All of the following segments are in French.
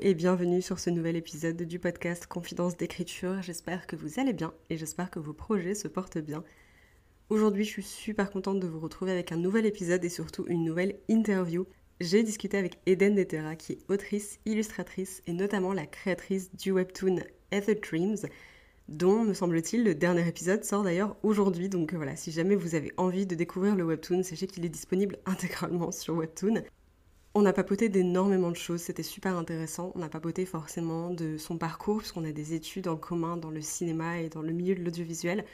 et bienvenue sur ce nouvel épisode du podcast Confidence d'écriture. J'espère que vous allez bien et j'espère que vos projets se portent bien. Aujourd'hui, je suis super contente de vous retrouver avec un nouvel épisode et surtout une nouvelle interview. J'ai discuté avec Eden Detera, qui est autrice, illustratrice et notamment la créatrice du webtoon Ether Dreams, dont, me semble-t-il, le dernier épisode sort d'ailleurs aujourd'hui. Donc voilà, si jamais vous avez envie de découvrir le webtoon, sachez qu'il est disponible intégralement sur Webtoon. On a papoté d'énormément de choses, c'était super intéressant. On a papoté forcément de son parcours, puisqu'on a des études en commun dans le cinéma et dans le milieu de l'audiovisuel.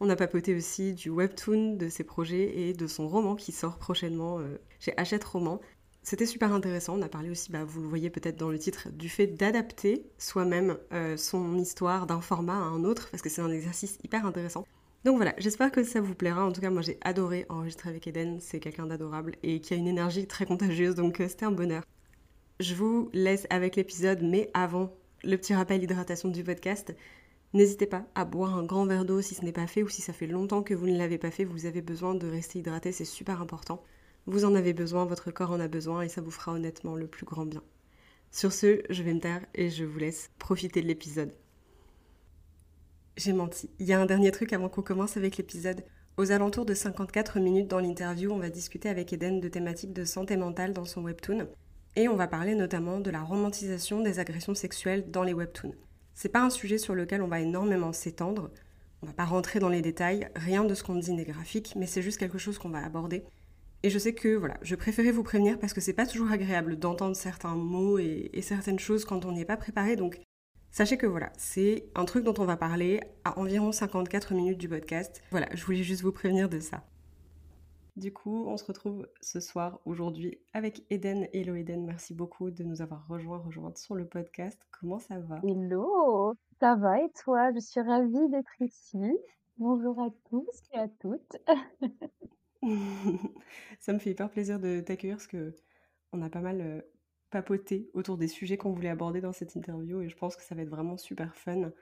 On a papoté aussi du webtoon, de ses projets et de son roman qui sort prochainement euh, chez Hachette Roman. C'était super intéressant. On a parlé aussi, bah, vous le voyez peut-être dans le titre, du fait d'adapter soi-même euh, son histoire d'un format à un autre, parce que c'est un exercice hyper intéressant. Donc voilà, j'espère que ça vous plaira. En tout cas, moi j'ai adoré enregistrer avec Eden. C'est quelqu'un d'adorable et qui a une énergie très contagieuse, donc euh, c'était un bonheur. Je vous laisse avec l'épisode, mais avant, le petit rappel hydratation du podcast. N'hésitez pas à boire un grand verre d'eau si ce n'est pas fait ou si ça fait longtemps que vous ne l'avez pas fait, vous avez besoin de rester hydraté, c'est super important. Vous en avez besoin, votre corps en a besoin et ça vous fera honnêtement le plus grand bien. Sur ce, je vais me taire et je vous laisse profiter de l'épisode. J'ai menti. Il y a un dernier truc avant qu'on commence avec l'épisode. Aux alentours de 54 minutes dans l'interview, on va discuter avec Eden de thématiques de santé mentale dans son webtoon. Et on va parler notamment de la romantisation des agressions sexuelles dans les webtoons. C'est pas un sujet sur lequel on va énormément s'étendre. On va pas rentrer dans les détails, rien de ce qu'on dit n'est graphique, mais c'est juste quelque chose qu'on va aborder. Et je sais que voilà, je préférais vous prévenir parce que c'est pas toujours agréable d'entendre certains mots et, et certaines choses quand on n'y est pas préparé. Donc Sachez que voilà, c'est un truc dont on va parler à environ 54 minutes du podcast. Voilà, je voulais juste vous prévenir de ça. Du coup, on se retrouve ce soir, aujourd'hui, avec Eden. Hello Eden, merci beaucoup de nous avoir rejoints, rejointes sur le podcast. Comment ça va? Hello, ça va et toi? Je suis ravie d'être ici. Bonjour à tous et à toutes. ça me fait hyper plaisir de t'accueillir parce que on a pas mal euh, papoter autour des sujets qu'on voulait aborder dans cette interview et je pense que ça va être vraiment super fun.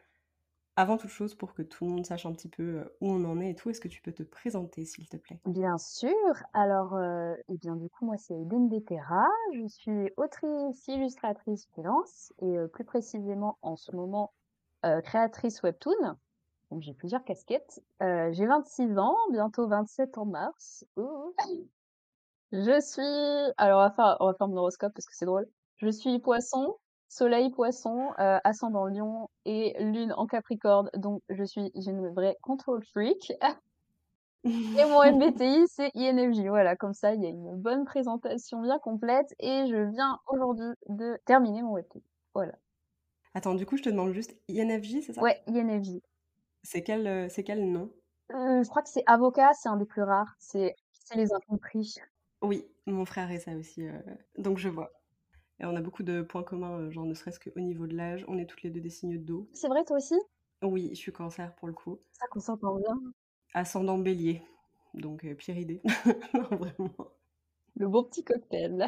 Avant toute chose, pour que tout le monde sache un petit peu euh, où on en est et tout, est-ce que tu peux te présenter, s'il te plaît? Bien sûr. Alors, euh, eh bien, du coup, moi, c'est Eden Betera. Je suis autrice, illustratrice freelance et euh, plus précisément, en ce moment, euh, créatrice webtoon. Donc, j'ai plusieurs casquettes. J'ai 26 ans, bientôt 27 en mars. Ouh. Je suis, alors on va faire, on va faire mon horoscope parce que c'est drôle. Je suis poisson, soleil poisson, euh, ascendant lion et lune en capricorne. Donc je suis une vraie control freak. et mon MBTI c'est INFJ. Voilà, comme ça il y a une bonne présentation bien complète et je viens aujourd'hui de terminer mon webtoon. Voilà. Attends, du coup je te demande juste INFJ, c'est ça? Ouais, INFJ. C'est quel, euh, c'est quel nom? Euh, je crois que c'est avocat, c'est un des plus rares. C'est c'est les incompris. Oui, mon frère est ça aussi, euh, donc je vois. Et on a beaucoup de points communs, euh, genre ne serait-ce qu'au niveau de l'âge, on est toutes les deux des signes d'eau. C'est vrai toi aussi? Oui, je suis cancer pour le coup. Ça qu'on s'entend bien. Ascendant bélier, donc pire idée. non, vraiment. Le beau petit cocktail.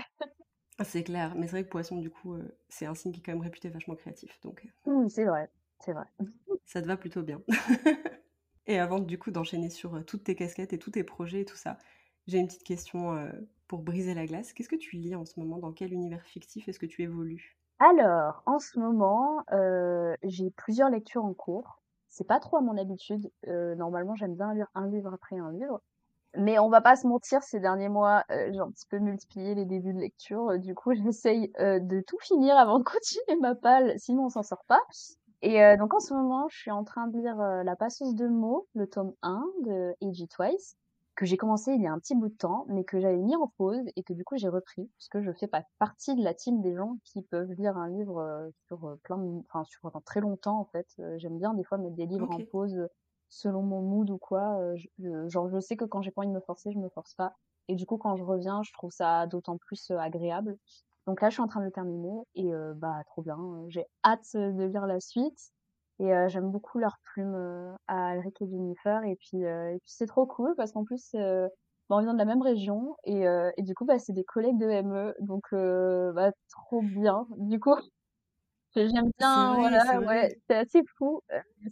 Ah, C'est clair, mais c'est vrai que poisson, du coup, euh, c'est un signe qui est quand même réputé vachement créatif, donc Mmh, c'est vrai, c'est vrai. ça te va plutôt bien. Et avant du coup d'enchaîner sur toutes tes casquettes et tous tes projets et tout ça, j'ai une petite question euh, pour briser la glace. Qu'est-ce que tu lis en ce moment? Dans quel univers fictif est-ce que tu évolues? Alors, en ce moment, euh, j'ai plusieurs lectures en cours. C'est pas trop à mon habitude. Euh, normalement, j'aime bien lire un livre après un livre. Mais on va pas se mentir, ces derniers mois, j'ai un petit peu multiplié les débuts de lecture. Du coup, j'essaye de tout finir avant de continuer ma palle, sinon on s'en sort pas. Et donc en ce moment, je suis en train de lire La passeuse de mots, le tome 1 de A.G. Twice, que j'ai commencé il y a un petit bout de temps, mais que j'avais mis en pause et que du coup j'ai repris, parce que je fais pas partie de la team des gens qui peuvent lire un livre euh, sur euh, plein de, enfin sur pendant très longtemps en fait. Euh, J'aime bien des fois mettre des livres en pause selon mon mood ou quoi. Je- genre je sais que quand j'ai pas envie de me forcer, je me force pas. Et du coup quand je reviens, je trouve ça d'autant plus agréable. Donc là, je suis en train de le terminer et euh, bah trop bien. J'ai hâte de lire la suite. Et j'aime beaucoup leurs plumes à Alric et Jennifer. Et puis, et puis c'est trop cool parce qu'en plus, bah, on vient de la même région. Et, et du coup, bah, c'est des collègues de ME. Donc, bah, trop bien. Du coup, j'aime bien. voilà, ouais, c'est assez fou.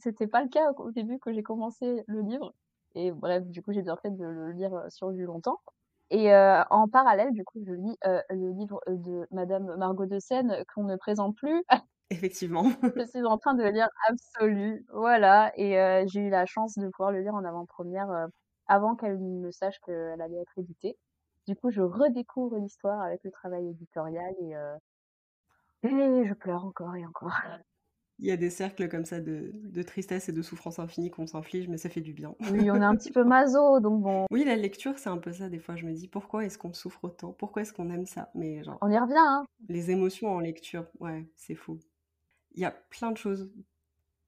C'était pas le cas au début que j'ai commencé le livre. Et bref, du coup, j'ai bien fait de le lire sur du longtemps. Et en parallèle, du coup, je lis le livre de Madame Margot de Seine qu'on ne présente plus. Effectivement. Je suis en train de lire absolu, voilà et j'ai eu la chance de pouvoir le lire en avant-première, avant qu'elle ne sache qu'elle allait être éditée. Du coup, je redécouvre l'histoire avec le travail éditorial et et je pleure encore et encore. Il y a des cercles comme ça de, de tristesse et de souffrance infinie qu'on s'inflige, mais ça fait du bien. Oui, on est un petit peu maso, donc bon. Oui, la lecture, c'est un peu ça. Des fois, je me dis pourquoi est-ce qu'on souffre autant? Pourquoi est-ce qu'on aime ça? Mais genre. On y revient, hein Les émotions en lecture, ouais, c'est fou il y a plein de choses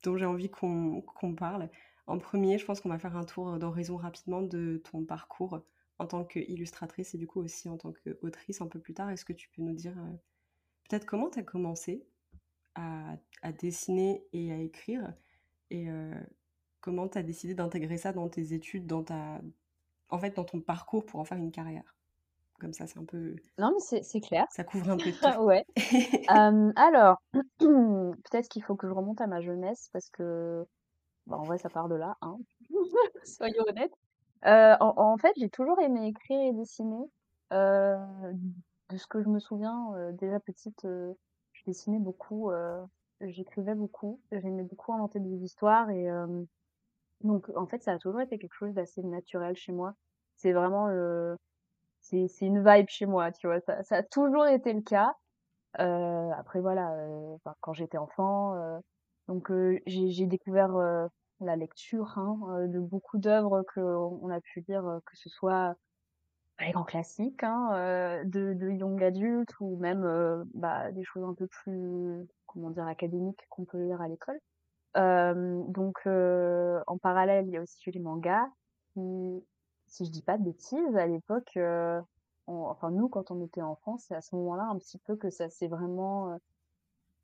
dont j'ai envie qu'on parle. En premier, je pense qu'on va faire un tour d'horizon rapidement de ton parcours en tant qu'illustratrice et du coup aussi en tant qu'autrice un peu plus tard. Est-ce que tu peux nous dire euh, peut-être comment tu as commencé à, dessiner et à écrire et euh, comment tu as décidé d'intégrer ça dans tes études, dans ta en fait dans ton parcours pour en faire une carrière? Comme ça, c'est un peu. Non, mais c'est clair. Ça couvre un peu tout. ouais. alors, peut-être qu'il faut que je remonte à ma jeunesse parce que, bah, en vrai, ça part de là, hein. Soyons honnêtes. en, fait, j'ai toujours aimé écrire et dessiner. de ce que je me souviens, déjà petite, je dessinais beaucoup, j'écrivais beaucoup, j'aimais beaucoup inventer des histoires et donc en fait, ça a toujours été quelque chose d'assez naturel chez moi. C'est vraiment c'est c'est une vibe chez moi, tu vois. Ça, ça a toujours été le cas. Euh, après voilà, euh, quand j'étais enfant, euh, donc euh, j'ai découvert euh, la lecture hein, de beaucoup d'œuvres que on a pu lire, que ce soit les grands classiques hein, de de young adultes ou même bah, des choses un peu plus comment dire académiques qu'on peut lire à l'école. donc en parallèle, il y a aussi les mangas si je dis pas de bêtises, à l'époque, euh, enfin nous, quand on était enfants, c'est à ce moment-là un petit peu que ça s'est vraiment euh,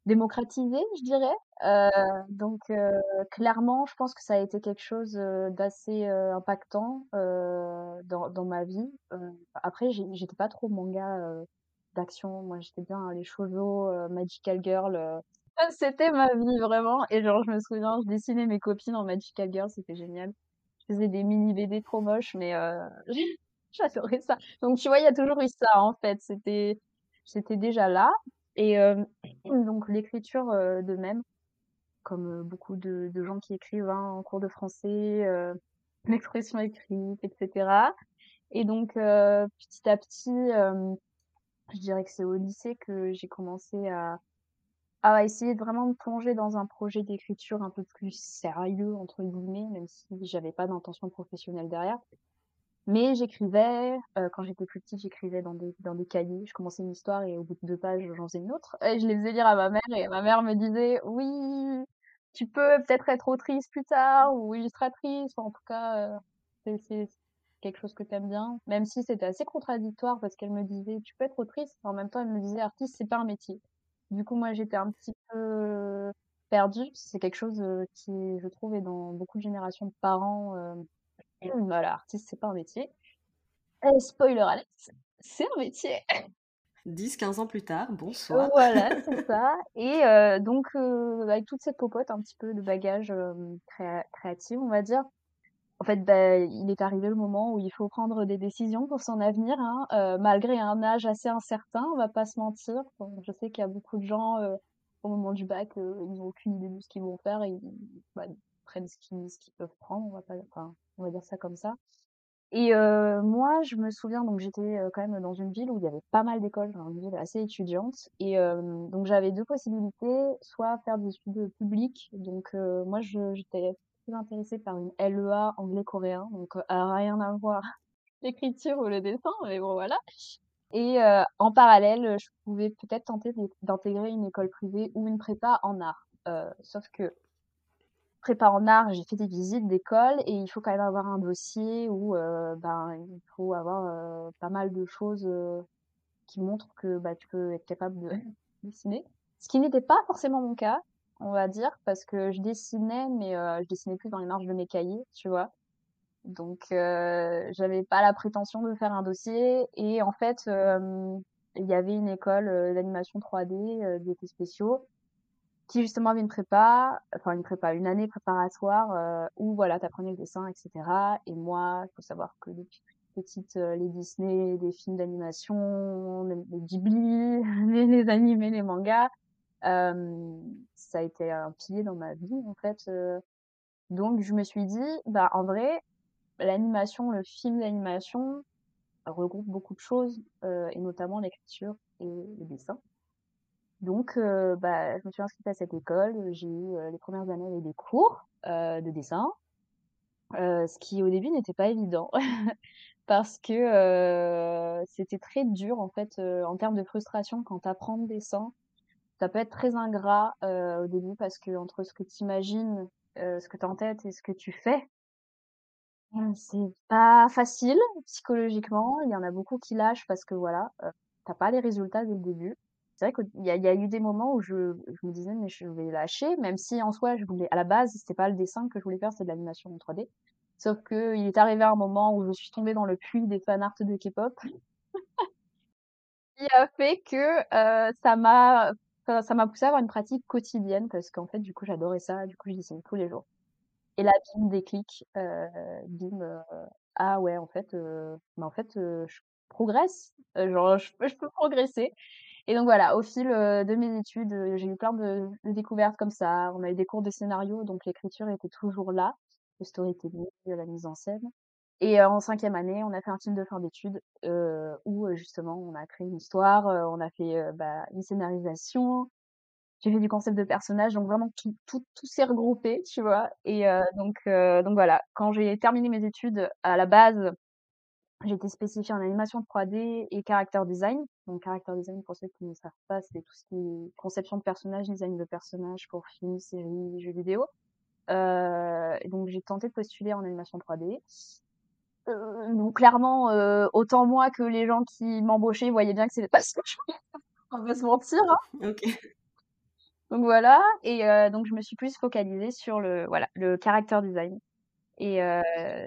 démocratisé, je dirais. Euh, donc clairement, je pense que ça a été quelque chose d'assez impactant dans, ma vie. après, j'étais pas trop manga d'action. Moi, j'étais bien les shoujo, Magical Girl. C'était ma vie vraiment. Et genre, je me souviens, je dessinais mes copines en Magical Girl, c'était génial des mini BD trop moches, mais euh, j'adorais ça. Donc tu vois, il y a toujours eu ça en fait. C'était, c'était déjà là. Et euh, donc l'écriture euh, de même, comme beaucoup de, de, gens qui écrivent hein, en cours de français, l'expression écrite, etc. Et donc petit à petit, je dirais que c'est au lycée que j'ai commencé à à essayer de vraiment me plonger dans un projet d'écriture un peu plus sérieux, entre guillemets, même si j'avais pas d'intention professionnelle derrière. Mais j'écrivais, euh, quand j'étais plus petite, j'écrivais dans des, dans des cahiers. Je commençais une histoire et au bout de deux pages, j'en faisais une autre. Et je les faisais lire à ma mère et ma mère me disait, oui, tu peux peut-être être autrice plus tard ou illustratrice. en tout cas, euh, c'est quelque chose que tu aimes bien. Même si c'était assez contradictoire parce qu'elle me disait, tu peux être autrice. En même temps, elle me disait, artiste, c'est pas un métier. Du coup, moi, j'étais un petit peu perdue. C'est quelque chose qui, je trouve, est dans beaucoup de générations de parents. voilà, artiste, c'est pas un métier. Et spoiler Alex, c'est un métier. 10-15 ans plus tard, bonsoir. Voilà, c'est ça. Et donc, avec toute cette popote, un petit peu de bagage créatif, on va dire, en fait, bah, il est arrivé le moment où il faut prendre des décisions pour son avenir, hein, euh, malgré un âge assez incertain, on va pas se mentir. je sais qu'il y a beaucoup de gens euh, au moment du bac, euh, ils n'ont aucune idée de ce qu'ils vont faire et bah, ils prennent ce qu'ils peuvent prendre, on va pas, enfin, on va dire ça comme ça. Et moi, je me souviens, donc j'étais quand même dans une ville où il y avait pas mal d'écoles, une ville assez étudiante, et donc j'avais deux possibilités, soit faire des études publiques, donc moi j'étais intéressée par une LEA anglais-coréen, donc euh, rien à voir l'écriture ou le dessin, mais bon voilà. Et euh, en parallèle, je pouvais peut-être tenter d'intégrer une école privée ou une prépa en art. Euh, sauf que prépa en art, j'ai fait des visites d'école et il faut quand même avoir un dossier où ben il faut avoir pas mal de choses qui montrent que bah, tu peux être capable de dessiner. Ce qui n'était pas forcément mon cas. On va dire, parce que je dessinais, mais je dessinais plus dans les marges de mes cahiers, tu vois? Donc j'avais pas la prétention de faire un dossier et en fait, il y avait une école, d'animation 3D, d'effets spéciaux qui justement avait une prépa, enfin une prépa, une année préparatoire, où voilà, tu apprenais le dessin et cetera et moi, il faut savoir que depuis petite, les Disney, les films d'animation, les Ghibli, les les animés, les mangas, ça a été un pilier dans ma vie en fait, donc je me suis dit: «Bah, en vrai, l'animation, le film d'animation regroupe beaucoup de choses, et notamment l'écriture et le dessin». Donc bah, je me suis inscrite à cette école, j'ai eu, les premières années avec des cours, de dessin, ce qui au début n'était pas évident parce que, c'était très dur en fait, en termes de frustration quand apprends le dessin. Ça peut être très ingrat, au début parce que entre ce que tu imagines, ce que tu en tête et ce que tu fais Mmh, c'est pas facile psychologiquement. Il y en a beaucoup qui lâchent parce que voilà, heu, tu pas les résultats dès le début. C'est vrai qu'il y a il y a eu des moments où je je me disais: «Mais je vais lâcher», même si en soi je voulais à la base, c'était pas le dessin que je voulais faire, c'était de l'animation en 3D. Sauf qu'il est arrivé un moment où je suis tombée dans le puits des fanarts de K-pop qui a fait que, heu, ça m'a ça m'a poussée à avoir une pratique quotidienne parce qu'en fait, du coup, j'adorais ça, du coup, je dessinais tous les jours. Et là, bim, déclic, heu, bim, heu, ah ouais, en fait, heu, bah, en fait, heu, je progresse, heu, genre je peux progresser. Et donc voilà, au fil, heu, de mes études, j'ai eu plein de de découvertes comme ça. On a eu des cours de scénario, donc l'écriture était toujours là, le storytelling, la mise en scène et en cinquième année, on a fait un film de fin d'études, où, justement on a créé une histoire, on a fait, bah, une scénarisation, j'ai fait du concept de personnage, donc vraiment tout tout tout s'est regroupé, tu vois? Et heu, donc heu, donc voilà, quand j'ai terminé mes études, à la base, j'étais spécifiée en animation 3D et character design. Donc character design, pour ceux qui ne savent pas, c'est tout ce qui est conception de personnages, design de personnages pour films, séries, jeux vidéo. Et donc j'ai tenté de postuler en animation 3D. Heu, donc clairement, heu, autant moi que les gens qui m'embauchaient voyaient bien que c'était pas ce que je voulais on va se mentir, hein. OK. Donc voilà et heu, donc je me suis plus focalisée sur le voilà, le character design et heu,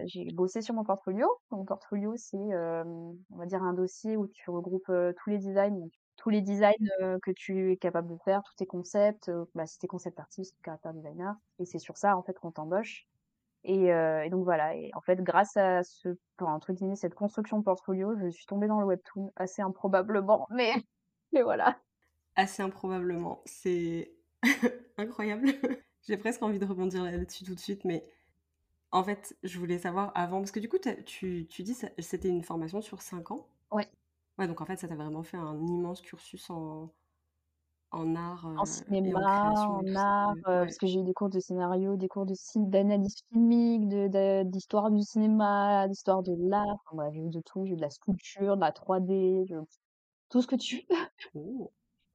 j'ai bossé sur mon portfolio. Mon portfolio, c'est, hem, on va dire un dossier où tu regroupes, heu, tous les designs, donc tous les designs, que tu es capable de faire, tous tes concepts, bah, si tu es concept artiste character designer et c'est sur ça, en fait, qu'on t'embauche et heu et donc voilà et en fait, grâce à ce enfin, entre guillemets, «cette construction de portfolio», je suis tombée dans le webtoon assez improbablement mais mais voilà. Assez improbablement, c'est incroyable. J'ai presque envie de rebondir là-dessus tout de suite, mais en fait, je voulais savoir avant, parce que du coup, tu, tu dis que c'était une formation sur 5 ans? Ouais. Ouais, donc en fait, ça t'a vraiment fait un immense cursus en, en art en cinéma, en, art, parce que j'ai eu des cours de scénario, des cours de d'analyse filmique, d'histoire du cinéma, d'histoire de l'art. Enfin, j'ai eu de tout. J'ai eu de la sculpture, de la 3D, tout ce que tu veux.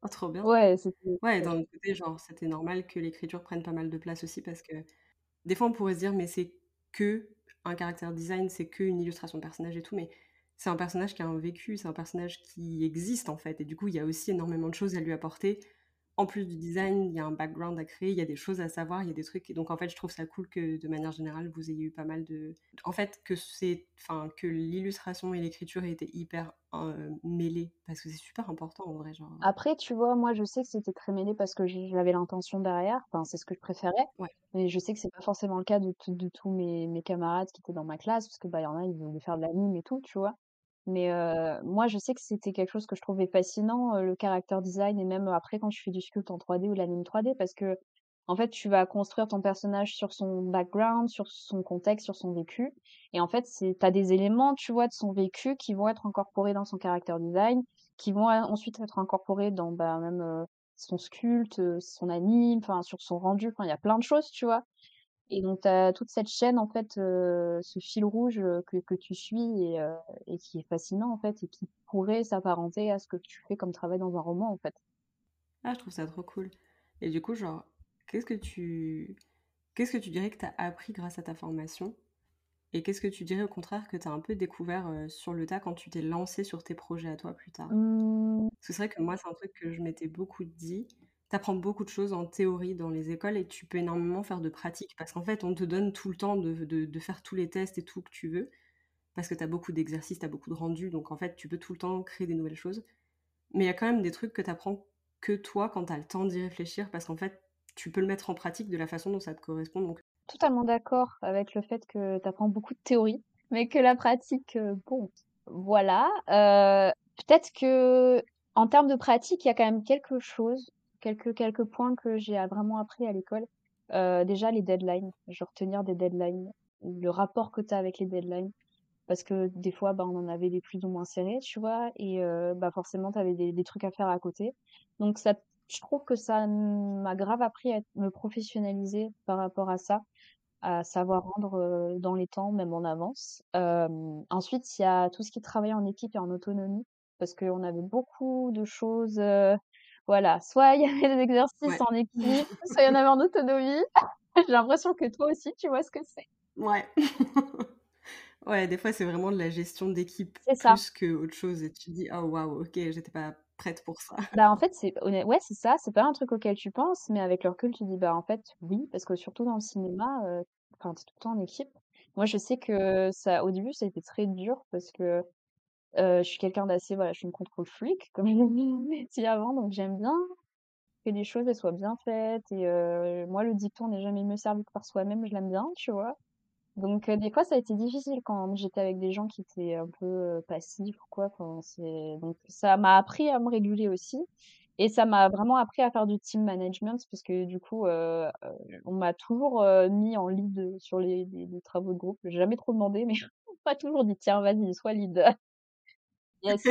Oh, trop bien. Ouais, c'était Ouais, d'un côté, genre, c'était normal que l'écriture prenne pas mal de place aussi parce que des fois, on pourrait se dire: «Mais c'est que un caractère design, c'est qu'une illustration de personnage et tout», mais c'est un personnage qui a un vécu, c'est un personnage qui existe, en fait et du coup, il y a aussi énormément de choses à lui apporter en plus du design, il y a un background à créer, il y a des choses à savoir, il y a des trucs. Et donc, en fait, je trouve ça cool que, de manière générale, vous ayez eu pas mal de. En fait, que c'est, enfin, que l'illustration et l'écriture aient été hyper euh, mêlées, parce que c'est super important en vrai. Genre... Après, tu vois, moi, je sais que c'était très mêlé parce que j'avais l'intention derrière. Enfin, c'est ce que je préférais. Ouais. Mais je sais que c'est pas forcément le cas de, de tous mes, mes, camarades qui étaient dans ma classe, parce que bah, y en a, ils voulaient faire de l'anime et tout, tu vois. Mais moi, je sais que c'était quelque chose que je trouvais fascinant, le character design et même après quand tu fais du sculpt en 3D ou l'anime 3D parce que en fait, tu vas construire ton personnage sur son background, sur son contexte, sur son vécu et en fait, c'est tu des éléments, tu vois, de son vécu qui vont être incorporés dans son character design, qui vont ensuite être incorporés dans, bah, même, son sculpt, son anime, enfin sur son rendu, il y a plein de choses, tu vois? Et donc tu as toute cette chaîne en fait, ce fil rouge, que que tu suis et et qui est fascinant en fait et qui pourrait s'apparenter à ce que tu fais comme travail dans un roman en fait. Ah, je trouve ça trop cool. Et du coup, genre, qu'est-ce que tu qu'est-ce que tu dirais que tu as appris grâce à ta formation? Et qu'est-ce que tu dirais au contraire que tu as un peu découvert, sur le tas quand tu t'es lancé sur tes projets à toi plus tard? Mmh. Parce que c'est vrai que moi, c'est un truc que je m'étais beaucoup dit apprends beaucoup de choses en théorie dans les écoles et tu peux énormément faire de pratique parce qu'en fait, on te donne tout le temps de, de, faire tous les tests et tout que tu veux parce que tu as beaucoup d'exercices, tu as beaucoup de rendus, donc en fait, tu peux tout le temps créer des nouvelles choses. Mais il y a quand même des trucs que tu apprends que toi quand tu as le temps d'y réfléchir parce qu'en fait, tu peux le mettre en pratique de la façon dont ça te correspond. Donc... Totalement d'accord avec le fait que tu apprends beaucoup de théorie, mais que la pratique, euh, bon, voilà. Euh, peut-être que en termes de pratique, il y a quand même quelque chose, quelques, quelques points que j'ai vraiment appris à l'école. Euh, déjà, les deadlines, genre tenir des deadlines, le rapport que tu as avec les deadlines. Parce que des fois, bah, on en avait des plus ou moins serrés, tu vois, et bah, forcément, tu avais des, des, trucs à faire à côté. Donc, ça je trouve que ça m'a grave appris à me professionnaliser par rapport à ça, à savoir rendre euh, dans les temps, même en avance. Euh, ensuite, il y a tout ce qui travaille en équipe et en autonomie, parce qu'on avait beaucoup de choses. Voilà, soit il y avait des exercices en équipe, soit il y en avait en autonomie. J'ai l'impression que toi aussi, tu vois ce que c'est. Ouais. ouais, des fois, c'est vraiment de la gestion d'équipe plus que autre chose. Et tu dis, oh waouh, ok, j'étais pas prête pour ça. Bah, en fait, c'est ouais, c'est ça, c'est pas un truc auquel tu penses, mais avec le recul, tu dis, bah, en fait, oui, parce que surtout dans le cinéma, euh, enfin, t'es tout le temps en équipe. Moi, je sais que ça, au début, ça a été très dur parce que euh, je suis quelqu'un d'assez, voilà, je suis une contrôle freak, comme je l'ai dit avant, donc j'aime bien que les choses elles soient bien faites. Et euh, moi, le dicton n'est jamais mieux servi que par soi-même, je l'aime bien, tu vois? Donc, euh, des fois, ça a été difficile quand j'étais avec des gens qui étaient un peu euh, passifs ou quoi. c'est... Donc, ça m'a appris à me réguler aussi. Et ça m'a vraiment appris à faire du team management parce que du coup, euh, on m'a toujours mis en lead sur les, travaux de groupe. J'ai jamais trop demandé, mais on m'a toujours dit tiens, vas-y, sois lead. Yes,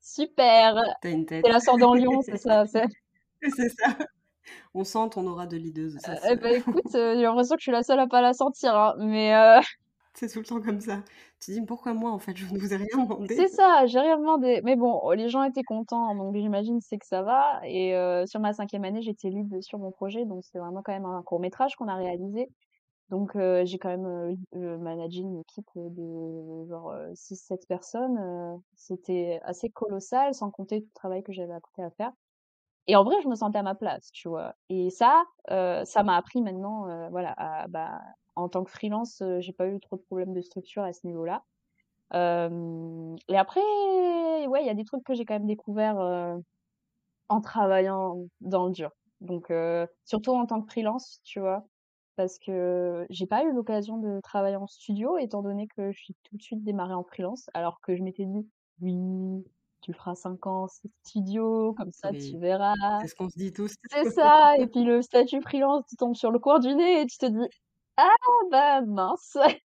super. T'as une tête. C'est l'ascendant Lyon, c'est ça. C'est... ça. On sent ton aura de leaduse. Ça, euh, bah, écoute, euh, j'ai l'impression que je suis la seule à pas la sentir, hein, mais. Euh, c'est tout le temps comme ça. Tu dis pourquoi moi en fait je ne vous ai rien demandé? C'est ça, j'ai rien demandé. Mais bon, les gens étaient contents, donc j'imagine c'est que ça va. Et sur ma cinquième année, j'étais lead sur mon projet, donc c'est vraiment quand même un court métrage qu'on a réalisé. Donc j'ai quand même managé une équipe de genre 6-7 personnes. C'était assez colossal, sans compter tout le travail que j'avais à à faire. Et en vrai, je me sentais à ma place, tu vois. Et ça, euh, ça m'a appris maintenant, euh, voilà, bah, en tant que freelance, euh, j'ai pas eu trop de problèmes de structure à ce niveau-là. et après, ouais, il y a des trucs que j'ai quand même découvert en travaillant dans le dur. Donc, surtout en tant que freelance, tu vois, parce que j'ai pas eu l'occasion de travailler en studio, étant donné que je suis tout de suite démarrée en freelance, alors que je m'étais dit, oui, tu feras 5 ans studio, comme ça tu verras. C'est ce qu'on se dit tous. C'est ça, et puis le statut freelance, tu tombes sur le coin du nez et tu te dis Ah bah mince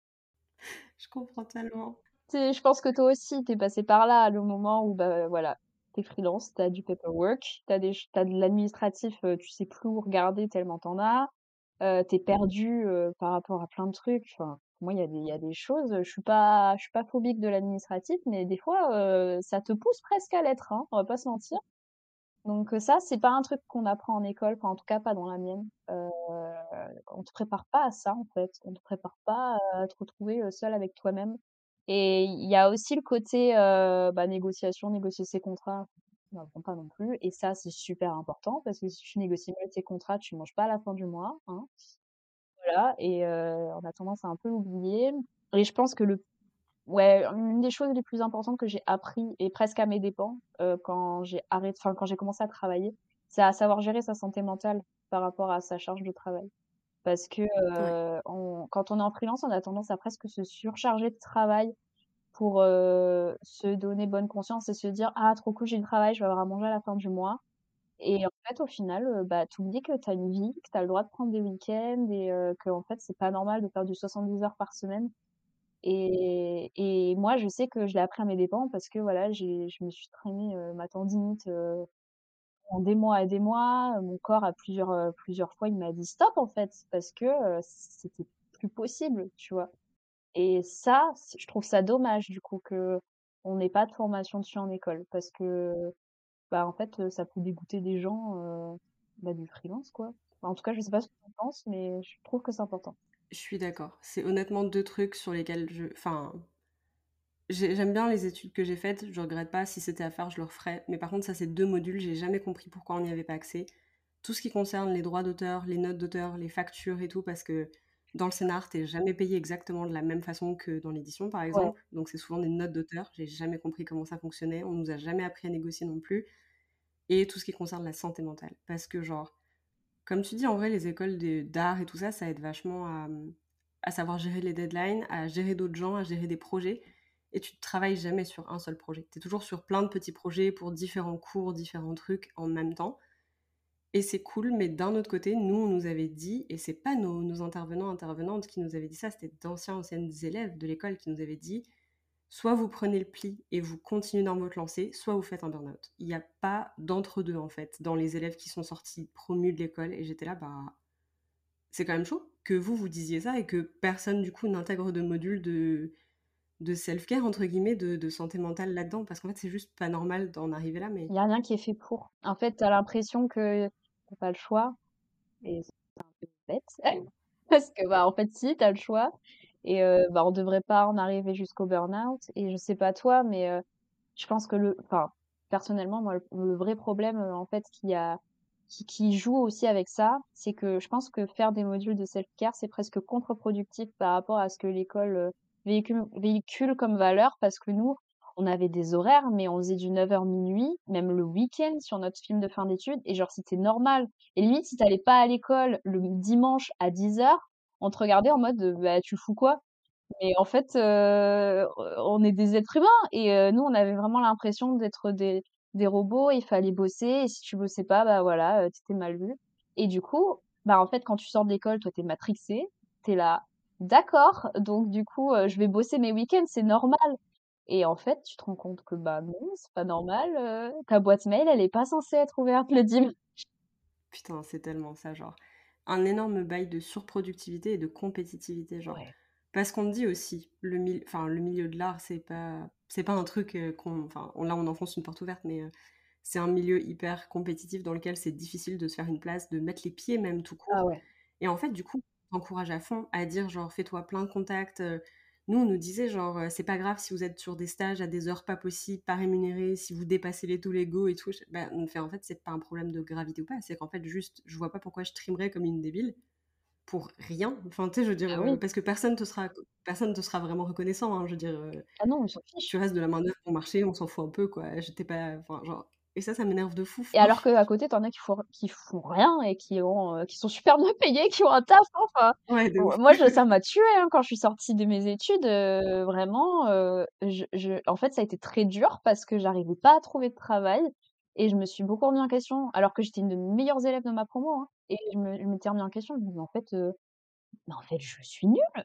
Je comprends tellement. Je pense que toi aussi, t'es passé par là, le moment où bah voilà, t'es freelance, t'as du paperwork, t'as des, as de l'administratif, euh, tu sais plus où regarder tellement t'en as, t'es perdu par rapport à plein de trucs. Moi, il y a des, y a des choses, je suis pas, je suis pas phobique de l'administratif, mais des fois, ça te pousse presque à l'être, hein, on va pas se mentir. Donc ça, c'est pas un truc qu'on apprend en école, enfin, en tout cas pas dans la mienne. Euh, on te prépare pas à ça, en fait. On te prépare pas à te retrouver seul avec toi-même. Et il y a aussi le côté bah, négociation, négocier ses contrats. N'apprend pas non plus. Et ça, c'est super important parce que si tu négocies mal tes contrats, tu manges pas à la fin du mois. Hein. Voilà, et on a tendance à un peu l'oublier. Et je pense que le ouais, une des choses les plus importantes que j'ai appris, et presque à mes dépens, quand j'ai arrêté enfin, quand j'ai commencé à travailler, c'est à savoir gérer sa santé mentale par rapport à sa charge de travail. Parce que, on quand on est en freelance, on a tendance à presque se surcharger de travail pour, se donner bonne conscience et se dire: «Ah trop cool, j'ai du travail, je vais avoir à manger à la fin du mois». Et en fait, au final, euh, bah, tu oublies que tu as une vie, que tu as le droit de prendre des week-ends et euh, que en fait, c'est pas normal de faire du 70 heures par semaine. Et, moi, je sais que je l'ai appris à mes dépens parce que voilà, je me suis traîné euh, ma tendinite en des mois et des mois. Mon corps, à plusieurs, plusieurs fois, il m'a dit stop en fait parce que c'était plus possible, tu vois. Et ça, je trouve ça dommage du coup que on n'ait pas de formation dessus en école parce que bah, en fait, ça peut dégoûter des gens, bah, du freelance, quoi. en tout cas, je sais pas ce que tu en penses, mais je trouve que c'est important. Je suis d'accord. C'est honnêtement deux trucs sur lesquels je enfin, j'aime bien les études que j'ai faites, je regrette pas. Si c'était à faire, je le referais. Mais par contre, ça, c'est deux modules, j'ai jamais compris pourquoi on n'y avait pas accès. tout ce qui concerne les droits d'auteur, les notes d'auteur, les factures et tout, parce que dans le scénar, t'es jamais payé exactement de la même façon que dans l'édition, par exemple. Donc c'est souvent des notes d'auteur. J'ai jamais compris comment ça fonctionnait. On nous a jamais appris à négocier non plus. Et tout ce qui concerne la santé mentale. Parce que genre, comme tu dis, en vrai, les écoles d'art et tout ça, ça aide vachement à, à savoir gérer les deadlines, à gérer d'autres gens, à gérer des projets. Et tu ne travailles jamais sur un seul projet. Tu es toujours sur plein de petits projets pour différents cours, différents trucs en même temps. Et c'est cool, mais d'un autre côté, nous, on nous avait dit, et c'est pas nos, nos, intervenants, intervenantes qui nous avaient dit ça, c'était d'anciens, anciennes élèves de l'école qui nous avaient dit, soit vous prenez le pli et vous continuez dans votre lancée, soit vous faites un burn-out. Il n'y a pas d'entre-deux, en fait, dans les élèves qui sont sortis promus de l'école. Et j'étais là, bah, c'est quand même chaud que vous, vous disiez ça et que personne, du coup, n'intègre de module de, de self-care, entre guillemets, de, de santé mentale là-dedans. Parce qu'en fait, c'est juste pas normal d'en arriver là. Mais il n'y a rien qui est fait pour. En fait, tu as l'impression que pas le choix. Et c'est un peu bête. Parce que, bah, en fait, si, tu as le choix. Et euh, bah, on devrait pas en arriver jusqu'au burn-out. Et je sais pas toi, mais euh, je pense que le, enfin, personnellement, moi, le, vrai problème, en fait, qui a, qui, qui joue aussi avec ça, c'est que je pense que faire des modules de self-care, c'est presque contre-productif par rapport à ce que l'école véhicule, véhicule comme valeur, parce que nous, on avait des horaires, mais on faisait du 9h minuit, même le week-end sur notre film de fin d'études, et genre c'était normal. Et limite, si t'allais pas à l'école le dimanche à 10h, on te regardait en mode bah tu fous quoi? Mais en fait, euh, on est des êtres humains, et euh, nous on avait vraiment l'impression d'être des, des robots, il fallait bosser, et si tu bossais pas, bah voilà, euh, t'étais mal vu. Et du coup, bah en fait quand tu sors de l'école, toi t'es matrixé, t'es là, d'accord, donc du coup je vais bosser mes week-ends, c'est normal. Et en fait, tu te rends compte que bah non, c'est pas normal. euh, ta boîte mail, elle est pas censée être ouverte le dimanche. Putain, c'est tellement ça, genre. Un énorme bail de surproductivité et de compétitivité, genre. Ouais. Parce qu'on dit aussi, le, mil- enfin, le milieu de l'art, c'est pas, c'est pas un truc euh, qu'on. Enfin, on- là, on enfonce une porte ouverte, mais euh, c'est un milieu hyper compétitif dans lequel c'est difficile de se faire une place, de mettre les pieds même tout Ah court. ouais. Et en fait, du coup, on t'encourage à fond à dire, genre, fais-toi plein de contacts. euh, nous, on nous disait, genre, euh, c'est pas grave si vous êtes sur des stages à des heures pas possibles, pas rémunérées, si vous dépassez les taux légaux et tout. Ben, on fait, en fait, c'est pas un problème de gravité ou pas. C'est qu'en fait, juste, je vois pas pourquoi je trimerais comme une débile pour rien. Enfin, tu sais, je veux dire, Ah euh, oui. parce que personne te sera, personne te sera vraiment reconnaissant. hein, je veux dire, euh, Ah non, on s'en fiche. tu restes de la main-d'œuvre pour marcher, on s'en fout un peu, quoi. J'étais pas. Enfin, genre. Et ça, ça m'énerve de fou. Et alors qu'à côté, t'en as qui font, qui font rien et qui ont, euh, qui sont super bien payés, qui ont un taf, hein, enfin. Ouais. Moi, je, ça m'a tué hein, quand je suis sortie de mes études. euh, vraiment, euh, je, je, en fait, ça a été très dur parce que j'arrivais pas à trouver de travail et je me suis beaucoup remis en question. Alors que j'étais une des meilleures élèves de ma promo, hein, et je m'étais remis en question. Je me dis, en fait, mais en fait, je suis nulle.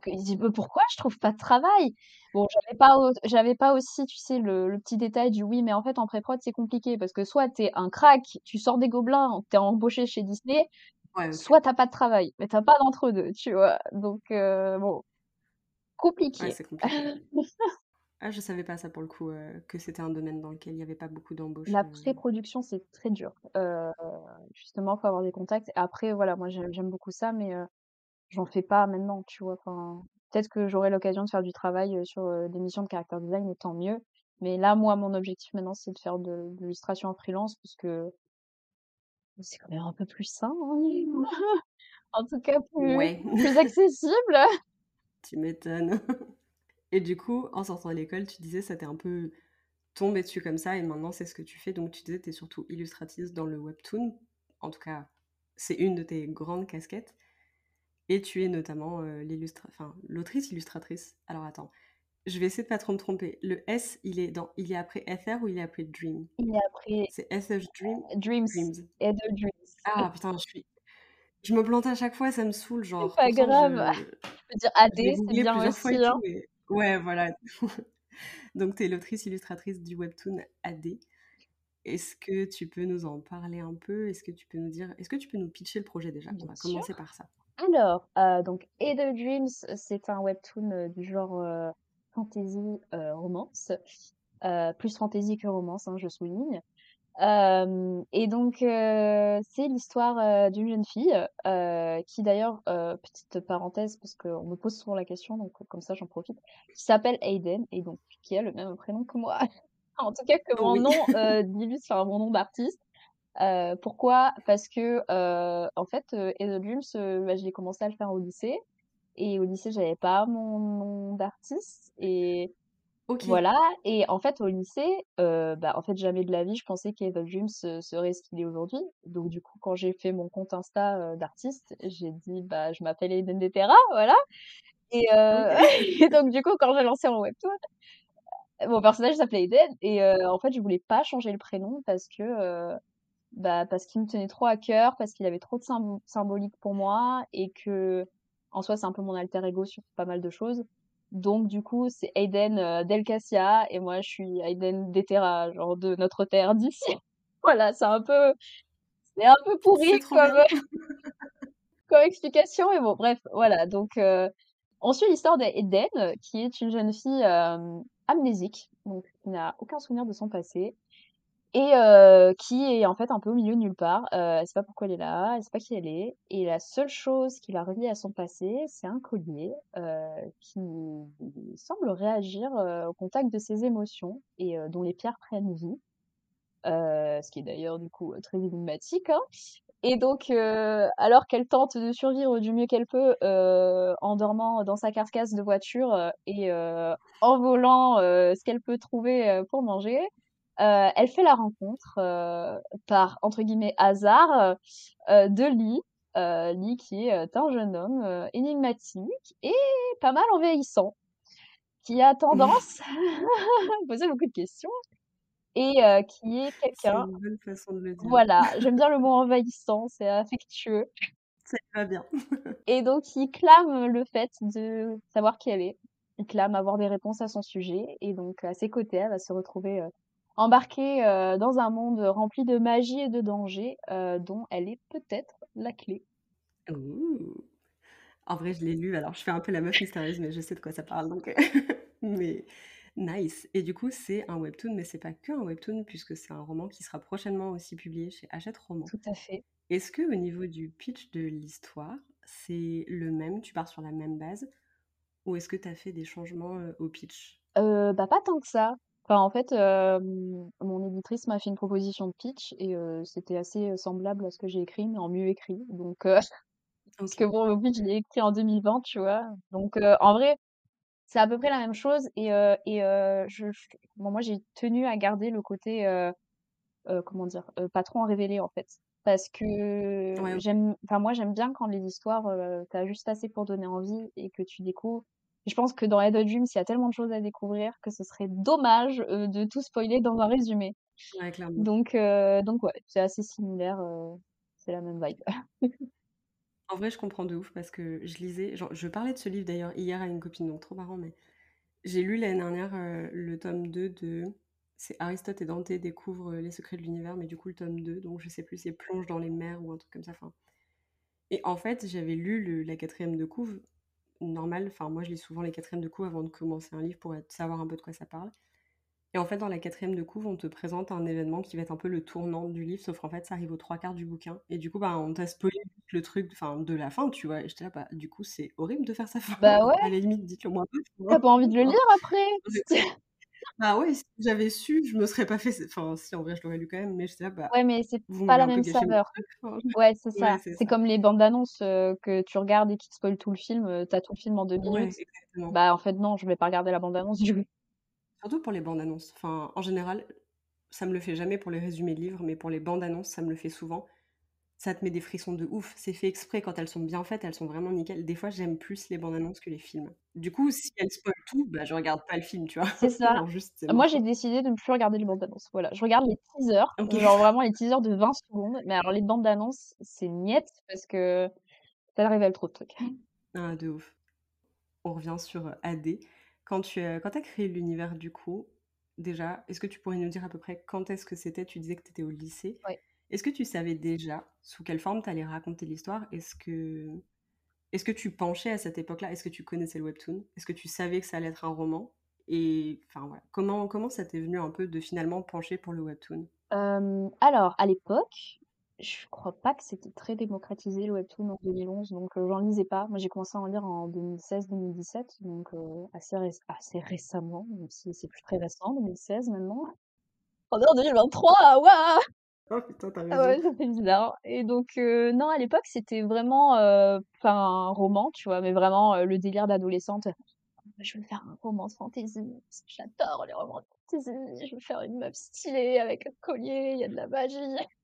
Que il dit, «Mais pourquoi je trouve pas de travail? Bon, j'avais pas, j'avais pas aussi, tu sais, le, le petit détail du oui, mais en fait, en pré-prod, c'est compliqué parce que soit t'es un crack, tu sors des gobelins, t'es embauché chez Disney, Ouais, ok. soit t'as pas de travail, mais t'as pas d'entre-deux, tu vois? Donc, euh, bon, Ouais, compliqué. c'est compliqué. Ah, je savais pas ça pour le coup, euh, que c'était un domaine dans lequel il y avait pas beaucoup d'embauches. La pré-production, c'est très dur. Euh, justement, faut avoir des contacts. Après, voilà, moi, j'aime j'aime beaucoup ça, mais euh, j'en fais pas maintenant, tu vois. Enfin, peut-être que j'aurai l'occasion de faire du travail euh, sur euh, des missions de caractère design, et tant mieux. Mais là, moi, mon objectif maintenant, c'est de faire de, de l'illustration en freelance, parce que c'est quand même un peu plus sain, hein. En tout cas, plus, Ouais, plus accessible. tu m'étonnes. Et du coup, en sortant de l'école, tu disais ça t'est un peu tombé dessus comme ça, et maintenant c'est ce que tu fais. Donc tu disais t'es surtout illustratrice dans le webtoon. En tout cas, c'est une de tes grandes casquettes. Et tu es notamment euh, l'illustra... enfin, l'autrice illustratrice. Alors attends, je vais essayer de pas trop me tromper. Le S, il est dans, il est après Ether ou il est après Dream? Il est après C'est Ether Dream? Dreams, Dreams. de Dreams. Ah putain, je suis, je me plante à chaque fois, ça me saoule, C'est genre. pas Pourtant, grave. je, Je peux dire AD, c'est bien aussi, hein. tout, mais ouais, voilà. Donc t'es l'autrice illustratrice du webtoon AD. Est-ce que tu peux nous en parler un peu? Est-ce que tu peux nous dire, est-ce que tu peux nous pitcher le projet déjà? On va sûr. commencer par ça. Alors, euh, donc, Eder Dreams, c'est un webtoon euh, du genre euh, fantasy euh, romance, Euh, plus fantasy que romance, hein, je souligne. Euh, et donc, euh, c'est l'histoire d'une jeune fille euh, qui, d'ailleurs, euh, petite parenthèse, parce qu'on me pose souvent la question, donc comme ça j'en profite, qui s'appelle Aiden, et donc qui a le même prénom que moi. En tout cas, que mon Oui. nom euh, d'illustre, enfin mon nom d'artiste. Heu, pourquoi? Parce que, heu, en fait, Dreams, heu, bah, j'ai commencé à le faire au lycée et au lycée, j'avais pas mon nom d'artiste et voilà et en fait, au lycée, bah, en fait, jamais de la vie, je pensais heu, serait ce qu'il est aujourd'hui. Donc du coup, quand j'ai fait mon compte Insta, d'artiste, j'ai dit: «Bah, je m'appelle Eden Deterra», voilà et et donc du coup, quand j'ai lancé mon webtoon, mon personnage s'appelait Eden et en fait, je voulais pas changer le prénom parce que, bah, parce qu'il me tenait trop à cœur, parce qu'il avait trop de symb symbolique pour moi et qu'en soi, c'est un peu mon alter ego sur pas mal de choses. Donc du coup, c'est Aiden, Cassia et moi, je suis Aiden Deterra, genre de notre terre, d'ici. Voilà, c'est un peu c'est un peu pourri comme, comme explication mais bon, bref, voilà donc heu, on suit l'histoire d'Eden, euh, qui est une jeune fille, hem, amnésique, donc qui n'a aucun souvenir de son passé et heu, qui est en fait un peu au milieu de nulle part. Heu, elle sait pas pourquoi elle est là, elle sait pas qui elle est et la seule chose qui la relie à son passé, c'est un collier, heu, qui semble réagir, heu, au contact de ses émotions et heu, dont les pierres prennent vie. Heu, ce qui est d'ailleurs du coup, très énigmatique, hein et donc alors qu'elle tente de survivre du mieux qu'elle peut, en dormant dans sa carcasse de voiture, et en volant, ce qu'elle peut trouver, pour manger, heu, elle fait la rencontre, heu, par entre guillemets «hasard», heu de Lee, Lee qui est, un jeune homme, énigmatique et pas mal envahissant, qui a tendance à poser beaucoup de questions et qui est C'est quelqu'un une bonne façon de le dire. voilà, j'aime bien le mot envahissant, c'est affectueux Ça va bien. et donc il clame le fait de savoir qui elle est. Il clame avoir des réponses à son sujet et donc à ses côtés, elle va se retrouver, embarquée, heu, dans un monde rempli de magie et de dangers, heu, dont elle est peut-être la clé. Ouh! En vrai, je l'ai lu, alors je fais un peu la meuf mystérieuse, mais je sais de quoi ça parle donc heu, mais nice et du coup, c'est un webtoon, mais c'est pas qu'un webtoon puisque c'est un roman qui sera prochainement aussi publié chez Hachette Roman. Tout à fait. Est-ce qu'au niveau du pitch de l'histoire, c'est le même? Tu pars sur la même base? Ou est-ce que tu as fait des changements, au pitch? Bah, pas tant que ça. Enfin, en fait, mon éditrice m'a fait une proposition de pitch et c'était assez, semblable à ce que j'ai écrit, mais en mieux écrit donc parce que bon, le pitch, je l'ai écrit en 2020, tu vois? Donc en vrai C'est à peu près la même chose et et je je bon moi j'ai tenu à garder le côté, comment dire? Pas trop en révéler en fait. Parce que Ouais, j'aime enfin moi j'aime bien quand les histoires, tu juste assez pour donner envie et que tu découvres. Je pense que dans Adult Dreams, il y a tellement de choses à découvrir que ce serait dommage, heu, de tout spoiler dans un résumé. Ouais, clairement. Donc heu, donc ouais, c'est assez similaire, heu, c'est la même vibe. En vrai, je comprends de ouf parce que je lisais genre je parlais de ce livre d'ailleurs hier à une copine, donc trop marrant, mais j'ai lu l'année dernière, le tome 2 de c'est Aristote et Dante découvrent, les secrets de l'univers, mais du coup le tome 2, donc je sais plus, c'est Plonge dans les mers ou un truc comme ça, enfin et en fait, j'avais lu le la 4 de couve, normal, enfin moi je lis souvent les 4 de couve avant de commencer un livre pour être savoir un peu de quoi ça parle et en fait, dans la quatrième de couve, on te présente un événement qui va être un peu le tournant du livre, sauf qu'en fait, ça arrive aux trois quarts du bouquin. Et du coup, bah, on t'a spoilé le truc, enfin, de la fin, tu vois. Et j'étais là, bah, du coup, c'est horrible de faire ça. Enfin, Bah ouais, à la limite, dites-le moi vois. pas envie de le lire après? Bah ouais, si j'avais su, je me serais pas fait. Enfin, si, en vrai, je l'aurais lu quand même, mais j'étais là, bah, Ouais, mais c'est pas la même saveur. Ouais, c'est ouais, ça. c'est comme les bandes annonces, que tu regardes et qui te spoilent tout le film, tu tout le film en 2 Ouais, minutes. exactement. Bah, en fait, non, je vais pas regarder la bande annonce du coup. Surtout pour les bandes annonces. Enfin, en général, ça me le fait jamais pour les résumés de livres, mais pour les bandes annonces, ça me le fait souvent. Ça te met des frissons de ouf. C'est fait exprès quand elles sont bien faites, elles sont vraiment nickel. Des fois, j'aime plus les bandes annonces que les films. Du coup, si elles spoilent tout, bah, je regarde pas le film, tu vois? C'est ça. Juste, Moi, j'ai décidé de ne plus regarder les bandes annonces. Voilà, je regarde les teasers, genre vraiment les teasers de 20 secondes, mais alors les bandes annonces, c'est niet parce que ça révèle trop de trucs. Ah, de ouf. On revient sur, heu, AD. Quand tu, heu, quand as créé l'univers, du coup, déjà, est-ce que tu pourrais nous dire à peu près quand est-ce que c'était? Tu disais que tu étais au lycée. Ouais. Est-ce que tu savais déjà sous quelle forme tu allais raconter l'histoire? Est-ce que Est-ce que tu penchais à cette époque-là? Est-ce que tu connaissais le webtoon? Est-ce que tu savais que ça allait être un roman? Et enfin, voilà, comment comment ça t'est venu un peu de finalement pencher pour le webtoon? Alors à l'époque, je crois pas que c'était très démocratisé le webtoon en 2011, donc heu, j'en lisais pas. Moi, j'ai commencé à en lire en 2016-2017, donc heu, assez assez récemment, même si c'est plus très récent, 2016 maintenant. On est en 2023, waouh! Oh putain, tu Ah raison. ouais, ça fait bizarre et donc heu, non, à l'époque, c'était vraiment, pas un roman, tu vois? Mais vraiment, heu, le délire d'adolescente. Je veux faire un romance fantasy, parce que j'adore les romans fantasy, je veux faire une meuf stylée avec un collier, il y a de la magie.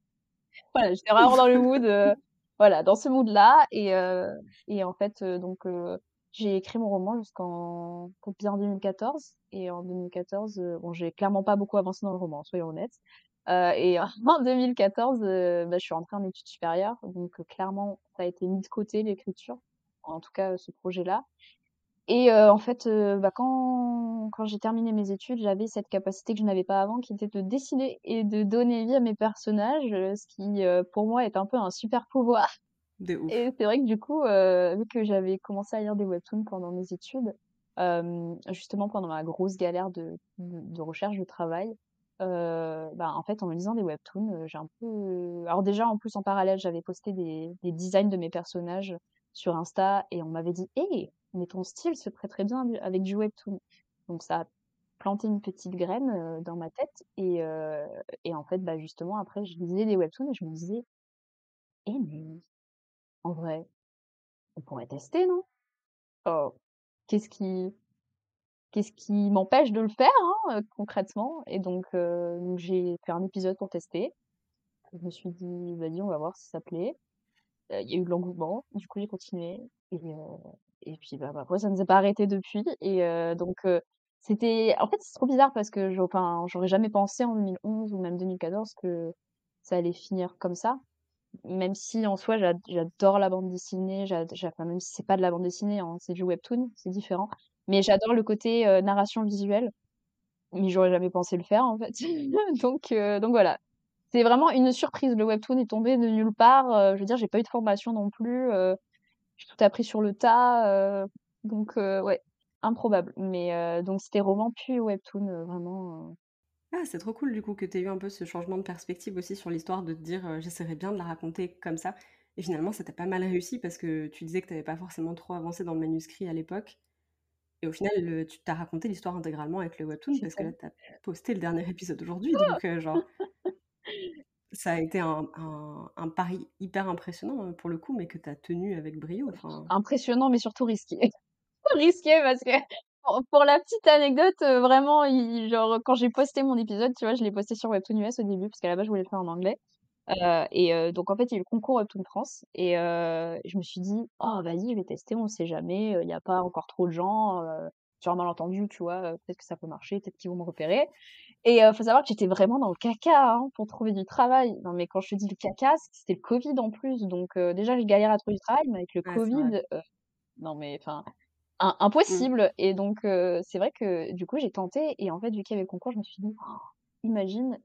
Voilà, j'étais vraiment dans le mood, heu, voilà, dans ce mood-là et et en fait, donc j'ai écrit mon roman jusqu'en faut bien 2014 et en 2014, heu, bon, j'ai clairement pas beaucoup avancé dans le roman, soyons honnêtes, heu et en 2014, heu, bah, je suis rentrée en études supérieures donc heu, clairement, ça a été mis de côté l'écriture, en tout cas, ce projet-là. Et en fait, bah, quand quand j'ai terminé mes études, j'avais cette capacité que je n'avais pas avant, qui était de dessiner et de donner vie à mes personnages, ce qui, pour moi est un peu un super pouvoir. De et c'est vrai que du coup, vu que j'avais commencé à lire des webtoons pendant mes études, justement pendant ma grosse galère de de de recherche de travail, heu, bah, en fait, en lisant des webtoons, heu, j'ai un peu alors déjà, en plus, en parallèle, j'avais posté des des designs de mes personnages sur Insta et on m'avait dit: «Hé, mais ton style se prêterait bien du avec du webtoon». Donc ça a planté une petite graine, heu, dans ma tête et heu et en fait, bah, justement, après, je lisais des webtoons et je me disais: «Eh mais en vrai, on pourrait tester, non?» Oh, qu'est-ce qui qu'est-ce qui m'empêche de le faire, hein, heu, concrètement? Et donc heu, donc j'ai fait un épisode pour tester. Je me suis dit: «Vas-y, on va voir si ça plaît». Heu, il y a eu de l'engouement, du coup j'ai continué et puis, bah, bah, après ça ne s'est pas arrêté depuis et donc c'était en fait, c'est trop bizarre parce que j'aurais jamais pensé en 2011 ou même 2014 que ça allait finir comme ça. Même si en soi j'ad j'adore la bande dessinée, même si c'est pas de la bande dessinée, hein, c'est du webtoon, c'est différent. Mais j'adore le côté, narration visuelle, mais j'aurais jamais pensé le faire en fait. Donc heu, donc voilà. C'est vraiment une surprise, le webtoon est tombé de nulle part, je veux dire j'ai pas eu de formation non plus, j'ai tout appris sur le tas, donc ouais, improbable. Mais donc c'était roman puis webtoon, vraiment, Ah, c'est trop cool du coup que tu aies eu un peu ce changement de perspective aussi sur l'histoire de te dire, heu: «J'essaierais bien de la raconter comme ça» et finalement ça t'a pas mal réussi parce que tu disais que tu avais pas forcément trop avancé dans le manuscrit à l'époque et au final, tu tu as raconté l'histoire intégralement avec le webtoon parce ça. que là, tu as posté le dernier épisode aujourd'hui donc genre ça a été un un un pari hyper impressionnant, pour le coup, mais que tu as tenu avec brio, Impressionnant mais surtout risqué. Risqué parce que pour la petite anecdote, vraiment, il genre, quand j'ai posté mon épisode, tu vois, je l'ai posté sur Webtoon US au début parce qu'à la base, je voulais le faire en anglais, heu et heu, donc en fait, il y a eu le concours Webtoon France et heu, je me suis dit: «Oh vas-y, je vais tester, on sait jamais, heu, il y a pas encore trop de gens, heu, sur un malentendu, tu vois, heu, peut-être que ça peut marcher, peut-être qu'ils vont me repérer» et heu, faut savoir que j'étais vraiment dans le caca, hein, pour trouver du travail. Non mais quand je te dis le caca, c'était le covid en plus, donc heu, déjà, je galère à trouver du travail, mais avec le ouais, c'est vrai. covid, heu, non mais enfin im Mmh. impossible et donc heu, c'est vrai que du coup j'ai tenté et en fait vu qu'il y avait le concours, je me suis dit: «Oh, «Imagine,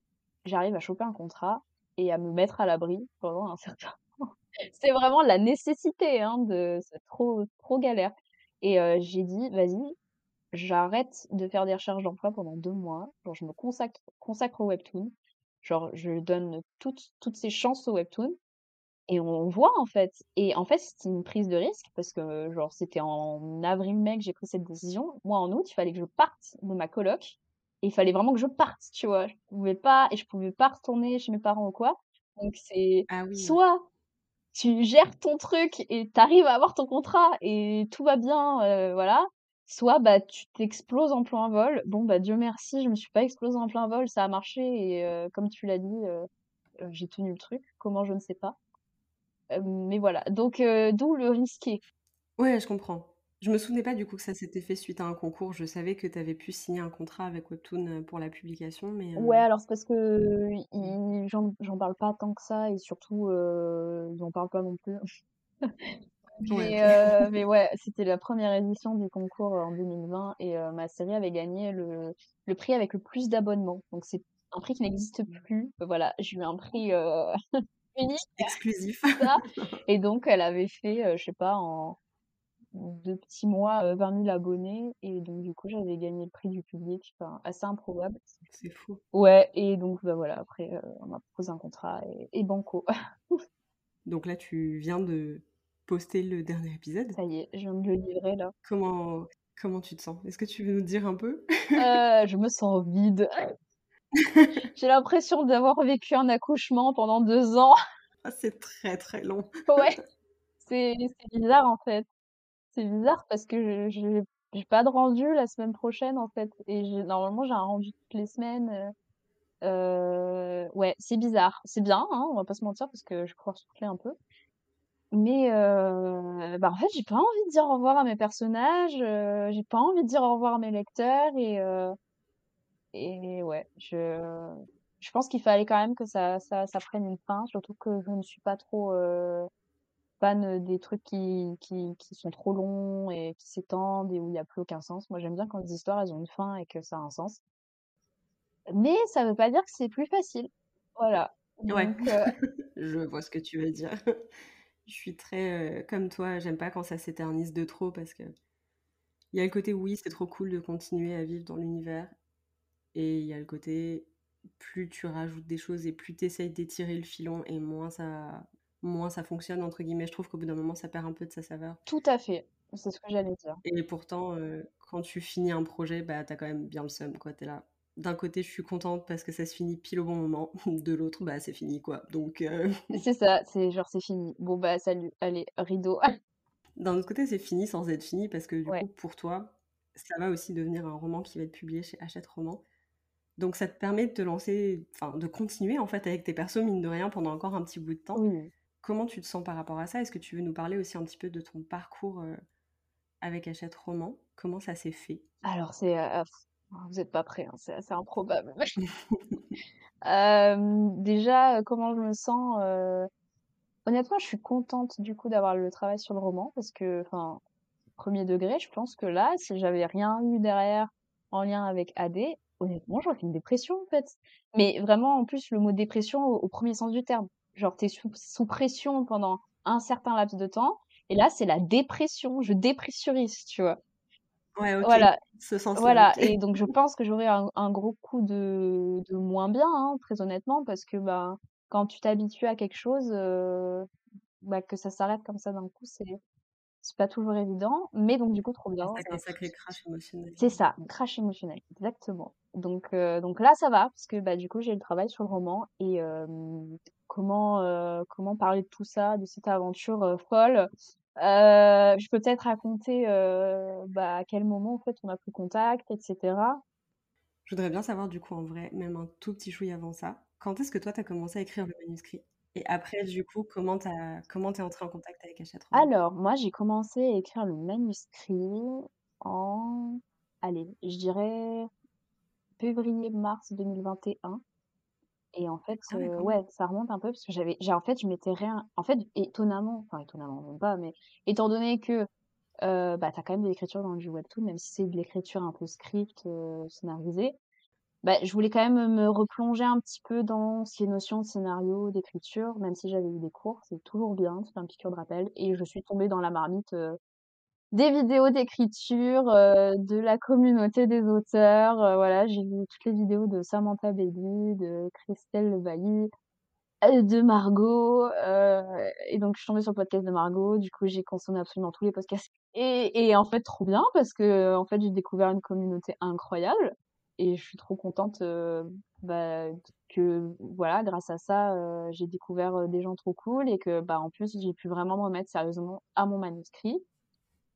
j'arrive à choper un contrat et à me mettre à l'abri pendant un certain» c'est vraiment la nécessité, hein, de c'est trop trop galère. Et heu, j'ai dit: «Vas-y, j'arrête de faire des recherches d'emploi pendant 2 mois, genre je me consacre consacre au webtoon, genre je donne toutes toutes ces chances au webtoon. Et on voit, en fait. Et en fait, c'était une prise de risque parce que, genre, c'était en avril-mai que j'ai pris cette décision. Moi, en août, il fallait que je parte de ma coloc et il fallait vraiment que je parte, tu vois? Je pouvais pas et je pouvais pas retourner chez mes parents ou quoi. Donc c'est Ah oui. soit tu gères ton truc et tu arrives à avoir ton contrat et tout va bien, heu, voilà, soit, bah, tu t'exploses en plein vol. Bon, bah, Dieu merci, je me suis pas explosée en plein vol, ça a marché et heu, comme tu l'as dit, heu, j'ai tenu le truc. Comment, je ne sais pas. Mais voilà, donc d'où le risqué. Ouais, je comprends. Je me souvenais pas du coup que ça s'était fait suite à un concours. Je savais que tu avais pu signer un contrat avec Webtoon, pour la publication, mais Ouais, heu, alors c'est parce que j'en j'en parle pas tant que ça et surtout, heu, ils en parlent pas non plus. ouais, Mais OK. heu, mais ouais, c'était la première édition du concours, heu, en 2020 et ma série avait gagné le le prix avec le plus d'abonnements. Donc c'est un prix qui n'existe plus. Voilà, j'ai eu un prix, unique, Exclusif. ça et donc elle avait fait, je sais pas, en 2 petits mois, heu, 20 000 abonnés et donc du coup, j'avais gagné le prix du public, enfin assez improbable. C'est fou. Ouais et donc bah, voilà, après, heu, on m'a proposé un contrat et et banco. Donc là, tu viens de poster le dernier épisode. Ça y est, je viens de le livrer là. Comment comment tu te sens? Est-ce que tu veux nous dire un peu? Heu, je me sens vide. J'ai l'impression d'avoir vécu un accouchement pendant deux ans. Ah, c'est très très long. Ouais, c'est bizarre en fait. C'est bizarre parce que je j'ai pas de rendu la semaine prochaine en fait et normalement j'ai un rendu toutes les semaines. Euh, euh, ouais, c'est bizarre. C'est bien, hein, on va pas se mentir parce que je crois souffler un peu. Mais euh, bah en fait, j'ai pas envie de dire au revoir à mes personnages, euh, j'ai pas envie de dire au revoir à mes lecteurs et euh, et ouais, je je pense qu'il fallait quand même que ça ça ça prenne une fin, surtout que je ne suis pas trop euh, des trucs qui qui qui sont trop longs et qui s'étendent et où il y a plus aucun sens. Moi, j'aime bien quand les histoires elles ont une fin et que ça a un sens. Mais ça veut pas dire que c'est plus facile. Voilà. Ouais. je vois ce que tu veux dire. Je suis très comme toi, j'aime pas quand ça s'éternise de trop parce que il y a le côté oui, c'est trop cool de continuer à vivre dans l'univers. Et il y a le côté plus tu rajoutes des choses et plus tu essayes d'étirer le filon et moins ça moins ça fonctionne entre guillemets. Je trouve qu'au bout d'un moment ça perd un peu de sa saveur. Tout à fait. C'est ce que j'allais dire. Et pourtant quand tu finis un projet, bah t'as quand même bien le seum quoi, t'es là d'un côté, je suis contente parce que ça se finit pile au bon moment. De l'autre, bah, c'est fini, quoi. Donc. Euh, c'est ça, c'est genre, c'est fini. Bon, bah, salut, allez, rideau. D'un autre côté, c'est fini sans être fini parce que du coup, pour toi, ça va aussi devenir un roman qui va être publié chez Hachette Roman. Donc, ça te permet de te lancer, enfin, de continuer en fait avec tes persos, mine de rien, pendant encore un petit bout de temps. Comment tu te sens par rapport à ça? Est-ce que tu veux nous parler aussi un petit peu de ton parcours euh, avec Hachette Roman? Comment ça s'est fait? Alors, c'est. Euh, vous n'êtes pas prêts, hein, c'est assez improbable. Euh, déjà, euh, comment je me sens euh, Honnêtement, je suis contente du coup d'avoir le travail sur le roman parce que, enfin, premier degré, je pense que là, si j'avais rien eu derrière en lien avec AD, honnêtement, j'aurais fait une dépression en fait. Mais vraiment, en plus, le mot dépression au, premier sens du terme. Genre, t'es sous, sous pression pendant un certain laps de temps, et là, c'est la dépression. Je dépressurise, tu vois. Ouais, OK. Voilà. Ce sens Voilà. Et donc, je pense que j'aurais un, un gros coup de, de moins bien, hein, très honnêtement, parce que bah, quand tu t'habitues à quelque chose, euh, bah, que ça s'arrête comme ça d'un coup, c'est c'est pas toujours évident. Mais donc, du coup, trop bien. C'est un sacré crash émotionnel. C'est ça, crash émotionnel, exactement. Donc, euh, donc là, ça va, parce que bah, du coup, j'ai le travail sur le roman et euh, comment, euh, comment parler de tout ça, de cette aventure euh, folle euh, je peux peut-être raconter bah, à quel moment en fait on a pris contact, etc. Je voudrais bien savoir du coup en vrai, même un tout petit chouille avant ça, quand est-ce que toi tu as commencé à écrire le manuscrit? Et après du coup, comment t'as comment t'es entré en contact avec Hachette Alors moi j'ai commencé à écrire le manuscrit en allez, je dirais février-mars 2021. Et en fait, ah ouais, ça remonte un peu parce que j'avais, j'ai en fait, je m'étais rien, en fait, étonnamment, enfin étonnamment même pas, mais étant donné que bah t'as quand même de l'écriture dans le jeu webtoon, même si c'est de l'écriture un peu script, scénarisée, bah je voulais quand même me replonger un petit peu dans ces notions de scénario, d'écriture, même si j'avais eu des cours, c'est toujours bien, c'est un piqûre de rappel, et je suis tombée dans la marmite des vidéos d'écriture euh, de la communauté des auteurs. Euh, voilà, j'ai vu toutes les vidéos de Samantha Bailey, de Christelle Levailly, euh, de Margot. et donc, je suis tombée sur le podcast de Margot. Du coup, j'ai consommé absolument tous les podcasts. Et, et en fait, trop bien parce que en fait, j'ai découvert une communauté incroyable. Et je suis trop contente bah, que, voilà, grâce à ça, j'ai découvert des gens trop cool et que, bah, en plus, j'ai pu vraiment me remettre sérieusement à mon manuscrit.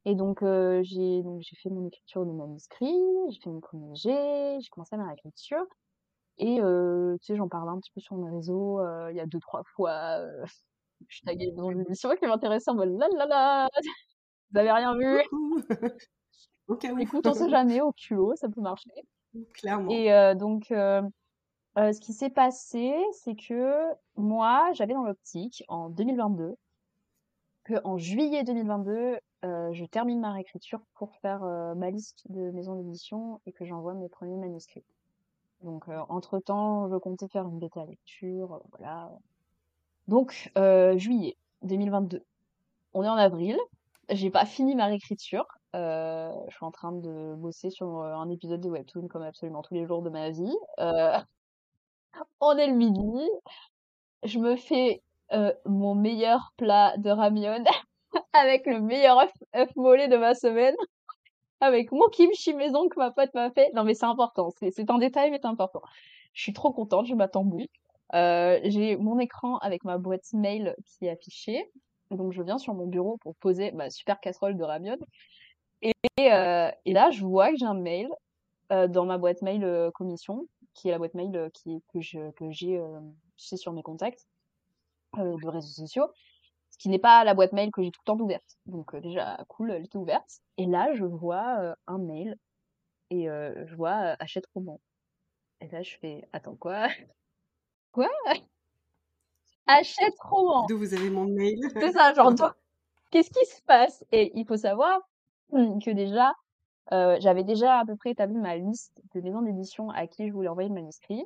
Et donc, euh, j'ai donc j'ai fait mon écriture de manuscrit, j'ai fait mon premier jet, j'ai commencé à faire l'écriture. Et euh, tu sais, j'en parlais un petit peu sur mes réseaux. Euh, il y a deux, trois fois, je taguais dans l'émission qui m'intéressait en mode là là là, vous avez rien vu cas où. Écoute, on sait jamais, au culot, ça peut marcher. Clairement. Et donc, ce qui s'est passé, c'est que moi, j'avais dans l'optique en 2022 que en juillet 2022, euh, je termine ma réécriture pour faire euh, ma liste de maisons d'édition et que j'envoie mes premiers manuscrits. Donc, euh, entre-temps, je comptais faire une bêta lecture, voilà. Donc, juillet 2022. On est en avril. J'ai pas fini ma réécriture. je suis en train de bosser sur un épisode de Webtoon comme absolument tous les jours de ma vie. on est le midi. Je me fais mon meilleur plat de ramion avec le meilleur œuf, mollet de ma semaine, avec mon kimchi maison que ma pote m'a fait. Non, mais c'est important. C'est un détail, mais c'est important. Je suis trop contente, je m'attends beaucoup. Euh, j'ai mon écran avec ma boîte mail qui est affichée. Donc je viens sur mon bureau pour poser ma super casserole de ramen. Et, euh, et là, je vois que j'ai un mail euh, dans ma boîte mail commission, qui est la boîte mail qui, que que j'ai euh, sur mes contacts de réseaux sociaux, ce qui n'est pas la boîte mail que j'ai tout le temps ouverte. Donc déjà, cool, elle était ouverte. Et là, je vois un mail et je vois achète roman. Et là, je fais attends quoi? Quoi? Achète roman. D'où vous avez mon mail? C'est ça, genre qu'est-ce qui se passe? Et il faut savoir que déjà, euh, j'avais déjà à peu près établi ma liste de maisons d'édition à qui je voulais envoyer le manuscrit.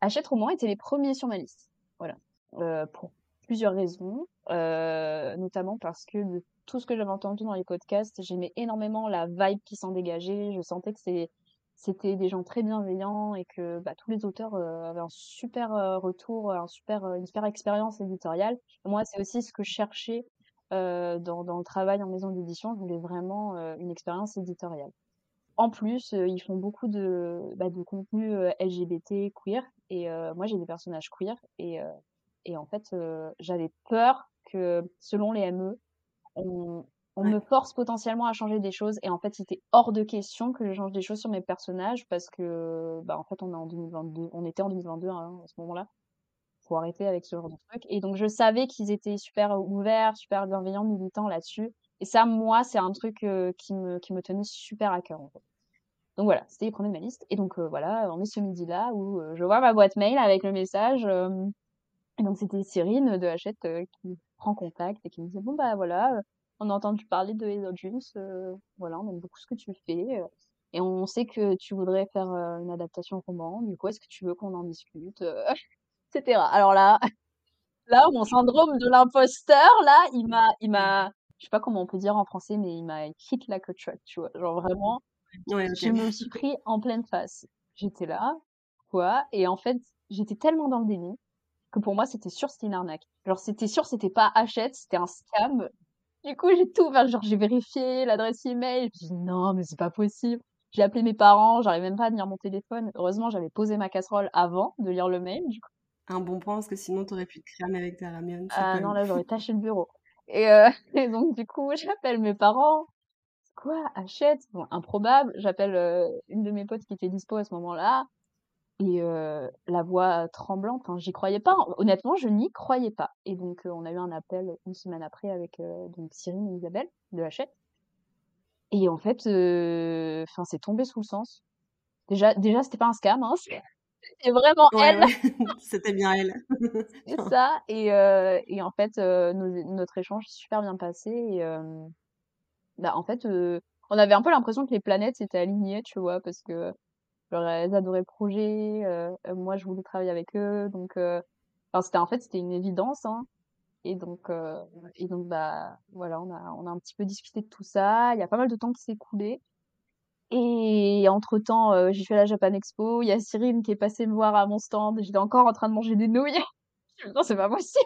Achète Roman était les premiers sur ma liste. Voilà. Euh, pour plusieurs raisons. Euh, notamment parce que de tout ce que j'avais entendu dans les podcasts, j'aimais énormément la vibe qui s'en dégageait. Je sentais que c'était des gens très bienveillants et que bah, tous les auteurs euh, avaient un super euh, retour, un super, une super expérience éditoriale. moi, c'est aussi ce que je cherchais dans, le travail en maison d'édition, je voulais vraiment une expérience éditoriale. En plus, ils font beaucoup de, bah, de contenu LGBT queer, et moi j'ai des personnages queer, et, et en fait j'avais peur que selon les ME, on, on me force potentiellement à changer des choses, et en fait c'était hors de question que je change des choses sur mes personnages parce que bah en fait on est en 2022, on était en 2022 hein, à ce moment-là faut arrêter avec ce genre de truc. Et donc, je savais qu'ils étaient super ouverts, super bienveillants, militants là-dessus. Et ça, moi, c'est un truc euh, qui, me, qui me tenait super à cœur, en fait. Donc voilà, c'était les premiers de ma liste. Et donc euh, voilà, on est ce midi-là où euh, je vois ma boîte mail avec le message. Et donc c'était Cyrine de Hachette qui prend contact et qui me dit bon bah voilà, on a entendu parler de Heather Jones, voilà, on aime beaucoup ce que tu fais. et on sait que tu voudrais faire une adaptation roman. Du coup, est-ce que tu veux qu'on en discute etc. Alors là, là, mon syndrome de l'imposteur, là, il m'a, il m'a, je sais pas comment on peut dire en français, mais il m'a hit like a truck, tu vois. Genre vraiment, je me suis pris en pleine face. J'étais là, quoi, et en fait, j'étais tellement dans le déni que pour moi, c'était sûr, c'était une arnaque. Genre, c'était sûr, c'était pas Hachette, c'était un scam. Du coup, j'ai tout ouvert, genre, j'ai vérifié l'adresse email, je me dit, non, mais c'est pas possible. J'ai appelé mes parents, j'arrivais même pas à tenir mon téléphone. Heureusement, j'avais posé ma casserole avant de lire le mail, du coup un bon point parce que sinon tu aurais pu te cramer avec ta ramen. Ah non, là j'aurais taché le bureau. Et, euh, et donc du coup, j'appelle mes parents. Quoi Achète Bon, improbable. J'appelle euh, une de mes potes qui était dispo à ce moment-là. Et euh, la voix tremblante, hein, j'y croyais pas. Honnêtement, je n'y croyais pas. Et donc, on a eu un appel une semaine après avec donc Cyrine et Isabelle de Hachette. Et en fait, enfin, c'est tombé sous le sens. Déjà, déjà, c'était pas un scam, hein, c'est vraiment elle. C'était bien elle. c'est ça. Et, euh, et en fait, euh, notre échange s'est super bien passé. Et euh, bah, en fait, on avait un peu l'impression que les planètes s'étaient alignées, tu vois, parce que genre, elles adoraient le projet. moi, je voulais travailler avec eux. Donc, enfin, c'était en fait, c'était une évidence. Hein. Et donc, et donc, bah, voilà, on a, on a un petit peu discuté de tout ça. Il y a pas mal de temps qui s'est écoulé. Et entre-temps, euh, j'ai fait la Japan Expo. Il y a Cyrine qui est passée me voir à mon stand. J'étais encore en train de manger des nouilles. non, c'est pas possible.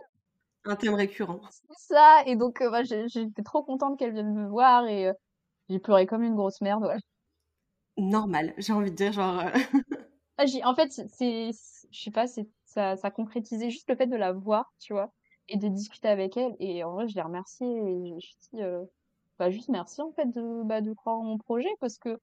Un thème récurrent. C'est ça. Et donc, euh, bah, j'étais trop contente qu'elle vienne me voir et euh, j'ai pleuré comme une grosse merde. Normal, j'ai envie de dire, genre. Ah, en fait, c'est, je sais pas, ça, ça concrétisait juste le fait de la voir, tu vois, et de discuter avec elle. Et en vrai, je l'ai remerciée et je suis dit, bah, juste merci en fait de, bah, de croire en mon projet parce que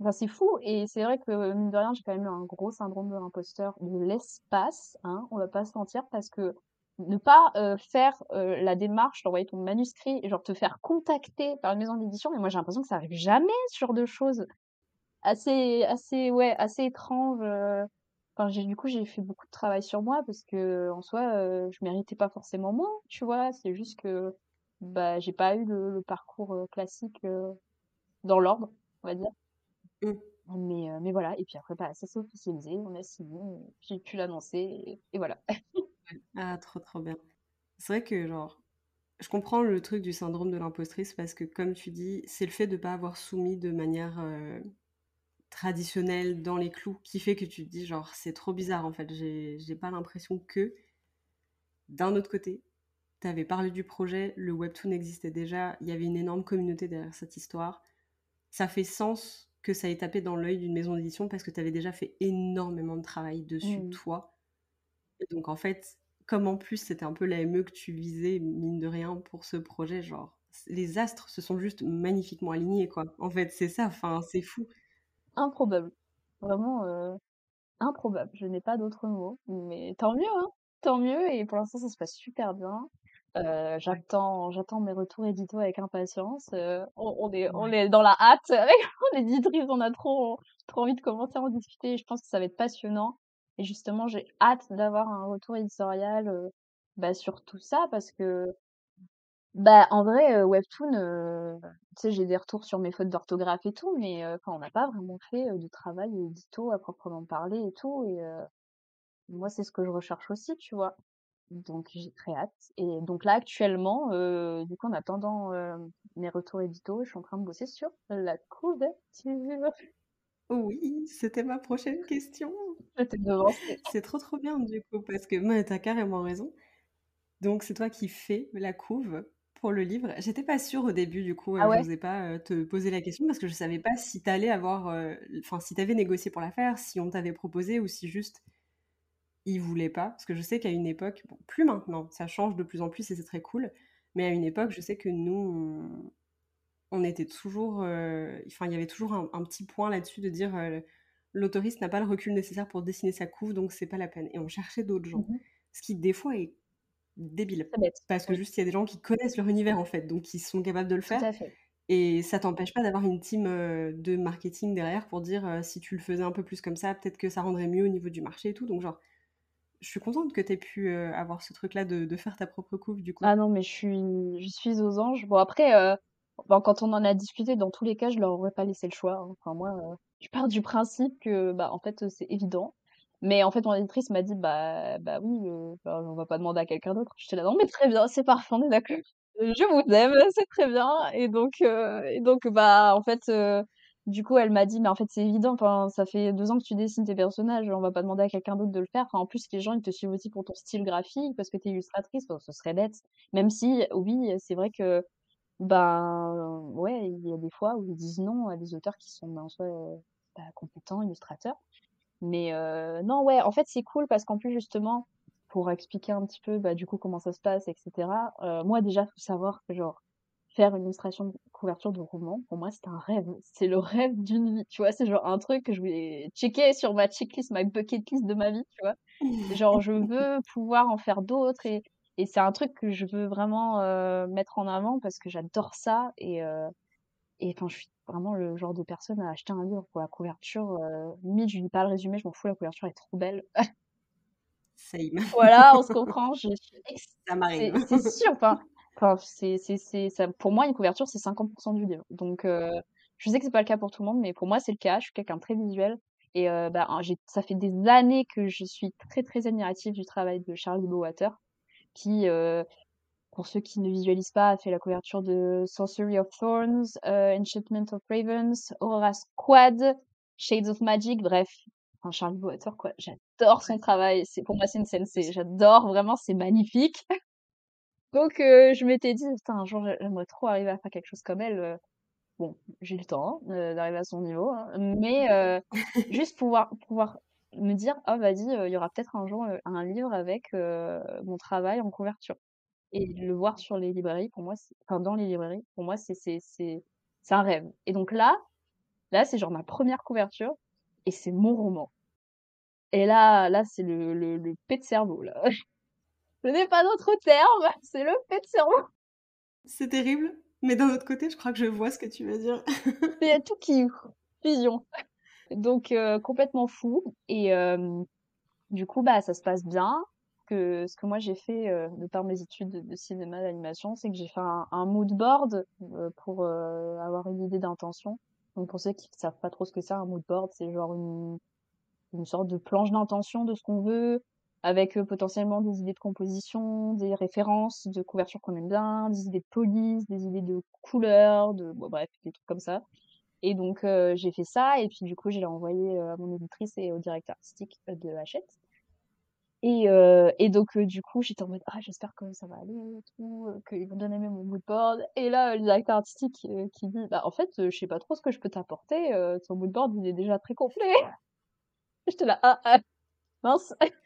Enfin, c'est fou. Et c'est vrai que, mine de rien, j'ai quand même eu un gros syndrome de l'imposteur de l'espace, hein, on va pas se mentir, parce que ne pas euh, faire euh, la démarche d'envoyer ton manuscrit genre te faire contacter par une maison d'édition, mais moi j'ai l'impression que ça arrive jamais, ce genre de choses. Assez, assez, ouais, assez étrange. Euh. Enfin, j'ai, du coup, j'ai fait beaucoup de travail sur moi parce que, en soi, je méritais pas forcément moins, tu vois. C'est juste que, bah, j'ai pas eu le parcours classique dans l'ordre, on va dire. Mmh. Mais, euh, mais voilà, et puis après, bah, ça s'est officialisé, on a signé, j'ai pu l'annoncer, et, voilà. ah, trop trop bien. C'est vrai que, genre, je comprends le truc du syndrome de l'impostrice parce que, comme tu dis, c'est le fait de ne pas avoir soumis de manière euh, traditionnelle dans les clous qui fait que tu te dis, genre, c'est trop bizarre en fait. J'ai pas l'impression que, d'un autre côté, tu avais parlé du projet, le webtoon existait déjà, il y avait une énorme communauté derrière cette histoire. Ça fait sens que ça ait tapé dans l'œil d'une maison d'édition parce que tu avais déjà fait énormément de travail dessus, Mmh. toi. Et donc, en fait, comme en plus c'était un peu la ME que tu visais, mine de rien, pour ce projet, genre, les astres se sont juste magnifiquement alignés, quoi. En fait, c'est ça, enfin, c'est fou. Improbable. Vraiment, euh, improbable. Je n'ai pas d'autres mots. Mais tant mieux, hein. Tant mieux. Et pour l'instant, ça se passe super bien. Euh, j'attends, j'attends mes retours édito avec impatience. Euh, on, on est, on est dans la hâte avec l'éditrice. On a trop, trop envie de commencer à en discuter. Je pense que ça va être passionnant. Et justement, j'ai hâte d'avoir un retour éditorial euh, bah, sur tout ça parce que bah, en vrai, heu, Webtoon, heu, tu sais, j'ai des retours sur mes fautes d'orthographe et tout, mais heu, enfin, on n'a pas vraiment fait, heu, de travail édito à proprement parler et tout et heu, moi, c'est ce que je recherche aussi, tu vois? Donc j'ai très hâte et donc là, actuellement, heu, du coup, en attendant, hem, mes retours édito, je suis en train de bosser sur la couverture. Oui, c'était ma prochaine question. Je t'ai devancé. C'est trop, trop bien, du coup, parce que mais tu carrément raison. Donc, c'est toi qui fais la couve pour le livre. J'étais pas sûre au début, du coup, Ah euh, ouais? j'osais pas euh, te poser la question parce que je savais pas si t'allais avoir, euh, enfin, si t'avais négocié pour la faire, si on t'avait proposé ou si juste ils voulaient pas. Parce que je sais qu'à une époque, bon, plus maintenant, ça change de plus en plus et c'est très cool. Mais à une époque, je sais que nous, on, on était toujours, euh, enfin, il y avait toujours un, un petit point là-dessus de dire l'autoriste n'a pas le recul nécessaire pour dessiner sa couve, donc c'est pas la peine. Et on cherchait d'autres gens. Mmh Ce qui, des fois, est débile. Parce que Oui, juste, il y a des gens qui connaissent leur univers, en fait, donc qui sont capables de le tout faire. à fait. Et ça t'empêche pas d'avoir une team euh, de marketing derrière pour dire euh, si tu le faisais un peu plus comme ça, peut-être que ça rendrait mieux au niveau du marché et tout. Donc, genre, je suis contente que tu aies pu euh, avoir ce truc-là de, de faire ta propre couve, du coup. Ah non, mais je suis, je suis aux anges. Bon, après, bon, quand on en a discuté, dans tous les cas, je leur aurais pas laissé le choix. hein. Enfin, moi, je pars du principe que, bah, en fait, c'est évident. Mais en fait, mon éditrice m'a dit, bah, bah oui, euh, bah, on va pas demander à quelqu'un d'autre. J'étais là, non, mais très bien, c'est parfait, on est d'accord. Je vous aime, c'est très bien. Et donc, euh, bah, en fait, euh, du coup, elle m'a dit, mais en fait, c'est évident. Ça fait deux ans que tu dessines tes personnages. On va pas demander à quelqu'un d'autre de le faire. En plus, les gens, ils te suivent aussi pour ton style graphique parce que t'es illustratrice. Bon, ce serait bête. Même si, oui, c'est vrai que, ben, ouais, il y a des fois où ils disent non à des auteurs qui sont en soi euh, bah, compétents, illustrateurs. Mais euh, non, ouais, en fait, c'est cool parce qu'en plus, justement, pour expliquer un petit peu, bah, du coup, comment ça se passe, etc. euh, moi, déjà, faut savoir que, genre, faire une illustration de couverture de roman, pour moi, c'est un rêve. C'est le rêve d'une vie, tu vois. C'est genre un truc que je vais checker sur ma checklist, ma bucket list de ma vie, tu vois. Genre, je veux pouvoir en faire d'autres et, et c'est un truc que je veux vraiment euh, mettre en avant parce que j'adore ça et, euh, et enfin, je suis vraiment le genre de personne à acheter un livre pour la couverture. Euh, limite, je lis pas le résumé, je m'en fous, la couverture est trop belle. Same. Voilà, on se comprend. Je Ça m'arrive. c'est sûr. Enfin, enfin, c'est c'est c'est ça. Pour moi, une couverture, c'est 50% du livre. Donc, euh, je sais que c'est pas le cas pour tout le monde, mais pour moi, c'est le cas. Je suis quelqu'un de très visuel. Et euh, bah, ça fait des années que je suis très très admirative du travail de Charlie Bowater, qui, euh, pour ceux qui ne visualisent pas, a fait la couverture de Sorcery of Thorns, euh, Enchantment of Ravens, Aurora Squad, Shades of Magic, bref. Enfin, Charlie Bowater, quoi. J'adore son travail. C'est, pour moi, c'est une sensei. J'adore, vraiment, c'est magnifique. Donc, euh, je m'étais dit, putain, un jour, j'aimerais trop arriver à faire quelque chose comme elle. euh. Bon, j'ai le temps hein, d'arriver à son niveau, hein. mais euh, juste pouvoir, pouvoir me dire, oh, vas-y, il y aura peut-être un jour un livre avec mon travail en couverture. Et le voir sur les librairies, pour moi, c'est- enfin, dans les librairies, pour moi, c'est, c'est, c'est, c'est un rêve. Et donc là, là, c'est genre ma première couverture et c'est mon roman. Et là, là, c'est le, le, le pet de cerveau, là. Je n'ai pas d'autre terme, c'est le pet de cerveau. C'est terrible, mais d'un autre côté, je crois que je vois ce que tu veux dire. Il y a tout qui fusion. Donc, euh, complètement fou. Et euh, du coup, bah, ça se passe bien. Que ce que moi j'ai fait euh, de par mes études de, cinéma d'animation, c'est que j'ai fait un, un mood board euh, pour euh, avoir une idée d'intention. Donc pour ceux qui ne savent pas trop ce que c'est un mood board, c'est genre une, une sorte de planche d'intention de ce qu'on veut, avec potentiellement des idées de composition, des références de couverture qu'on aime bien, des idées de police, des idées de couleurs, de bref, des trucs comme ça. Et donc j'ai fait ça et puis du coup je l'ai envoyé à mon éditrice et au directeur artistique de Hachette. Et, euh, et donc, euh, du coup, j'étais en mode, ah, j'espère que ça va aller tout, euh, qu'ils vont bien aimer mon moodboard. Et là, le directeur artistique euh, qui dit, bah, en fait, euh, je sais pas trop ce que je peux t'apporter, euh, ton moodboard, il est déjà très complet. J'étais là, ah, ah, mince,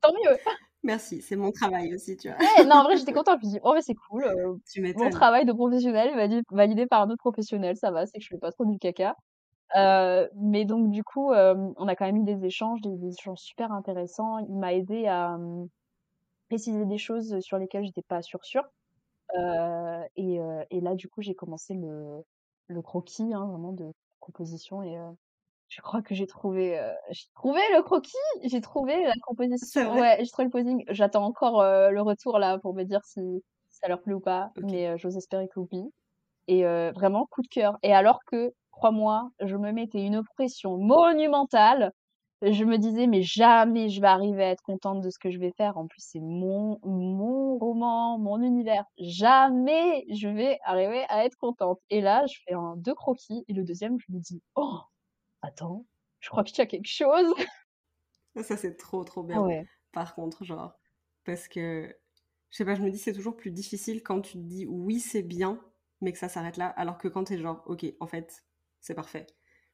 tant mieux. Merci, c'est mon travail aussi, tu vois. Ouais, non, en vrai, j'étais contente. Je me dis, oh, mais c'est cool. euh, Tu mon travail de professionnel validé, validé par un autre professionnel, ça va, c'est que je fais pas trop du caca. Mais donc, du coup, euh, on a quand même eu des échanges, des, des échanges super intéressants. Il m'a aidé à préciser des choses sur lesquelles j'étais pas sûre sûre. Euh, et, euh, et là, du coup, j'ai commencé le, le croquis, hein, vraiment de composition. Et euh, je crois que j'ai trouvé, euh, j'ai trouvé le croquis, j'ai trouvé la C'est composition. vrai? Ouais, j'ai trouvé le posing. J'attends encore le retour là pour me dire si, ça leur plaît ou pas. Ok. Mais j'ose espérer que oui. Et euh, vraiment, coup de cœur. Et alors que, crois-moi, je me mettais une pression monumentale. Je me disais, mais jamais je vais arriver à être contente de ce que je vais faire. En plus, c'est mon, mon roman, mon univers. Jamais je vais arriver à être contente. Et là, je fais un deux croquis. Et le deuxième, je me dis, oh, attends, je crois que tu as quelque chose. Ça, c'est trop, trop bien. ouais. Par contre, genre, parce que, je sais pas, je me dis c'est toujours plus difficile quand tu te dis oui, c'est bien, mais que ça s'arrête là, alors que quand t'es genre, ok, en fait, c'est parfait.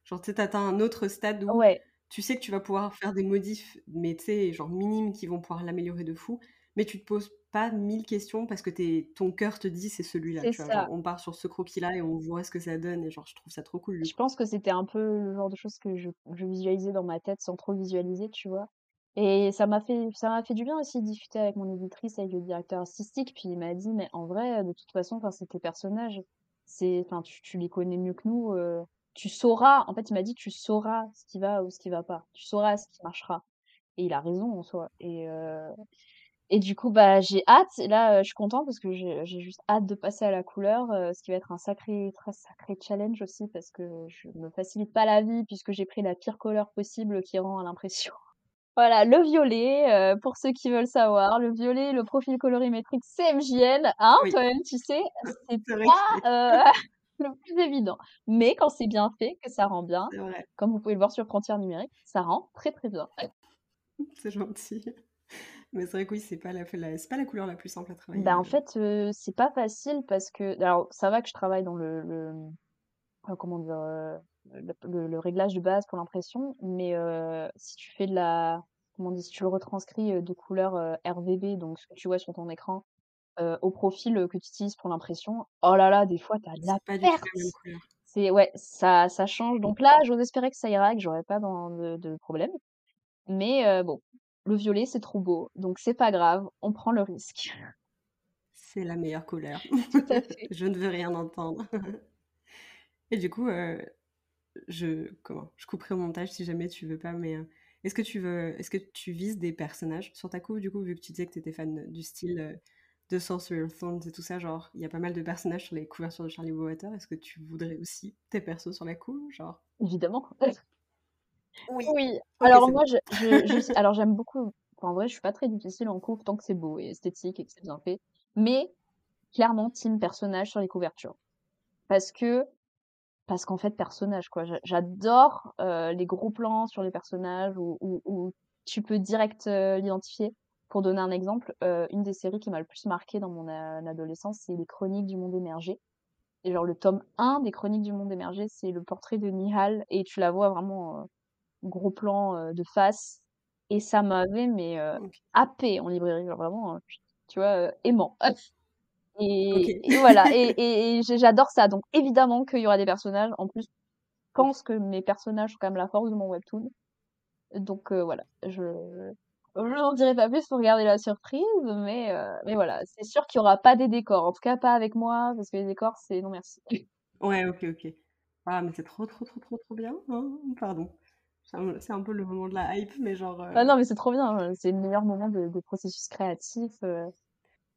Genre, tu sais, t'atteins un autre stade où Ouais, tu sais que tu vas pouvoir faire des modifs, mais tu sais, genre minimes qui vont pouvoir l'améliorer de fou, mais tu te poses pas mille questions parce que t'es, ton cœur te dit c'est celui-là, c'est tu vois. Genre, ça. on part sur ce croquis-là et on voit ce que ça donne, et genre, je trouve ça trop cool Je pense que c'était un peu le genre de choses que je, je visualisais dans ma tête sans trop visualiser, tu vois. Et ça m'a fait, ça m'a fait du bien aussi de discuter avec mon éditrice, avec le directeur artistique, puis il m'a dit, mais en vrai, de toute façon, enfin, c'est tes personnages, c'est, enfin, tu, tu les connais mieux que nous, euh, tu sauras, en fait, il m'a dit, tu sauras ce qui va ou ce qui va pas, tu sauras ce qui marchera. Et il a raison en soi. Et, euh, et du coup, bah, j'ai hâte. Et là, euh, je suis contente parce que j'ai juste hâte de passer à la couleur, euh, ce qui va être un sacré, très sacré challenge aussi parce que je me facilite pas la vie puisque j'ai pris la pire couleur possible qui rend à l'impression. Voilà, le violet, pour ceux qui veulent savoir, le violet, le profil colorimétrique CMJN, hein, Oui, toi-même, tu sais, c'est pas le plus évident. Mais quand c'est bien fait, que ça rend bien, comme vous pouvez le voir sur Frontières numériques, ça rend très très bien. c'est gentil. Mais c'est vrai que oui, c'est pas la, la- c'est pas la couleur la plus simple à travailler. Bah, en fait, euh, c'est pas facile parce que, alors, ça va que je travaille dans le, le euh, comment dire, euh, le, le- le réglage de base pour l'impression, mais si tu fais de la, comment on dit, si tu le retranscris de couleur RVB, donc ce que tu vois sur ton écran, euh, au profil que tu utilises pour l'impression, oh là là, des fois, t'as de la C'est pas perte. C'est, ouais, ça, ça change. Donc là, j'ose espérer que ça ira et que j'aurai pas dans, de, de problème. Mais euh, bon, le violet, c'est trop beau, donc c'est pas grave, on prend le risque. C'est la meilleure couleur. Tout à fait. Je ne veux rien entendre. Et du coup, euh, je, comment, je couperai au montage si jamais tu veux pas, mais est-ce que tu veux, est-ce que tu vises des personnages sur ta couve, du coup, vu que tu disais que tu étais fan du style de Sorcerer Thorns et tout ça, genre, il y a pas mal de personnages sur les couvertures de Charlie Bowater, est-ce que tu voudrais aussi tes persos sur la couve, genre? Évidemment. Oui. Alors moi, bon. je, je, je- alors j'aime beaucoup, enfin, en vrai, je suis pas très difficile en couve tant que c'est beau et esthétique et que c'est bien fait. Mais clairement, team personnage sur les couvertures. Parce que, parce qu'en fait, personnage, quoi. J'a- J'adore euh, les gros plans sur les personnages où, où, où tu peux direct euh, l'identifier. Pour donner un exemple, euh, une des séries qui m'a le plus marqué dans mon euh, adolescence, c'est les Chroniques du Monde Émergé. Et genre le tome 1 des Chroniques du Monde Émergé, c'est le portrait de Nihal et tu la vois vraiment euh, gros plan euh, de face et ça m'avait mais euh, Ok. happé en librairie, genre vraiment, tu vois, aimant. Et, et voilà, et, et, et j'adore ça. Donc évidemment qu'il y aura des personnages. En plus, je pense que mes personnages sont quand même la force de mon webtoon. Donc euh, voilà, je je n'en dirai pas plus pour garder la surprise, mais euh, mais voilà, c'est sûr qu'il y aura pas des décors. En tout cas, pas avec moi, parce que les décors, c'est non merci. Ouais, ok, ok. Ah, mais c'est trop, trop, trop, trop, trop bien. hein. Pardon. C'est un, c'est un peu le moment de la hype, mais genre, Ah euh, non, mais c'est trop bien. euh, C'est le meilleur moment de, de processus créatif. euh.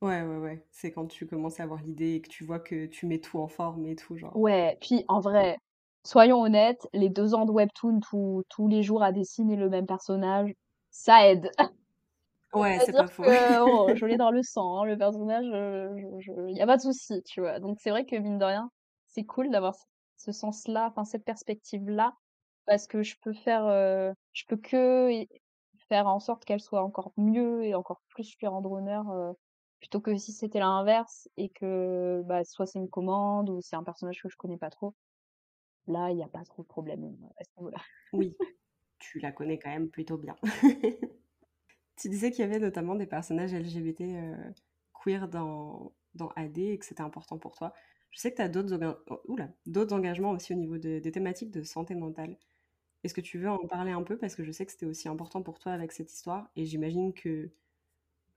ouais, ouais, ouais. C'est quand tu commences à avoir l'idée et que tu vois que tu mets tout en forme et tout, genre. Ouais, puis en vrai, soyons honnêtes, les deux ans de webtoon tous tous les jours à dessiner le même personnage, ça aide. Ouais, c'est pas faux. que oh, je l'ai dans le sang, hein, le personnage, euh, je, je, y a pas de souci, tu vois. Donc c'est vrai que mine de rien, c'est cool d'avoir ce sens-là, enfin cette perspective-là, parce que je peux faire, euh, je peux que faire en sorte qu'elle soit encore mieux et encore plus lui rendre honneur, heu, plutôt que si c'était l'inverse et que, bah, soit c'est une commande ou c'est un personnage que je connais pas trop. Là, il y a pas trop de problème, à ce niveau-là. Oui, tu la connais quand même plutôt bien. Tu disais qu'il y avait notamment des personnages LGBT, heu, queer dans dans AD et que c'était important pour toi. Je sais que tu as d'autres oh, d'autres engagements aussi au niveau de des thématiques de santé mentale. Est-ce que tu veux en parler un peu? Parce que je sais que c'était aussi important pour toi avec cette histoire et j'imagine que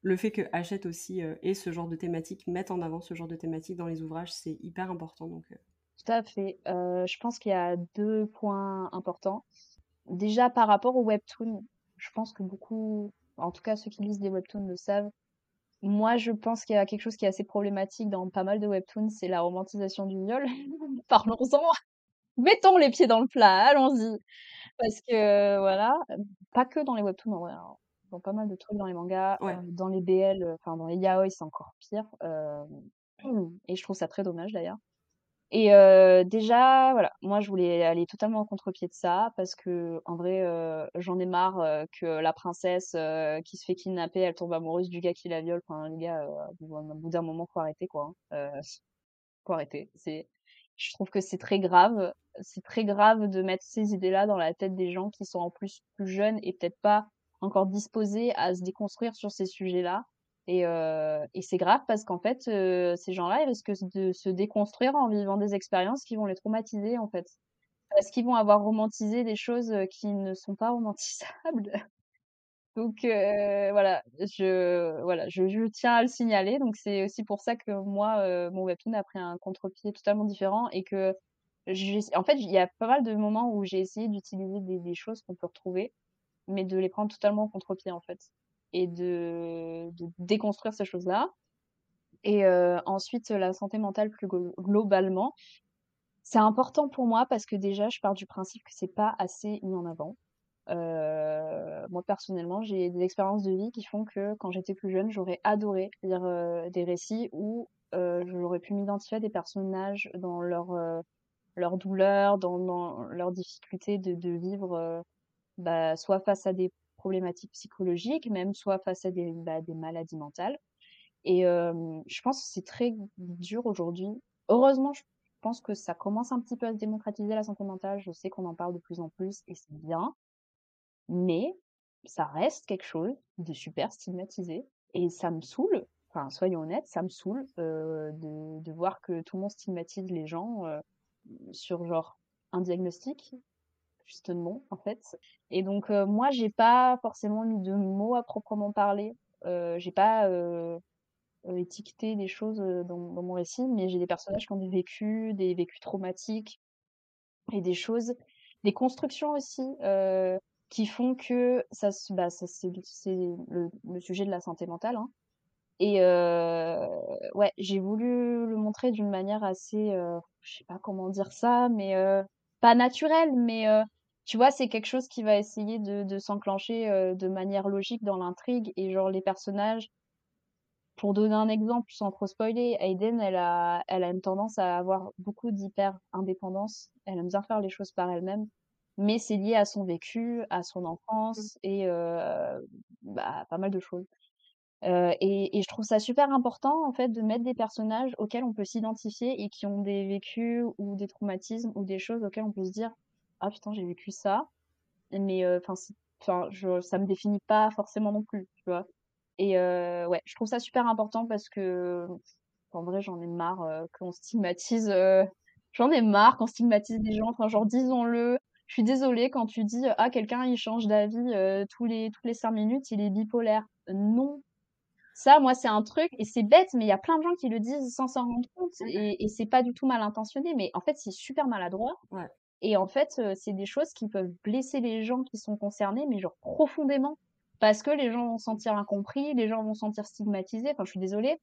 le fait que Hachette aussi, heu, ait ce genre de thématique, mette en avant ce genre de thématique dans les ouvrages, c'est hyper important donc heu Tout à fait. Heu, je pense qu'il y a 2 points importants. Déjà par rapport au webtoon, je pense que beaucoup en tout cas ceux qui lisent des webtoons le savent. Moi, je pense qu'il y a quelque chose qui est assez problématique dans pas mal de webtoons, c'est la romantisation du viol. Parlons-en! Mettons les pieds dans le plat, allons-y! Parce que voilà, pas que dans les webtoons en vrai, hein, dans pas mal de trucs dans les mangas, Ouais. dans les BL, heu, enfin dans les yaoi, c'est encore pire, hem et je trouve ça très dommage d'ailleurs et heu, déjà, voilà, moi je voulais aller totalement en contre-pied de ça parce qu'en vrai, heu, j'en ai marre, heu, que la princesse, qui se fait kidnapper, elle tombe amoureuse du gars qui la viole. Enfin les gars, au bout d'un moment, faut arrêter quoi, hein, faut arrêter. C'est je trouve que c'est très grave, c'est très grave de mettre ces idées-là dans la tête des gens qui sont en plus plus jeunes et peut-être pas encore disposés à se déconstruire sur ces sujets-là et c'est grave parce qu'en fait, ces gens-là, ils risquent de se déconstruire en vivant des expériences qui vont les traumatiser, en fait. Parce qu'ils vont avoir romantisé des choses, qui ne sont pas romantisables. Donc voilà, je voilà, je tiens à le signaler. Donc c'est aussi pour ça que moi, mon webtoon a pris un contre-pied totalement différent et que en fait, il y a pas mal de moments où j'ai essayé d'utiliser des des choses qu'on peut retrouver, mais de les prendre totalement en contre-pied, en fait et de déconstruire ces choses-là et heu, ensuite, la santé mentale plus glo globalement, c'est important pour moi parce que déjà, je pars du principe que c'est pas assez mis en avant. Heu, moi personnellement, j'ai des expériences de vie qui font que quand j'étais plus jeune, j'aurais adoré lire, heu, des récits où, j'aurais pu m'identifier à des personnages dans leur, leur douleur, dans dans leurs difficultés de de vivre, bah, soit face à des problématiques psychologiques, même soit face à des, bah, maladies mentales et je pense que c'est très dur aujourd'hui. Heureusement, je pense que ça commence un petit peu à se démocratiser la santé mentale. Je sais qu'on en parle de plus en plus et c'est bien. Mais ça reste quelque chose de super stigmatisé et ça me saoule, enfin soyons honnêtes, ça me saoule, de voir que tout le monde stigmatise les gens, sur genre un diagnostic, juste non en fait. Et donc heu, moi j'ai pas forcément mis de mots à proprement parler, heu, j'ai pas, heu heu, étiqueté des choses, heu, dans mon récit, mais j'ai des personnages qui ont des vécus, des vécus traumatiques et des choses des constructions aussi, qui font que ça bah, ça c'est le le sujet de la santé mentale, hein. Et ouais, j'ai voulu le montrer d'une manière assez, heu, je sais pas comment dire ça, mais pas naturelle, mais tu vois, c'est quelque chose qui va essayer de de s'enclencher, heu, de manière logique dans l'intrigue et genre les personnages pour donner un exemple sans trop spoiler, Aiden, elle a elle a une tendance à avoir beaucoup d'hyper-indépendance. Elle aime bien faire les choses par elle-même, mais c'est lié à son vécu, à son Mmh. enfance et heu, bah, pas mal de choses. Heu et et je trouve ça super important, en fait, de mettre des personnages auxquels on peut s'identifier et qui ont des vécus ou des traumatismes ou des choses auxquelles on peut se dire: «Ah putain, j'ai vécu ça, mais heu, enfin enfin ça me définit pas forcément non plus», tu vois? Et heu, ouais, je trouve ça super important parce que, en vrai, j'en ai marre, heu, qu'on stigmatise, j'en ai marre qu'on stigmatise des gens, enfin genre disons-le. Je suis désolée quand tu dis: «Ah quelqu'un il change d'avis, tous les toutes les 5 minutes, il est bipolaire». Non! Ça, moi, c'est un truc et c'est bête, mais il y a plein de gens qui le disent sans s'en rendre compte et et c'est pas du tout mal intentionné, mais en fait, c'est super maladroit Ouais. Et en fait, heu, c'est des choses qui peuvent blesser les gens qui sont concernés, mais genre profondément. Parce que les gens vont se sentir incompris, les gens vont se sentir stigmatisés, enfin je suis désolée.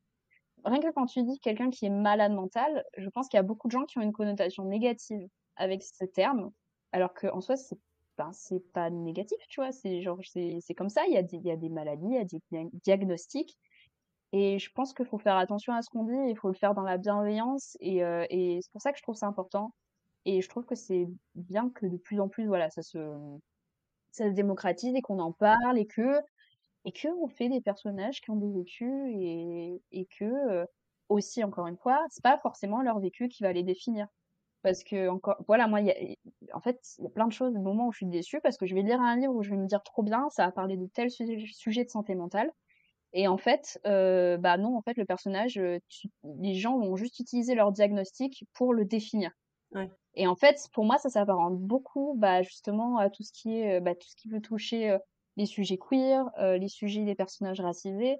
Rien que quand tu dis quelqu'un qui est malade mental, je pense qu'il y a beaucoup de gens qui ont une connotation négative avec ce terme, alors qu'en soi c'est ben, pas négatif, tu vois? C'est genre c'est comme ça, il y a des maladies, il y a des dia diagnostics et je pense qu'il faut faire attention à ce qu'on dit, il faut le faire dans la bienveillance et heu et c'est pour ça que je trouve ça important et je trouve que c'est bien que de plus en plus, voilà, ça se démocratise et qu'on en parle et que et que on fait des personnages qui ont des vécus et que, aussi encore une fois, c'est pas forcément leur vécu qui va les définir. Parce que encore voilà, moi, a en fait, il y a plein de choses, des moments où je suis déçue parce que je vais lire un livre où je vais me dire: «Trop bien, ça va parler de tel sujet de santé mentale» et en fait, heu, bah, non, en fait, le personnage, les gens vont juste utiliser leur diagnostic pour le définir. Et en fait, pour moi, ça s'apparente beaucoup, bah, justement à tout ce qui est, bah, tout ce qui peut toucher, les sujets queer, les sujets des personnages racisés.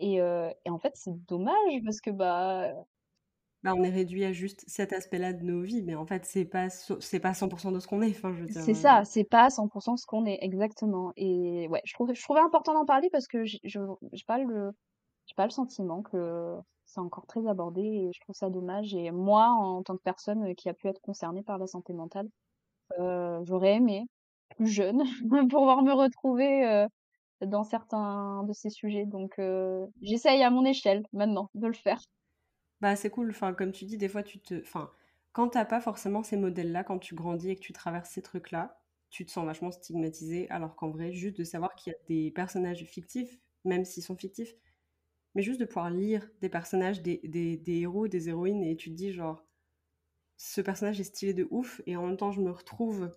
Et et en fait, c'est dommage parce que, bah bah, on est réduit à juste cet aspect-là de nos vies, mais en fait, c'est pas c'est pas 100 de ce qu'on est, enfin, je C'est ça, c'est pas 100% ce qu'on est, exactement. Et ouais, je trouve je trouvais important d'en parler parce que je j'ai pas le j'ai pas le sentiment que c'est encore très abordé et je trouve ça dommage. Et moi, en tant que personne, qui a pu être concernée par la santé mentale, heu, j'aurais aimé, plus jeune, pouvoir me retrouver, heu, dans certains de ces sujets. Donc heu, j'essaye à mon échelle, maintenant, de le faire. Bah, c'est cool, enfin, comme tu dis, des fois, tu te enfin, quand tu as pas forcément ces modèles-là, quand tu grandis et que tu traverses ces trucs-là, tu te sens vachement stigmatisé, alors qu'en vrai, juste de savoir qu'il y a des personnages fictifs, même s'ils sont fictifs, mais juste de pouvoir lire des personnages, des des des héros, des héroïnes et tu te dis genre: «Ce personnage est stylé de ouf» et en même temps, je me retrouve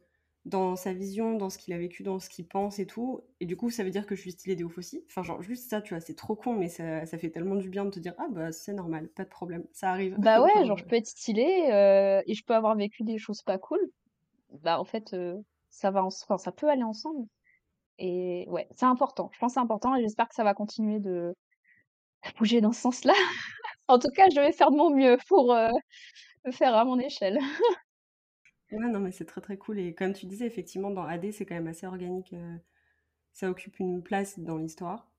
dans sa vision, dans ce qu'il a vécu, dans ce qu'il pense et tout. Et du coup, ça veut dire que je suis stylée des ouf aussi. Enfin, genre, juste ça, tu vois, c'est trop con, mais ça, ça fait tellement du bien de te dire, ah bah, c'est normal, pas de problème, ça arrive. Bah ouais, genre, je peux être stylée euh, et je peux avoir vécu des choses pas cool. Bah, en fait, euh, ça va, enfin, ça peut aller ensemble. Et ouais, c'est important. Je pense que c'est important et j'espère que ça va continuer de bouger dans ce sens-là. en tout cas, je vais faire de mon mieux pour euh, le faire à mon échelle. Ouais, non, mais c'est très très cool. Et comme tu disais, effectivement, dans AD, c'est quand même assez organique. Euh, ça occupe une place dans l'histoire.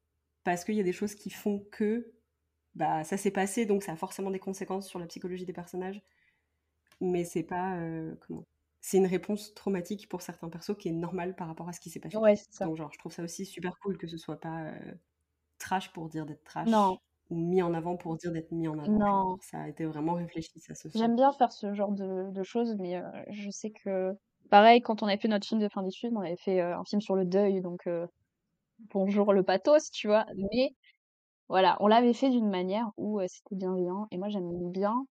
Parce qu'il y a des choses qui font que bah, ça s'est passé, donc ça a forcément des conséquences sur la psychologie des personnages. Mais c'est pas. Euh, comment C'est une réponse traumatique pour certains persos qui est normale par rapport à ce qui s'est passé. Ouais, c'est ça. Donc, genre, je trouve ça aussi super cool que ce soit pas euh, trash pour dire d'être trash. Non, mis en avant pour dire d'être mis en avant. Non. Ça a été vraiment réfléchi, ça se J'aime bien faire ce genre de, choses, mais euh, je sais que, pareil, quand on avait fait notre film de fin d'études, on avait fait euh, un film sur le deuil, donc euh, bonjour le pathos, tu vois. Mais voilà, on l'avait fait d'une manière où c'était bienveillant, et moi j'aime bien.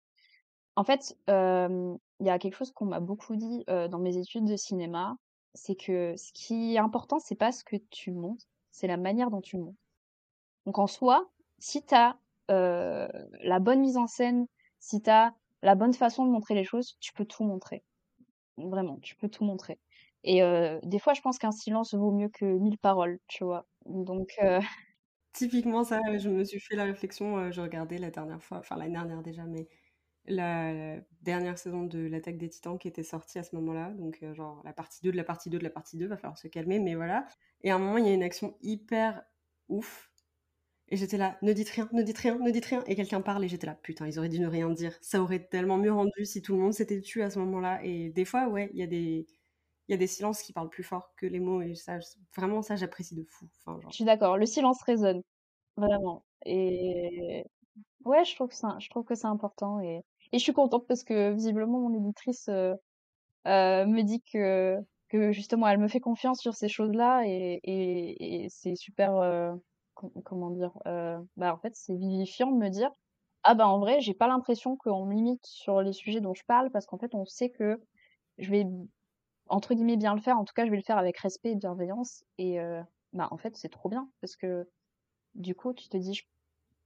En fait, il y a quelque chose qu'on m'a beaucoup dit dans mes études de cinéma, c'est que ce qui est important, c'est pas ce que tu montres, c'est la manière dont tu montres. Donc en soi, si tu as la bonne mise en scène, si tu la bonne façon de montrer les choses, tu peux tout montrer. Vraiment, tu peux tout montrer. Et des fois, je pense qu'un silence vaut mieux que mille paroles, tu vois. Donc. Typiquement, ça, je me suis fait la réflexion, je regardais la dernière fois, enfin l'année dernière déjà, mais la, dernière saison de l'attaque des titans qui était sortie à ce moment-là. Donc, genre, la partie 2 de la partie 2 de la partie 2, va falloir se calmer, mais voilà. Et à un moment, il y a une action hyper ouf et j'étais là, ne dites rien, ne dites rien, ne dites rien. Et quelqu'un parle et j'étais là, putain, ils auraient dû ne rien dire. Ça aurait tellement mieux rendu si tout le monde s'était tué à ce moment-là. Et des fois, ouais, il y a des... Y a des silences qui parlent plus fort que les mots et ça, vraiment ça j'apprécie de fou. Enfin, Je suis d'accord, le silence résonne, vraiment. Et ouais, je trouve je trouve que c'est important et... et je suis contente parce que visiblement mon éditrice euh, euh, me dit que que justement elle me fait confiance sur ces choses-là et, et, et c'est super euh, comment dire euh, bah en fait c'est vivifiant de me dire ah bah en vrai j'ai pas l'impression qu'on me limite sur les sujets dont je parle parce qu'en fait on sait que je vais entre guillemets bien le faire. En tout cas je vais le faire avec respect et bienveillance. Et euh, bah en fait c'est trop bien parce que du coup tu te dis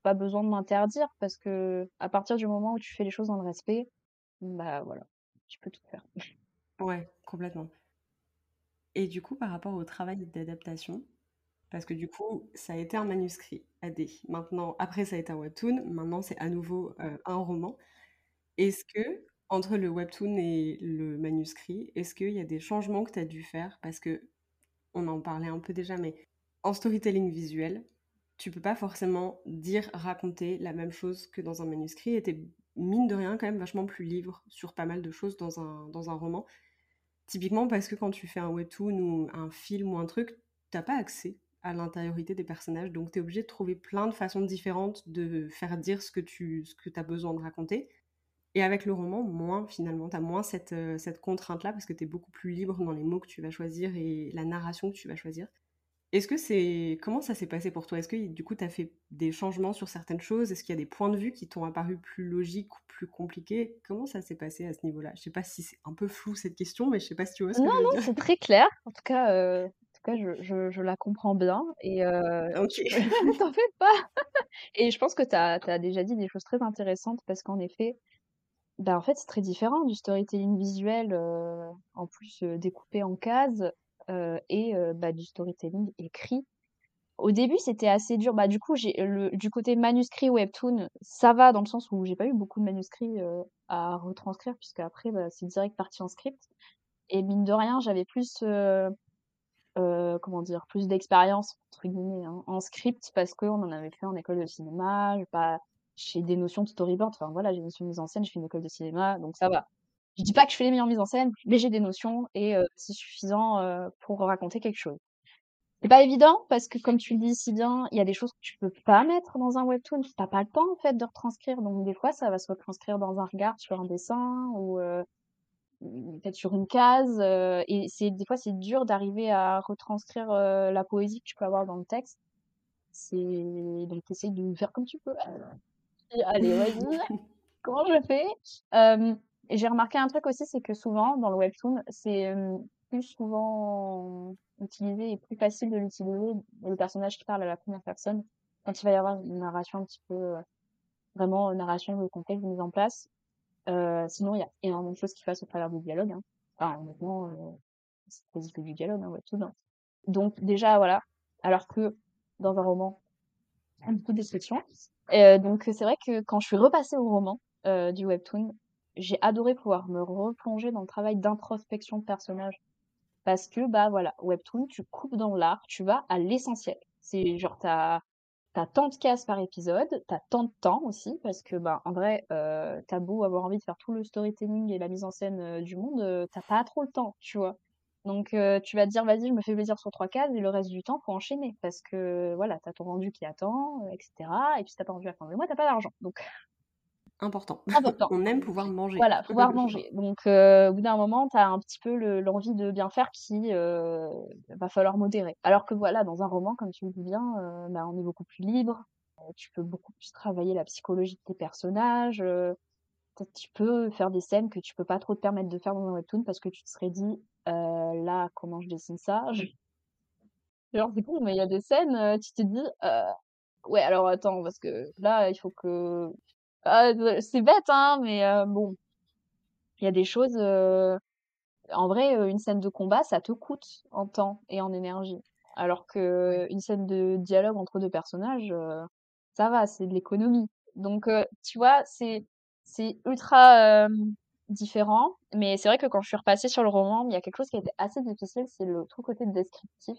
pas besoin de m'interdire parce que à partir du moment où tu fais les choses dans le respect bah voilà tu peux tout faire. Ouais complètement. Et du coup par rapport au travail d'adaptation parce que du coup, ça a été un manuscrit AD. Maintenant, après, ça a été un webtoon. Maintenant, c'est à nouveau euh, un roman. Est-ce que, entre le webtoon et le manuscrit, est-ce qu'il y a des changements que tu as dû faire? Parce que, on en parlait un peu déjà, mais en storytelling visuel, tu peux pas forcément dire, raconter la même chose que dans un manuscrit. Et t'es, mine de rien, quand même vachement plus libre sur pas mal de choses dans un, dans un roman. Typiquement parce que quand tu fais un webtoon ou un film ou un truc, t'as pas accès à l'intériorité des personnages. Donc, tu es obligé de trouver plein de façons différentes de faire dire ce que tu ce que as besoin de raconter. Et avec le roman, moins finalement, tu as moins cette, euh, cette contrainte-là parce que tu es beaucoup plus libre dans les mots que tu vas choisir et la narration que tu vas choisir. Est-ce que c'est. Comment ça s'est passé pour toi? Est-ce que du coup, tu as fait des changements sur certaines choses? Est-ce qu'il y a des points de vue qui t'ont apparu plus logiques ou plus compliqués? Comment ça s'est passé à ce niveau-là? Je sais pas si c'est un peu flou cette question, mais je sais pas si tu vois ce que Non, je veux non, dire. c'est très clair. En tout cas, euh, cas je, je, je la comprends bien. Et euh, Ok. t'en fais pas. Et je pense que tu as, déjà dit des choses très intéressantes parce qu'en effet, bah, en fait, c'est très différent du storytelling visuel, euh, en plus euh, découpé en cases, et bah, du storytelling écrit. Au début, c'était assez dur. Bah, du coup, j'ai du côté manuscrit webtoon, ça va dans le sens où j'ai pas eu beaucoup de manuscrits à retranscrire, puisque après, bah, c'est direct parti en script. Et mine de rien, j'avais plus, euh, euh, comment dire, plus d'expérience entre guillemets hein, en script parce qu'on en avait fait en école de cinéma. J'ai pas, j'ai des notions de storyboard. Enfin voilà, j'ai des notions de mise en scène. Je fais une école de cinéma, donc ça va. Je dis pas que je fais les meilleures mises en scène, mais j'ai des notions et euh, c'est suffisant euh, pour raconter quelque chose. C'est pas évident parce que comme tu le dis si bien, il y a des choses que tu peux pas mettre dans un webtoon. T'as pas le temps en fait de retranscrire. Donc des fois, ça va se retranscrire dans un regard sur un dessin ou euh, peut-être sur une case. euh, et c'est des fois c'est dur d'arriver à retranscrire euh, la poésie que tu peux avoir dans le texte. C'est donc t'essayes de faire comme tu peux. Et allez, vas-y. Comment je fais? Euh, Et j'ai remarqué un truc aussi, c'est que souvent dans le webtoon, c'est euh, plus souvent utilisé et plus facile de l'utiliser le personnage qui parle à la première personne quand il va y avoir une narration un petit peu euh, vraiment narration de contexte mise en place. Euh, sinon, il y a énormément de choses qui passent au travers du dialogue. Hein. Enfin, honnêtement, euh, c'est quasi que du dialogue, hein, webtoon. hein. Donc déjà, voilà. Alors que dans un roman, il y a beaucoup de descriptions. Euh, donc c'est vrai que quand je suis repassée au roman euh, du webtoon, j'ai adoré pouvoir me replonger dans le travail d'introspection de personnage. Parce que, bah voilà, webtoon, tu coupes dans l'art, tu vas à l'essentiel. C'est genre, t'as, t'as tant de cases par épisode, t'as tant de temps aussi, parce que, bah, en vrai, euh, t'as beau avoir envie de faire tout le storytelling et la mise en scène euh, du monde, euh, t'as pas trop le temps, tu vois. Donc, tu vas te dire, vas-y, je me fais plaisir sur trois cases, et le reste du temps, faut enchaîner, parce que, voilà, t'as ton rendu qui attend, etc. Et puis, si t'as pas rendu à la fin du mois, t'as pas d'argent. Donc, Important. important. On aime pouvoir manger. Voilà, pouvoir manger. Donc, euh, au bout d'un moment, tu as un petit peu le- l'envie de bien faire qui euh, va falloir modérer. Alors que voilà, dans un roman, comme tu le dis bien, euh, bah, on est beaucoup plus libre. Tu peux beaucoup plus travailler la psychologie de tes personnages. peut-être tu peux faire des scènes que tu peux pas trop te permettre de faire dans un webtoon parce que tu te serais dit, là, comment je dessine ça? Je- Genre, c'est con, mais il y a des scènes, tu te dis, ouais, alors attends, parce que là, il faut que... Ah, c'est bête, hein, mais euh, bon. Il y a des choses, euh, en vrai, euh, une scène de combat, ça te coûte en temps et en énergie. Alors que une scène de dialogue entre deux personnages, euh, ça va, c'est de l'économie. Donc, euh, tu vois, c'est c'est ultra euh, différent. Mais c'est vrai que quand je suis repassée sur le roman, il y a quelque chose qui a été assez difficile, c'est le tout côté descriptif.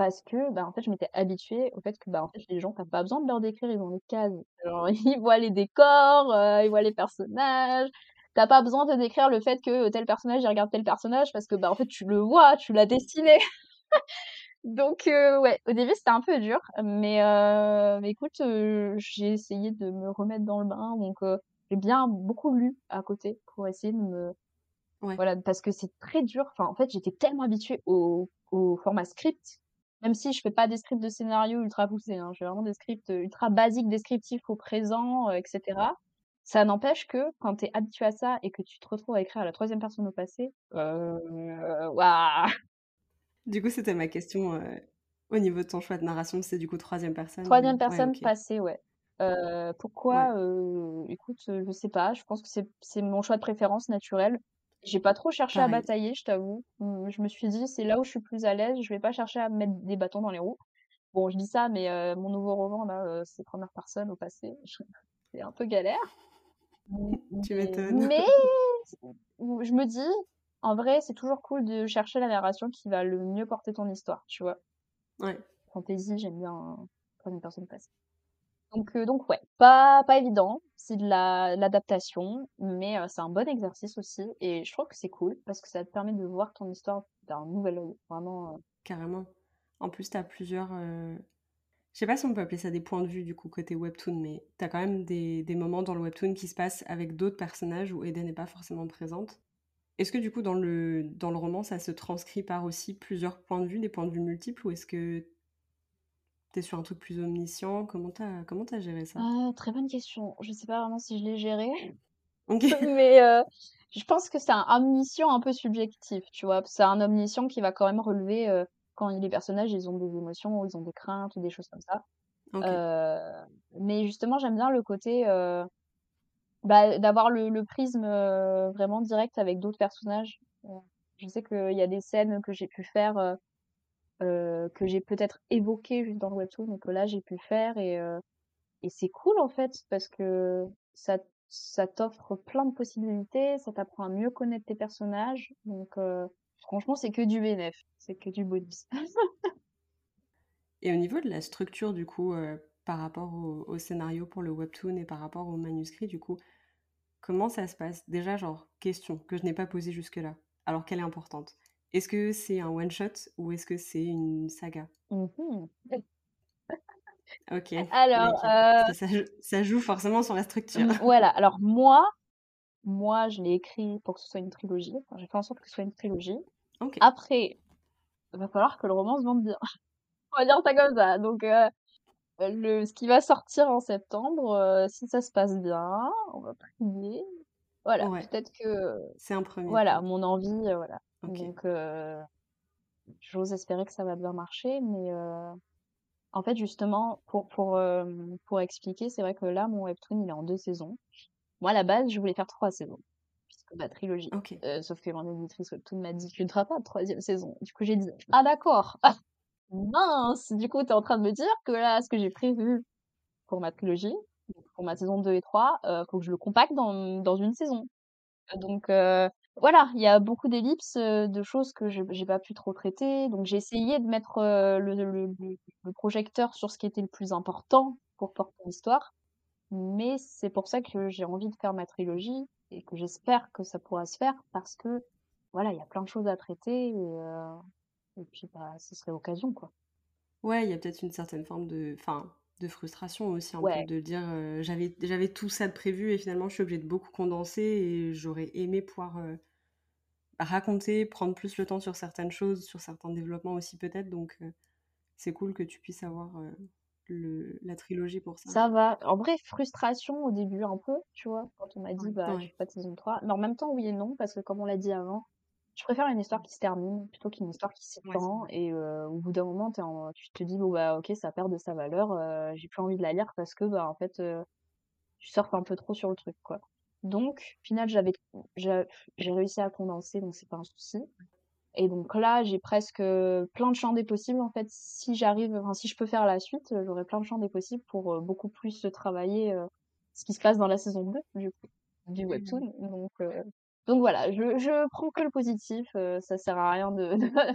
Parce que, bah, en fait, je m'étais habituée au fait que, bah, en fait, les gens, t'as pas besoin de leur décrire, ils ont les cases. Ils voient les décors, euh, ils voient les personnages. T'as pas besoin de décrire le fait que tel personnage, il regarde tel personnage parce que, bah, en fait, tu le vois, tu l'as dessiné. Donc, euh, ouais, au début, c'était un peu dur. Mais, euh, mais écoute, j'ai essayé de me remettre dans le bain. Donc, j'ai bien beaucoup lu à côté pour essayer de me, Ouais. voilà, parce que c'est très dur. Enfin, en fait, j'étais tellement habituée au, au format script, même si je fais pas des scripts de scénario ultra poussés, hein. Je fais vraiment des scripts ultra basiques, descriptifs au présent, euh, etc. Ça n'empêche que quand t'es habitué à ça et que tu te retrouves à écrire à la troisième personne au passé, euh, waouh! Du coup, c'était ma question euh, au niveau de ton choix de narration, c'est du coup troisième personne. Troisième personne Ouais, ok. passé, ouais. Euh, pourquoi? Euh, écoute, euh, je sais pas. Je pense que c'est mon choix de préférence naturel. J'ai pas trop cherché à batailler, je t'avoue. Hum, Je me suis dit, c'est là où je suis plus à l'aise. Je vais pas chercher à me mettre des bâtons dans les roues. Bon, je dis ça, mais euh, mon nouveau roman là, euh, c'est première personne au passé. C'est un peu galère. Tu m'étonnes. mais je me dis, en vrai, c'est toujours cool de chercher la narration qui va le mieux porter ton histoire, tu vois. Ouais. Fantasy, j'aime bien troisième personne passée. Donc, euh, donc ouais, pas, pas évident, c'est de la, l'adaptation, mais c'est un bon exercice aussi, et je trouve que c'est cool, parce que ça te permet de voir ton histoire d'un nouvel œil, vraiment. Carrément. En plus, tu as plusieurs, euh, je sais pas si on peut appeler ça des points de vue du coup côté webtoon, mais tu as quand même des, des moments dans le webtoon qui se passent avec d'autres personnages où Eden n'est pas forcément présente. Est-ce que du coup dans le, dans le roman ça se transcrit par aussi plusieurs points de vue, des points de vue multiples, ou est-ce que tu es sur un truc plus omniscient Comment t'as comment as géré ça? Ah, très bonne question. Je sais pas vraiment si je l'ai géré, Ok. mais euh, je pense que c'est un omniscient un peu subjectif, tu vois. C'est un omniscient qui va quand même relever euh, quand les personnages ils ont des émotions, ou ils ont des craintes ou des choses comme ça. Ok. Euh, mais justement, j'aime bien le côté bah, d'avoir le, le prisme vraiment direct avec d'autres personnages. Je sais qu'il y a des scènes que j'ai pu faire, euh, que j'ai peut-être évoquées juste dans le webtoon, et que là j'ai pu faire, et, euh, et c'est cool en fait, parce que ça, ça t'offre plein de possibilités, ça t'apprend à mieux connaître tes personnages, donc euh, franchement, c'est que du bénéf, c'est que du bonus. Et au niveau de la structure du coup, par rapport au, scénario pour le webtoon et par rapport au manuscrit, du coup, comment ça se passe? Déjà, genre, question que je n'ai pas posée jusque-là, alors qu'elle est importante. Est-ce que c'est un one-shot ou est-ce que c'est une saga? Mhm. Ok, Alors, euh, ça, joue- ça joue forcément sur la structure. Mmh, voilà, alors moi moi je l'ai écrit pour que ce soit une trilogie, enfin j'ai fait en sorte que ce soit une trilogie. Après, il va falloir que le roman se vende bien. On va dire ça comme ça. Donc le ce qui va sortir en septembre, heu, si ça se passe bien, on va prier. Voilà, ouais, peut-être que c'est un premier voilà, mon envie, voilà. Ok, Donc heu, j'ose espérer que ça va bien marcher, mais heu, en fait justement pour pour, hem, pour expliquer, c'est vrai que là mon webtoon il est en 2 saisons. Moi, à la base, je voulais faire 3 saisons, puisque bah, trilogie. ok. Heu, sauf que mon éditrice webtoon m'a dit: «Tu ne feras pas de troisième saison». Du coup, j'ai dit: «Ah d'accord! Ah mince! Du coup, tu es en train de me dire que là, ce que j'ai prévu pour ma trilogie, pour ma saison 2 et 3, heu, faut que je le compacte dans dans une saison». Donc heu, voilà, il y a beaucoup d'ellipses, heu, de choses que je j'ai pas pu trop traiter. Donc j'ai essayé de mettre, heu, le le le le projecteur sur ce qui était le plus important pour porter l'histoire. Mais c'est pour ça que j'ai envie de faire ma trilogie et que j'espère que ça pourra se faire parce que, voilà, il y a plein de choses à traiter et, et puis, bah, ce serait l'occasion, quoi. Ouais, il y a peut-être une certaine forme de, enfin, de frustration aussi un peu de dire euh, j'avais j'avais tout ça de prévu et finalement je suis obligée de beaucoup condenser et j'aurais aimé pouvoir euh, raconter, prendre plus le temps sur certaines choses, sur certains développements aussi peut-être. Donc euh, c'est cool que tu puisses avoir euh, le, la trilogie pour ça. ça va. En vrai, frustration au début un peu, tu vois, quand on m'a dit: «Bah, Ouais, fais pas de saison 3». Mais en même temps, oui et non, parce que comme on l'a dit avant, je préfère une histoire qui se termine plutôt qu'une histoire qui ouais, s'étend vrai. et heu, au bout d'un moment, tu en tu te dis: «Bon, bah, OK, ça perd de sa valeur, j'ai plus envie de la lire parce que, bah, en fait, tu surfes un peu trop sur le truc, quoi». Donc, au final, j'avais j'a j'ai réussi à condenser, donc c'est pas un souci. Et donc là, j'ai presque plein de champs des possibles, en fait. Si j'arrive, enfin, si je peux faire la suite, heu, j'aurai plein de champs des possibles pour, heu, beaucoup plus, travailler, ce qui se passe dans la saison 2 du coup, du Mhm. webtoon. Donc, voilà, je je prends que le positif, heu, ça sert à rien de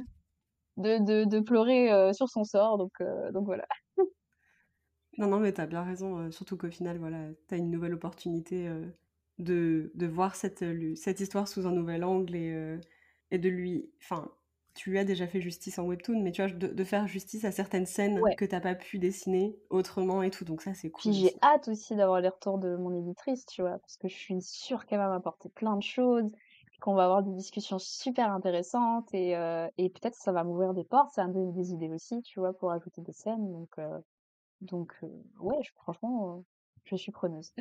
de de de pleurer, sur son sort, donc, donc voilà. Non, non, mais t'as bien raison, euh, surtout qu'au final, voilà, t'as une nouvelle opportunité euh, de, de voir cette, cette histoire sous un nouvel angle et, euh, et de lui, enfin, tu lui as déjà fait justice en webtoon, mais tu vois, de, de faire justice à certaines scènes Ouais. que t'as pas pu dessiner autrement et tout, donc ça, c'est Puis cool j'ai hâte aussi d'avoir les retours de mon éditrice, tu vois, parce que je suis sûre qu'elle va m'apporter plein de choses, qu'on va avoir des discussions super intéressantes et, euh, et peut-être ça va m'ouvrir des portes, ça va me donner des idées aussi, tu vois, pour ajouter des scènes. Donc, euh, donc euh, ouais, je- franchement, je suis preneuse.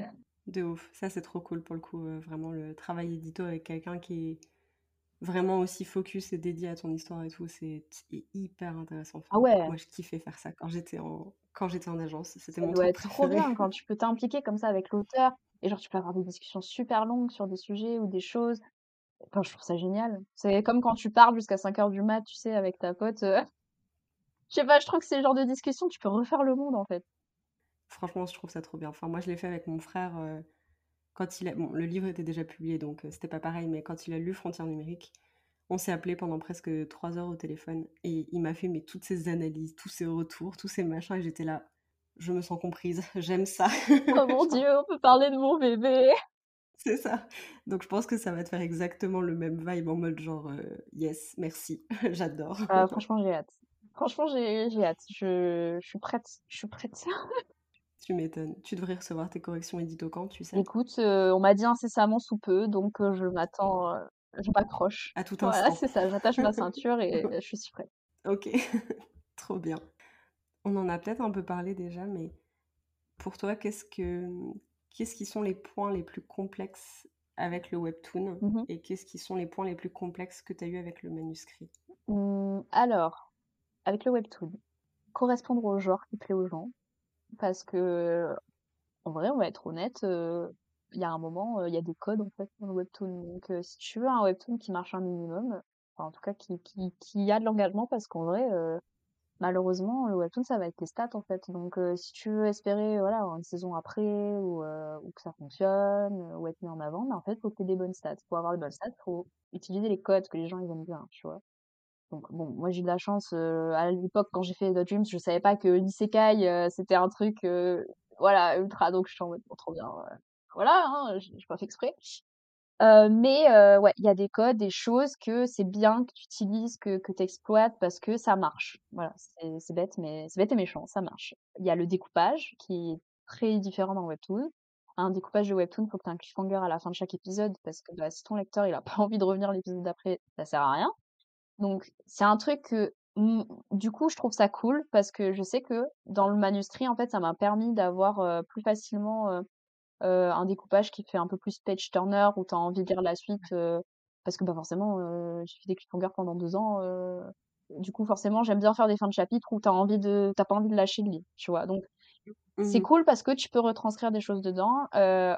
De ouf, ça, c'est trop cool pour le coup, euh, vraiment le travail édito avec quelqu'un qui est vraiment aussi focus et dédié à ton histoire et tout, c'est c'est hyper intéressant. Ah ouais, moi, je kiffais faire ça quand j'étais en, quand j'étais en agence, c'était ça mon doit truc être trop préféré. bien quand tu peux t'impliquer comme ça avec l'auteur et genre tu peux avoir des discussions super longues sur des sujets ou des choses. Enfin, je trouve ça génial. C'est comme quand tu parles jusqu'à 5 heures du mat, tu sais, avec ta pote. euh, Je sais pas, je trouve que c'est le genre de discussion, tu peux refaire le monde en fait. Franchement, je trouve ça trop bien. Enfin, moi, je l'ai fait avec mon frère euh, quand il a... Bon, le livre était déjà publié, donc euh, c'était pas pareil, mais quand il a lu Frontières numériques, on s'est appelé pendant presque trois heures au téléphone et il m'a fait mais, toutes ces analyses, tous ces retours, tous ces machins, et j'étais là, je me sens comprise, j'aime ça. Oh mon Dieu, on peut parler de mon bébé. c'est ça. Donc, je pense que ça va te faire exactement le même vibe en mode genre, euh, yes, merci, j'adore. Ah, franchement, j'ai hâte. Franchement, j'ai j'ai hâte. Je, je suis prête. Je suis prête. Tu m'étonnes. Tu devrais recevoir tes corrections édito quand, tu sais? Écoute, heu, on m'a dit incessamment sous peu, donc heu, je m'attends, heu, je m'accroche. À tout Voilà, instant. c'est ça, j'attache ma ceinture et je suis prête. OK, trop bien. On en a peut-être un peu parlé déjà, mais pour toi, qu'est-ce que qu'est-ce qui sont les points les plus complexes avec le webtoon Mmh et qu'est-ce qui sont les points les plus complexes que tu as eu avec le manuscrit? Mmh, alors, avec le webtoon, correspondre au genre qui plaît aux gens parce que, en vrai, on va être honnête, heu, il y a un moment, heu, il y a des codes, en fait, dans le webtoon. Donc si tu veux un webtoon qui marche un minimum, enfin, en tout cas qui a de l'engagement parce qu'en vrai, heu, malheureusement, le webtoon, ça va être tes stats, en fait. Donc si tu veux espérer, voilà, une saison après ou que ça fonctionne, ou être mis en avant, bah, en fait, faut que tu aies des bonnes stats. Pour avoir des bonnes stats, faut utiliser les codes que les gens, ils aiment bien, tu vois? Bon, moi j'ai eu de la chance, heu, à l'époque quand j'ai fait The Dreams, je savais pas que l'isekai, heu, c'était un truc, heu, voilà, ultra donc je suis en mode: «Bon trop bien, voilà, hein, j'ai j'ai pas fait exprès». Mais ouais, il y a des codes, des choses que c'est bien que tu utilises, que que tu exploites parce que ça marche. Voilà, c'est bête, mais c'est bête et méchant, ça marche. Il y a le découpage qui est très différent dans webtoon. Un découpage de webtoon, faut que tu aies un cliffhanger à la fin de chaque épisode parce que, bah, si ton lecteur il a pas envie de revenir l'épisode d'après, ça sert à rien. Donc c'est un truc que, mmh, du coup, je trouve ça cool parce que je sais que dans le manuscrit, en fait, ça m'a permis d'avoir, plus facilement, un découpage qui fait un peu plus page turner où tu as envie de lire la suite, parce que, bah, forcément, j'ai fait des cliffhangers pendant 2 ans, du coup, forcément, j'aime bien faire des fins de chapitre où tu as envie de tu pas envie de lâcher le livre, tu vois? Donc c'est Mmh cool parce que tu peux retranscrire des choses dedans.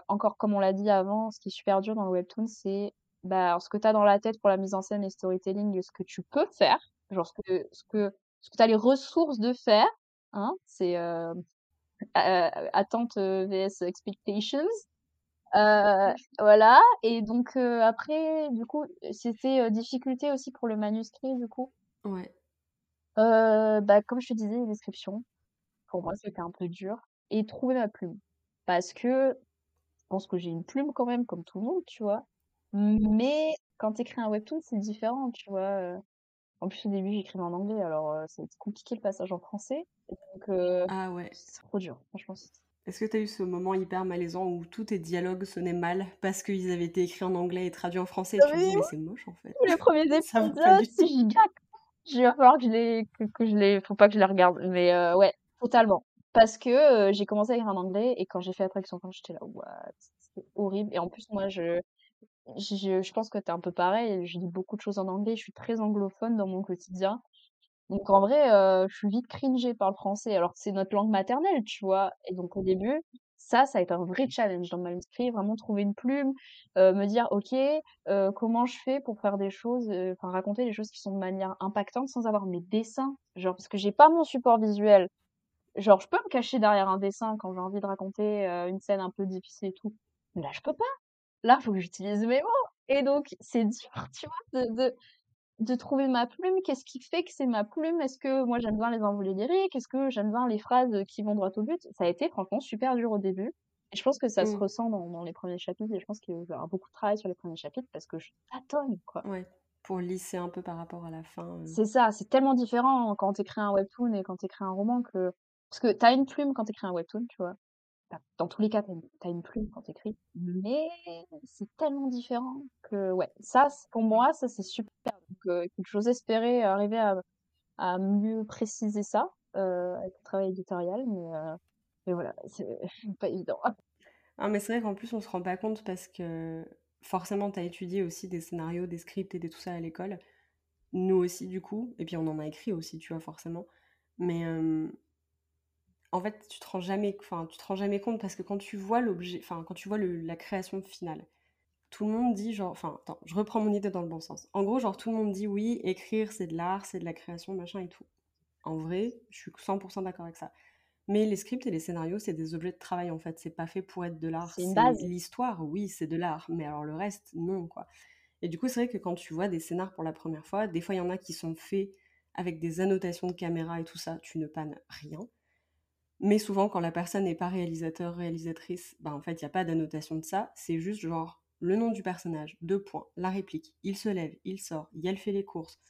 Encore comme on l'a dit avant, ce qui est super dur dans le webtoon, c'est, bah, ce que tu as dans la tête pour la mise en scène et storytelling, ce que tu peux faire, genre ce que ce que ce que tu as les ressources de faire, hein, c'est, heu, a attentes, heu, vs expectations. Heu, voilà et donc après du coup, c'était, difficulté aussi pour le manuscrit du coup. Ouais. Bah, comme je te disais, les descriptions. Pour moi, c'était un peu dur et trouver ma plume. Parce que je pense que j'ai une plume quand même comme tout le monde, tu vois? Mais quand tu écris un webtoon, c'est différent, tu vois? En plus, au début, j'écrivais en anglais, alors, été compliqué le passage en français. Donc, Ah ouais. c'est trop dur, franchement, Est-ce que tu as eu ce moment hyper malaisant où tous tes dialogues sonnaient mal parce qu'ils avaient été écrits en anglais et traduits en français et tu te dis: «Mais c'est moche en fait». pas épisodes, du si j'y gagne, il va falloir que je les que que je les faut pas que je les regarde. Mais, ouais, totalement. Parce que, j'ai commencé à écrire en anglais et quand j'ai fait la traduction en français, j'étais là: «What?» C'était horrible et en plus, moi, je je je pense que tu es un peu pareil, je lis beaucoup de choses en anglais, je suis très anglophone dans mon quotidien. Donc en vrai, heu, je suis vite cringée par le français alors que c'est notre langue maternelle, tu vois? Et donc au début, ça, ça a été un vrai challenge dans le manuscrit, vraiment trouver une plume, heu, me dire: «OK, heu, comment je fais pour faire des choses, heu, enfin raconter des choses qui sont de manière impactante sans avoir mes dessins?» genre parce que j'ai pas mon support visuel. Genre je peux me cacher derrière un dessin quand j'ai envie de raconter, heu, une scène un peu difficile et tout, mais là je peux pas. Là, faut que j'utilise mes mots et donc c'est dur, tu vois, de de de trouver ma plume. Qu'est-ce qui fait que c'est ma plume? Est-ce que moi j'aime bien les envolées lyriques? Est-ce que j'aime bien les phrases, qui vont droit au but? Ça a été franchement super dur au début et je pense que ça se Mmh. ressent dans dans les premiers chapitres et je pense qu'il va y avoir beaucoup de travail sur les premiers chapitres parce que je tâtonne, quoi. Ouais, pour lisser un peu par rapport à la fin. C'est ça, c'est tellement différent quand tu écris un webtoon et quand tu écris un roman que parce que tu as une plume quand tu écris un webtoon, tu vois? Dans tous les cas, tu as une plume quand tu écris, mais c'est tellement différent que ouais, ça pour moi, ça c'est super donc écoute, j'ose espérer arriver à à mieux préciser ça, heu, avec le travail éditorial mais heu, mais voilà, c'est pas évident. Ah mais c'est vrai qu'en plus on se rend pas compte parce que forcément tu as étudié aussi des scénarios, des scripts et des tout ça à l'école. Nous aussi du coup et puis on en a écrit aussi, tu vois, forcément. Mais en fait, tu te rends jamais enfin, tu te rends jamais compte parce que quand tu vois l'objet enfin, quand tu vois le la création finale, tout le monde dit genre enfin, attends, je reprends mon idée dans le bon sens. En gros, genre tout le monde dit: «Oui, écrire c'est de l'art, c'est de la création, machin et tout». En vrai, je suis 100 d'accord avec ça. Mais les scripts et les scénarios, c'est des objets de travail en fait. C'est pas fait pour être de l'art. C'est une C'est base. l'histoire, oui, c'est de l'art, mais alors le reste, non quoi. Et du coup, c'est vrai que quand tu vois des scénars pour la première fois, des fois il y en a qui sont faits avec des annotations de caméra et tout ça, tu ne pannes rien. Mais souvent, quand la personne n'est pas réalisateur, réalisatrice, bah en fait, il n'y a pas d'annotation de ça. C'est juste genre le nom du personnage, deux points, la réplique, il se lève, il sort, elle fait les courses,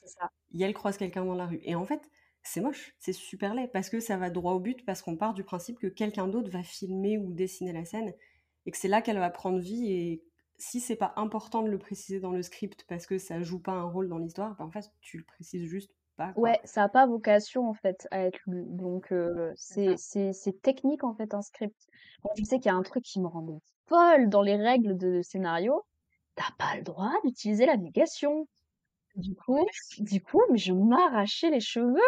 elle croise quelqu'un dans la rue. Et en fait, c'est moche, c'est super laid, parce que ça va droit au but, parce qu'on part du principe que quelqu'un d'autre va filmer ou dessiner la scène, et que c'est là qu'elle va prendre vie, et si c'est pas important de le préciser dans le script, parce que ça joue pas un rôle dans l'histoire, bah en fait, tu le précises juste pas, quoi. Ouais, ça a pas vocation, en fait, à être lu, donc euh, c'est c'est c'est technique, en fait, un script. Moi, je sais qu'il y a un truc qui me rendait folle dans les règles de scénario, t'as pas le droit d'utiliser la négation. Du coup du coup, mais je m'arrachais les cheveux!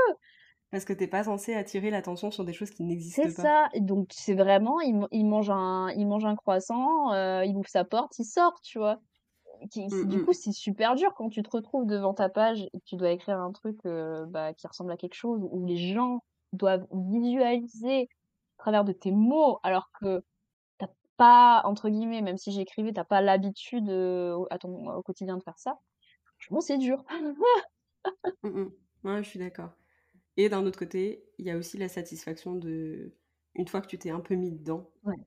Parce que t'es pas censé attirer l'attention sur des choses qui n'existent C'est pas. ça, et donc c'est vraiment il il mange un il mange un croissant, heu, il ouvre sa porte, il sort, tu vois? Qui Mmh du mh. coup, c'est super dur quand tu te retrouves devant ta page et que tu dois écrire un truc, heu, bah, qui ressemble à quelque chose, où les gens doivent visualiser à travers de tes mots, alors que tu as pas, entre guillemets, même si j'écrivais, tu as pas l'habitude, au à ton au quotidien de faire ça. Franchement, c'est dur. Mmh. Ouais, je suis d'accord. Et d'un autre côté, il y a aussi la satisfaction de une fois que tu t'es un peu mis dedans, Ouais.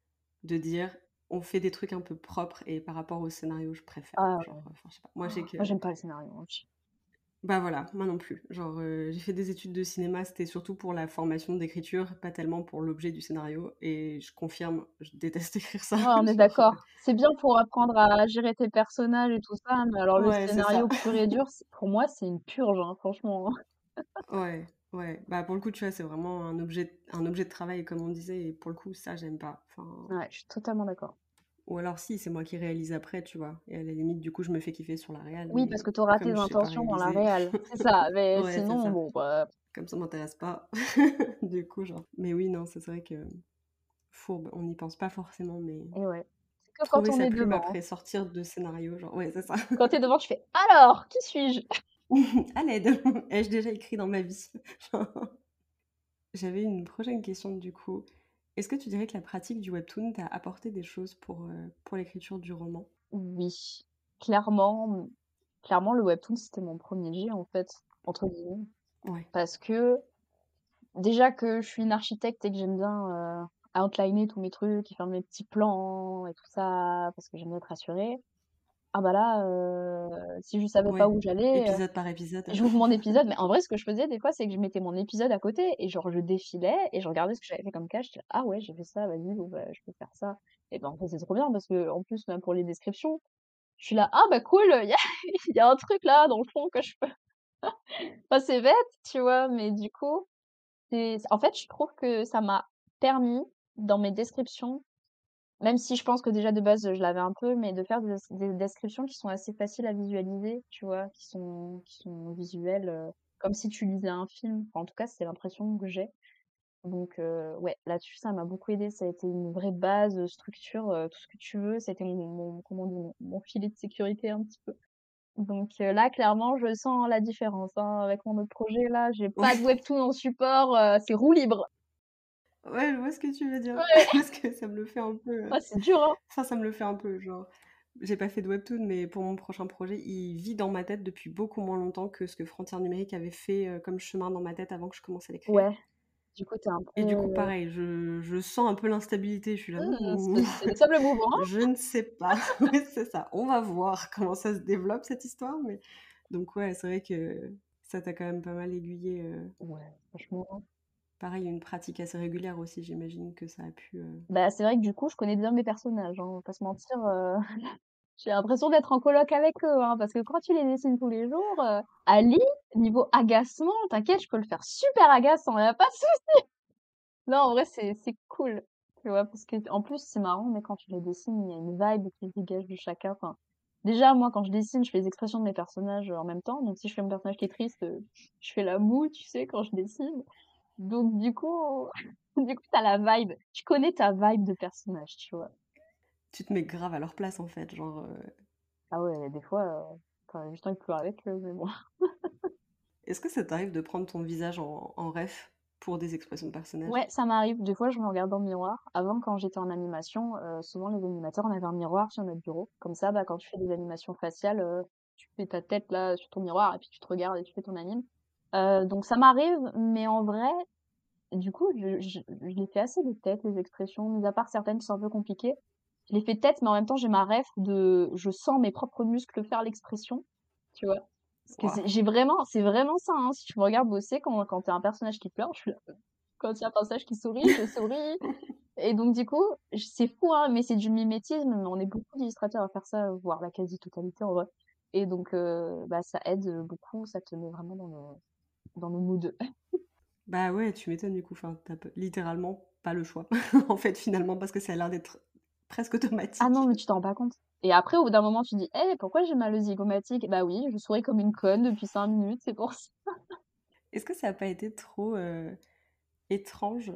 de dire: «On fait des trucs un peu propres» et par rapport au scénario, je préfère. Ah Genre, ouais. enfin, je sais pas. Moi, sais que Moi, j'aime pas les scénarios, hein, ch bah, voilà, moi non plus. Genre, heu, j'ai fait des études de cinéma, c'était surtout pour la formation d'écriture, pas tellement pour l'objet du scénario et je confirme, je déteste écrire ça. Ouais, on est Genre, d'accord. C'est bien pour apprendre à gérer tes personnages et tout ça, mais alors le ouais, scénario pur et dur, pour moi, c'est une purge, hein, franchement, hein. Ouais, ouais. Bah, pour le coup, tu vois, c'est vraiment un objet un objet de travail, comme on disait et pour le coup, ça, j'aime pas. Enfin Ouais, je suis totalement d'accord. ou alors si, c'est moi qui réalise après, tu vois? Et à la limite, du coup, je me fais kiffer sur la réal, Oui, parce que tu auras tes intentions dans la réal, c'est ça, mais ouais, sinon, ça. bon, bah Comme ça m'intéresse pas, du coup, genre mais oui, non, c'est vrai que fourbe, on n'y pense pas forcément, mais et ouais. C'est que quand on est plume devant, hein. après sortir de scénario, genre ouais, c'est ça. Quand tu es devant, tu fais: «Alors, qui suis-je?» À l'aide! Ai-je déjà écrit dans ma vie? J'avais une prochaine question du coup. Est-ce que tu dirais que la pratique du webtoon t'a apporté des choses pour, heu, pour l'écriture du roman? Oui, clairement, clairement, le webtoon, c'était mon premier jet, en fait, entre guillemets, Ouais. parce que déjà que je suis une architecte et que j'aime bien, heu, outliner tous mes trucs et faire mes petits plans et tout ça, parce que j'aime bien être rassurée. Ah bah là, heu, si je savais pas où j'allais, heu, épisode par épisode. j'ouvre mon épisode mais en vrai, ce que je faisais des fois, c'est que je mettais mon épisode à côté et genre je défilais et je regardais ce que j'avais fait comme j'étais: «Ah ouais, j'ai fait ça, vas-y, bon bah, je peux faire ça» et ben, en fait, c'est trop bien parce qu'en plus, même pour les descriptions, je suis là: «Ah bah cool, il y a y a un truc là dans le fond que je peux» enfin, c'est bête, tu vois? Mais du coup, c'est en fait, je trouve que ça m'a permis, dans mes descriptions, même si je pense que déjà de base, je l'avais un peu, mais de faire des des descriptions qui sont assez faciles à visualiser, tu vois? Qui sont qui sont visuelles, heu, comme si tu lisais un film. Enfin, en tout cas, c'est l'impression que j'ai. Donc heu, ouais, là-dessus, ça m'a beaucoup aidé. Ça a été une vraie base, heu, structure, tout ce que tu veux. C'était mon mon comment on dit? Mon mon filet de sécurité un petit peu. Donc là, clairement, je sens la différence, hein. Avec mon autre projet là, j'ai pas de webtoon en support, c'est roue libre. Ouais, je vois ce que tu veux dire. Ouais. Parce que ça me le fait un peu, heu, Ah, c'est dur, hein. enfin, ça me le fait un peu, genre, j'ai pas fait de webtoon, mais pour mon prochain projet, il vit dans ma tête depuis beaucoup moins longtemps que ce que Frontières numériques avait fait, heu, comme chemin dans ma tête avant que je commence à l'écrire Ouais, du coup, tu es un et du coup, peu pareil, je je sens un peu l'instabilité. Je suis là: Mmh, «Mmh, c'est sables mouvants. je ne sais pas». C'est ça. On va voir comment ça se développe cette histoire, mais donc ouais, c'est vrai que ça t'a quand même pas mal aiguillé, heu Ouais, franchement. Pareil, une pratique assez régulière aussi, j'imagine que ça a pu, heu Bah, c'est vrai que du coup, je connais bien mes personnages, hein, on va pas se mentir, heu, j'ai l'impression d'être en coloc avec eux, hein, parce que quand tu les dessines tous les jours, heu, Ali, niveau agacement, t'inquiète, je peux le faire super agaçant, y a pas de souci. Non, en vrai, c'est cool, tu vois? Parce qu'en plus, c'est marrant, mais quand tu les dessines, il y a une vibe qui dégage de chacun. Déjà, moi, quand je dessine, je fais les expressions de mes personnages, en même temps. Donc si je fais mon personnage qui est triste, je fais la moue, tu sais, quand je dessine. Donc du coup du coup, tu as la vibe. Tu connais ta vibe de personnage, tu vois? Tu te mets grave à leur place, en fait, genre, heu Ah ouais, des fois, heu, tu as juste envie de pleurer avec eux, mais bon. est-ce que ça t'arrive de prendre ton visage en en ref pour des expressions de personnages? Ouais, ça m'arrive. Des fois, je me regarde dans le miroir. Avant, quand j'étais en animation, heu, souvent les animateurs, on avait un miroir sur notre bureau. Comme ça, bah, quand tu fais des animations faciales, heu, tu fais ta tête là sur ton miroir et puis tu te regardes et tu fais ton anime. Heu, donc ça m'arrive, mais en vrai, du coup, je je je les fais assez de tête, les expressions, mis à part certaines qui sont un peu compliquées. Je les fais de tête, mais en même temps, j'ai ma ref de je sens mes propres muscles faire l'expression, tu vois? Parce que j'ai vraiment, c'est vraiment ça, hein. Si tu me regardes bosser, quand, quand t'es un personnage qui pleure, je suis là. Quand il y a un personnage qui sourit, je souris. Et donc, du coup, c'est fou, hein, mais c'est du mimétisme. Mais on est beaucoup d'illustrateurs à faire ça, voire la quasi-totalité en vrai. Et donc, euh, bah, ça aide beaucoup, ça te met vraiment dans le, dans le mood. bah ouais, tu m'étonnes du coup. Enfin, t'as littéralement pas le choix, en fait, finalement, parce que ça a l'air d'être presque automatique. Ah non, mais tu t'en rends pas compte. Et après, au bout d'un moment, tu dis, hé, pourquoi j'ai mal aux zygomatiques? Bah oui, je souris comme une conne depuis 5 minutes, c'est pour ça. Est-ce que ça n'a pas été trop euh, étrange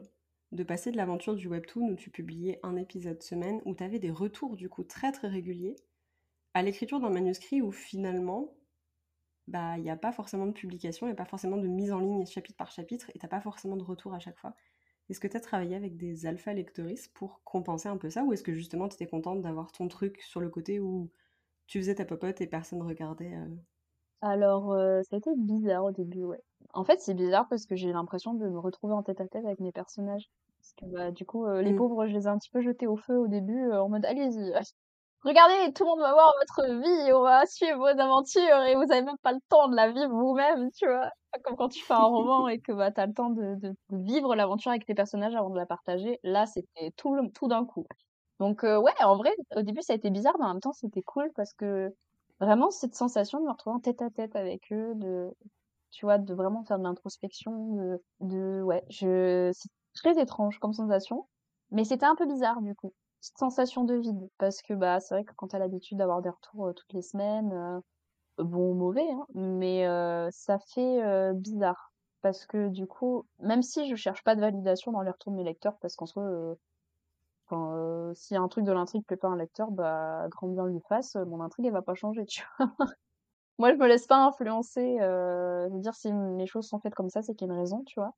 de passer de l'aventure du webtoon où tu publiais un épisode semaine, où tu avais des retours du coup très très réguliers, à l'écriture d'un manuscrit où finalement, bah il n'y a pas forcément de publication, il n'y a pas forcément de mise en ligne chapitre par chapitre, et t'as pas forcément de retour à chaque fois. Est-ce que tu as travaillé avec des alpha lectoristes pour compenser un peu ça, ou est-ce que justement tu étais contente d'avoir ton truc sur le côté où tu faisais ta popote et personne regardait euh? Alors, euh, ça a été bizarre au début, ouais. En fait, c'est bizarre parce que j'ai l'impression de me retrouver en tête à tête avec mes personnages. Parce que bah, du coup, euh, les mmh. pauvres, je les ai un petit peu jetés au feu au début, en mode allez-y, regardez, tout le monde va voir votre vie, on va suivre vos aventures et vous avez même pas le temps de la vivre vous-même, tu vois. Comme quand tu fais un roman et que bah, tu as le temps de, vivre l'aventure avec tes personnages avant de la partager. Là, c'était tout, tout d'un coup. Donc, euh, ouais, en vrai, au début, ça a été bizarre, mais en même temps, c'était cool parce que vraiment, cette sensation de me retrouver en tête à tête avec eux, de, tu vois, de vraiment faire de l'introspection, de, ouais, c'est très étrange comme sensation, mais c'était un peu bizarre du coup sensation de vide parce que bah c'est vrai que quand t'as l'habitude d'avoir des retours toutes les semaines, bon ou mauvais, hein, mais ça fait bizarre parce que du coup, même si je cherche pas de validation dans les retours de mes lecteurs, parce qu'en soi, quand si un truc de l'intrigue plaît pas à un lecteur, bah grand bien lui fasse, mon intrigue elle va pas changer, tu vois. Moi je me laisse pas influencer, je dire si mes choses sont faites comme ça, c'est qu'il y a une raison, tu vois.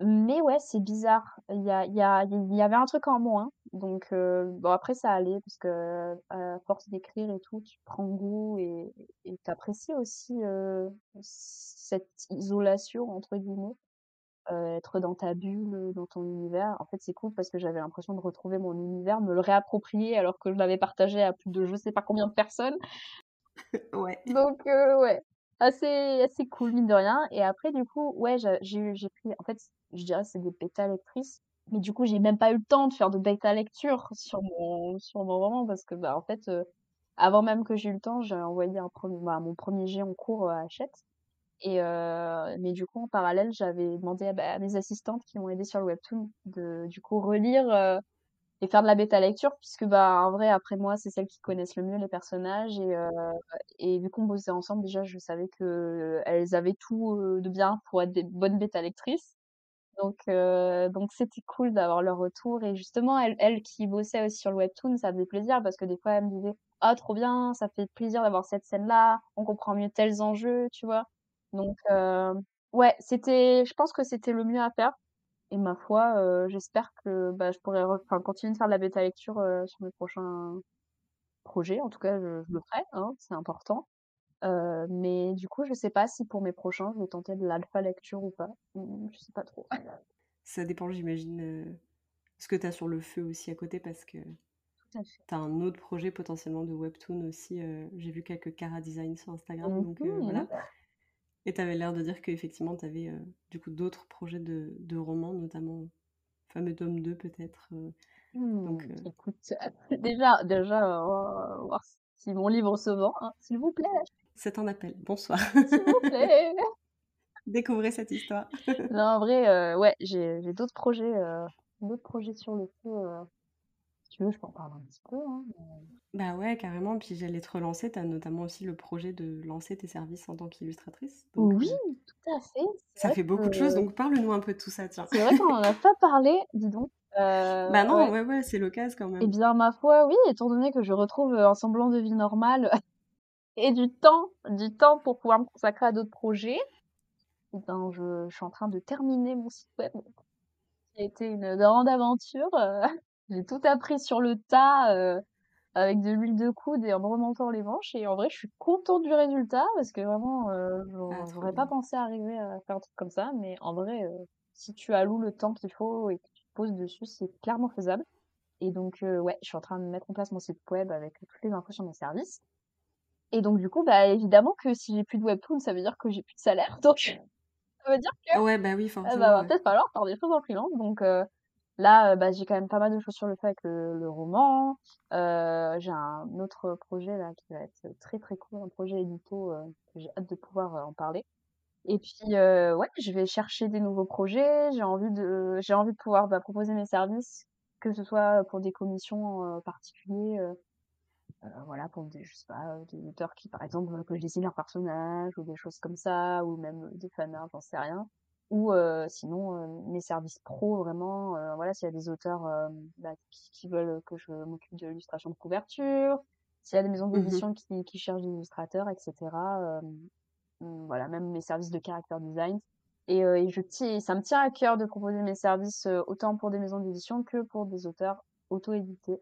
Mais ouais, c'est bizarre. Il y a, il y a, il y avait un truc en moins. Donc, euh, bon, après, ça allait, parce que à force d'écrire et tout, tu prends goût et et t'apprécies aussi euh, cette isolation, entre guillemets. Euh, être dans ta bulle, dans ton univers. En fait, c'est cool parce que j'avais l'impression de retrouver mon univers, me le réapproprier alors que je l'avais partagé à plus de je sais pas combien de personnes. Ouais. Donc, euh, ouais, assez, assez cool, mine de rien. Et après, du coup, ouais, j'ai j'ai pris, en fait, je dirais c'est des bêta lectrices. Mais du coup, j'ai même pas eu le temps de faire de bêta lecture sur mon, sur mon roman parce que, bah, en fait, euh, avant même que j'ai eu le temps, j'ai envoyé un premier, bah, mon premier jet en cours à Hachette. Et, euh, mais du coup, en parallèle, j'avais demandé à, bah, mes assistantes qui m'ont aidé sur le webtoon de, du coup, relire, euh, et faire de la bêta lecture puisque bah en vrai après moi c'est celles qui connaissent le mieux les personnages et euh, et vu qu'on bossait ensemble déjà je savais que elles avaient tout de bien pour être des bonnes bêta lectrices donc, euh, donc c'était cool d'avoir leur retour. Et justement, elle, elle qui bossait aussi sur le webtoon, ça faisait plaisir parce que des fois, elle me disait, ah, trop bien, ça fait plaisir d'avoir cette scène-là, on comprend mieux tels enjeux, tu vois. Donc, euh, ouais, c'était, je pense que c'était le mieux à faire. Et ma foi, euh, j'espère que bah, je pourrais enfin, continuer de faire de la bêta lecture euh, sur mes prochains projets. En tout cas, je, je le ferai, hein, c'est important. Euh, mais du coup, je sais pas si pour mes prochains, je vais tenter de l'alpha lecture ou pas. Mmh, je sais pas trop. Ça dépend, j'imagine, ce que tu as sur le feu aussi à côté parce que tu as un autre projet potentiellement de webtoon aussi. J'ai vu quelques cara design sur Instagram, donc mmh voilà. Et tu avais l'air de dire qu'effectivement, tu avais du coup d'autres projets de, de, romans, notamment fameux tome 2 peut-être. donc, mmh, Écoute, déjà, déjà voir si mon livre se vend, hein, s'il vous plaît. C'est un appel. Bonsoir. S'il vous plaît. Découvrez cette histoire. non, en vrai, euh, ouais, j'ai d'autres projets, euh, d'autres projets sur le feu. Euh. Tu veux, je peux en parler un petit peu. Hein, bah ouais, carrément. Puis j'allais te relancer. Tu as notamment aussi le projet de lancer tes services en tant qu'illustratrice. Oui, tout à fait. Ça fait beaucoup de choses. Donc parle-nous un peu de tout ça, tiens. C'est vrai qu'on n'en a pas parlé, dis donc. bah non, ouais, ouais, c'est l'occasion quand même. Eh bien, ma foi, oui, étant donné que je retrouve un semblant de vie normale et du temps, du temps pour pouvoir me consacrer à d'autres projets. Eh ben, je, je, suis en train de terminer mon site web. Ça a été une grande aventure. Euh, j'ai tout appris sur le tas, euh, avec de l'huile de coude et en me remontant les manches. Et en vrai, je suis contente du résultat parce que vraiment, euh, j'aurais pas pensé arriver à faire un truc comme ça. Mais en vrai, euh, si tu alloues le temps qu'il faut et que tu te poses dessus, c'est clairement faisable. Et donc, ouais, je suis en train de mettre en place mon site web avec toutes les infos sur mes services. Et donc du coup, bah, évidemment que si j'ai plus de webtoon, ça veut dire que j'ai plus de salaire. Donc ça veut dire que Ouais, bah oui, eh bah, forcément, va ouais. peut-être falloir faire des choses en freelance. Donc heu, là, heu, bah, j'ai quand même pas mal de choses sur le feu avec le roman. Heu, j'ai un autre projet là qui va être très, très cool, un projet édito, heu, que j'ai hâte de pouvoir, en parler. Et puis, ouais, je vais chercher des nouveaux projets. J'ai envie de j'ai envie de pouvoir, bah, proposer mes services, que ce soit pour des commissions, heu, voilà, pour des je sais pas, des auteurs qui, par exemple, que je dessine leur personnage ou des choses comme ça ou même, des fanarts, j'en sais rien. Ou heu, sinon, heu, mes services pro vraiment, heu, voilà, s'il y a des auteurs, bah, qui qui veulent que je m'occupe de l'illustration de couverture, s'il y a des maisons Mmh d'édition qui qui cherchent des illustrateurs et cetera, hem Mmh, voilà, même mes services de character design et et je ça me tient à cœur de proposer mes services, autant pour des maisons d'édition que pour des auteurs auto-édités.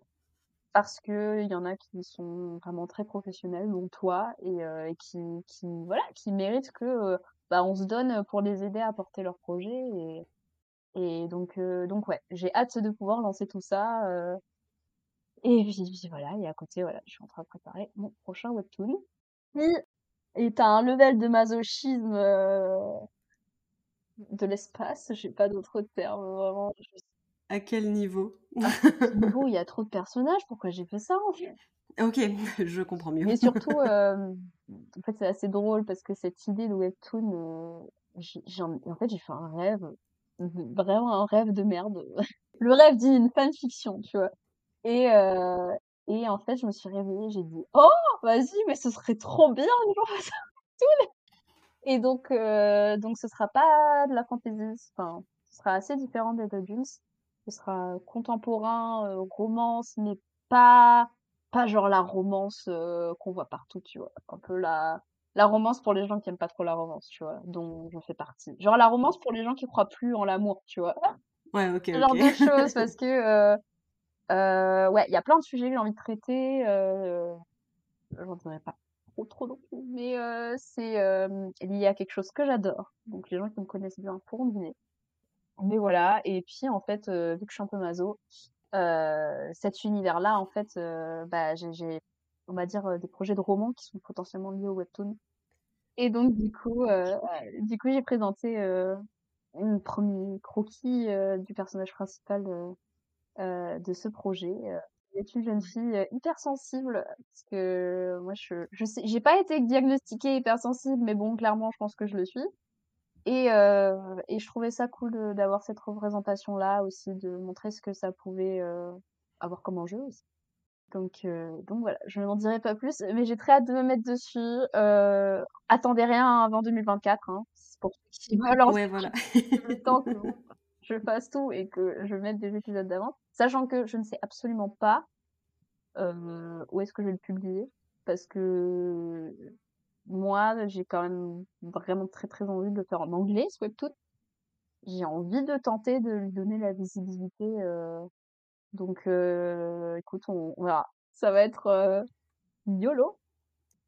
Parce qu'il y en a qui sont vraiment très professionnels, dont toi et et qui qui voilà, qui méritent que, bah, on se donne, pour les aider à porter leur projet et et donc heu, donc ouais, j'ai hâte de pouvoir lancer tout ça, heu et puis puis voilà et à côté, voilà, je suis en train de préparer mon prochain webtoon qui est à un level de masochisme, De l'espace, j'ai pas d'autres termes, vraiment, je À quel niveau? à niveau, il y a trop de personnages, pourquoi j'ai fait ça, en fait? OK, je comprends mieux. Mais surtout, hem, en fait, c'est assez drôle parce que cette idée de webtoon, j'en en fait, j'ai fait un rêve, vraiment un rêve de merde, le rêve d'une fanfiction, tu vois? Et heu et en fait, je me suis réveillée, j'ai dit: «Oh! Vas-y, mais ce serait trop bien webtoon!» et donc donc ce sera pas de la fantasy, enfin, ce sera assez différent des Junes. Ce sera contemporain, romance, mais pas pas genre la romance, heu, qu'on voit partout, tu vois? Un peu la la romance pour les gens qui aiment pas trop la romance, tu vois? Dont je fais partie. Genre la romance pour les gens qui croient plus en l'amour, tu vois? Ouais, OK, Ce genre de choses parce que, heu heu, ouais, il y a plein de sujets que j'ai envie de traiter, heu, j'en dirai pas trop, trop non plus, mais c'est, lié à quelque chose que j'adore. Donc les gens qui me connaissent bien pourront deviner. Mais voilà et puis en fait, vu que je suis un peu maso, heu, cet univers-là en fait, heu, bah, j'ai on va dire, heu, des projets de romans qui sont potentiellement liés au webtoon. Et donc du coup, du coup j'ai présenté, heu, un 1 croquis, du personnage principal, de ce projet, heu, qui est une jeune fille, hypersensible parce que moi je je sais j'ai pas été diagnostiquée hypersensible mais bon clairement je pense que je le suis et heu et je trouvais ça cool d'avoir cette représentation-là aussi, de montrer ce que ça pouvait, heu, avoir comme enjeu aussi. Donc heu, donc voilà, je n'en dirai pas plus, mais j'ai très hâte de me mettre dessus. Heu, attendez rien avant 2024, hein. C'est pour ceux qui veulent en Ouais, voilà. le temps que je fasse tout et que je mette des épisodes d'avance. Sachant que je ne sais absolument pas, heu, où est-ce que je vais le publier parce que moi, j'ai quand même vraiment très, très envie de le faire en anglais, ce webtoon. J'ai envie de tenter de lui donner la visibilité, heu, donc heu, écoute, on on verra. Ça va être, heu, YOLO.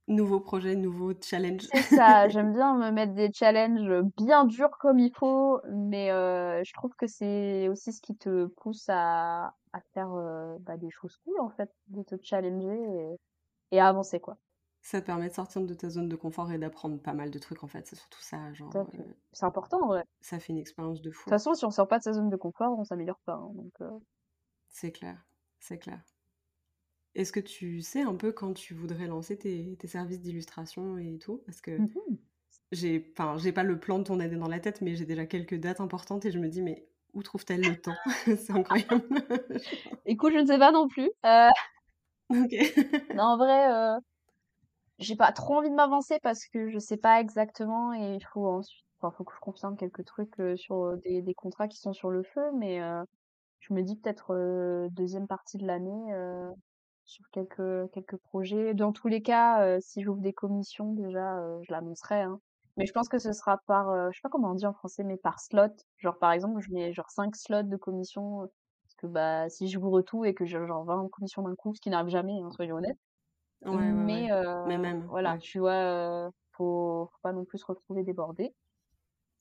Nouveau projet, nouveau challenge. C'est ça, j'aime bien me mettre des challenges, bien durs comme il faut, mais je trouve que c'est aussi ce qui te pousse à à faire, bah, des choses cool, en fait, de te challenger et et à avancer, quoi. Ça te permet de sortir de ta zone de confort et d'apprendre pas mal de trucs, en fait, c'est surtout ça, genre, heu, C'est important, en vrai. De ça fait une expérience de toute fou. façon, si on sort pas de sa zone de confort, on s'améliore pas, hein, donc heu C'est clair, c'est clair. Est-ce que tu sais un peu quand tu voudrais lancer tes tes services d'illustration et tout? Parce que mmh j'ai enfin, j'ai pas le plan de ton année dans la tête, mais j'ai déjà quelques dates importantes et je me dis: «Mais où trouve-t-elle le temps?» C'est incroyable. Écoute, je ne sais pas non plus. Heu, OK. non, en vrai, j'ai pas trop envie de m'avancer parce que je sais pas exactement et il faut ensuite enfin, faut que je confirme quelques trucs, heu, sur, des des contrats qui sont sur le feu, mais heu, je me dis peut-être, heu, 2 partie de l'année, sur quelques quelques projets. Dans tous les cas, si j'ouvre des commissions déjà, je l'annoncerai, hein. Mais je pense que ce sera par, je sais pas comment on dit en français, mais par slot. Genre, par exemple, je mets genre 5 slots de commissions, parce que, bah, si j'ouvre tout et que j'ai genre 20 commissions d'un coup, ce qui n'arrive jamais, hein, soyons honnêtes. Ouais. Mais Mais même, voilà, tu vois, faut faut pas non plus se retrouver débordé.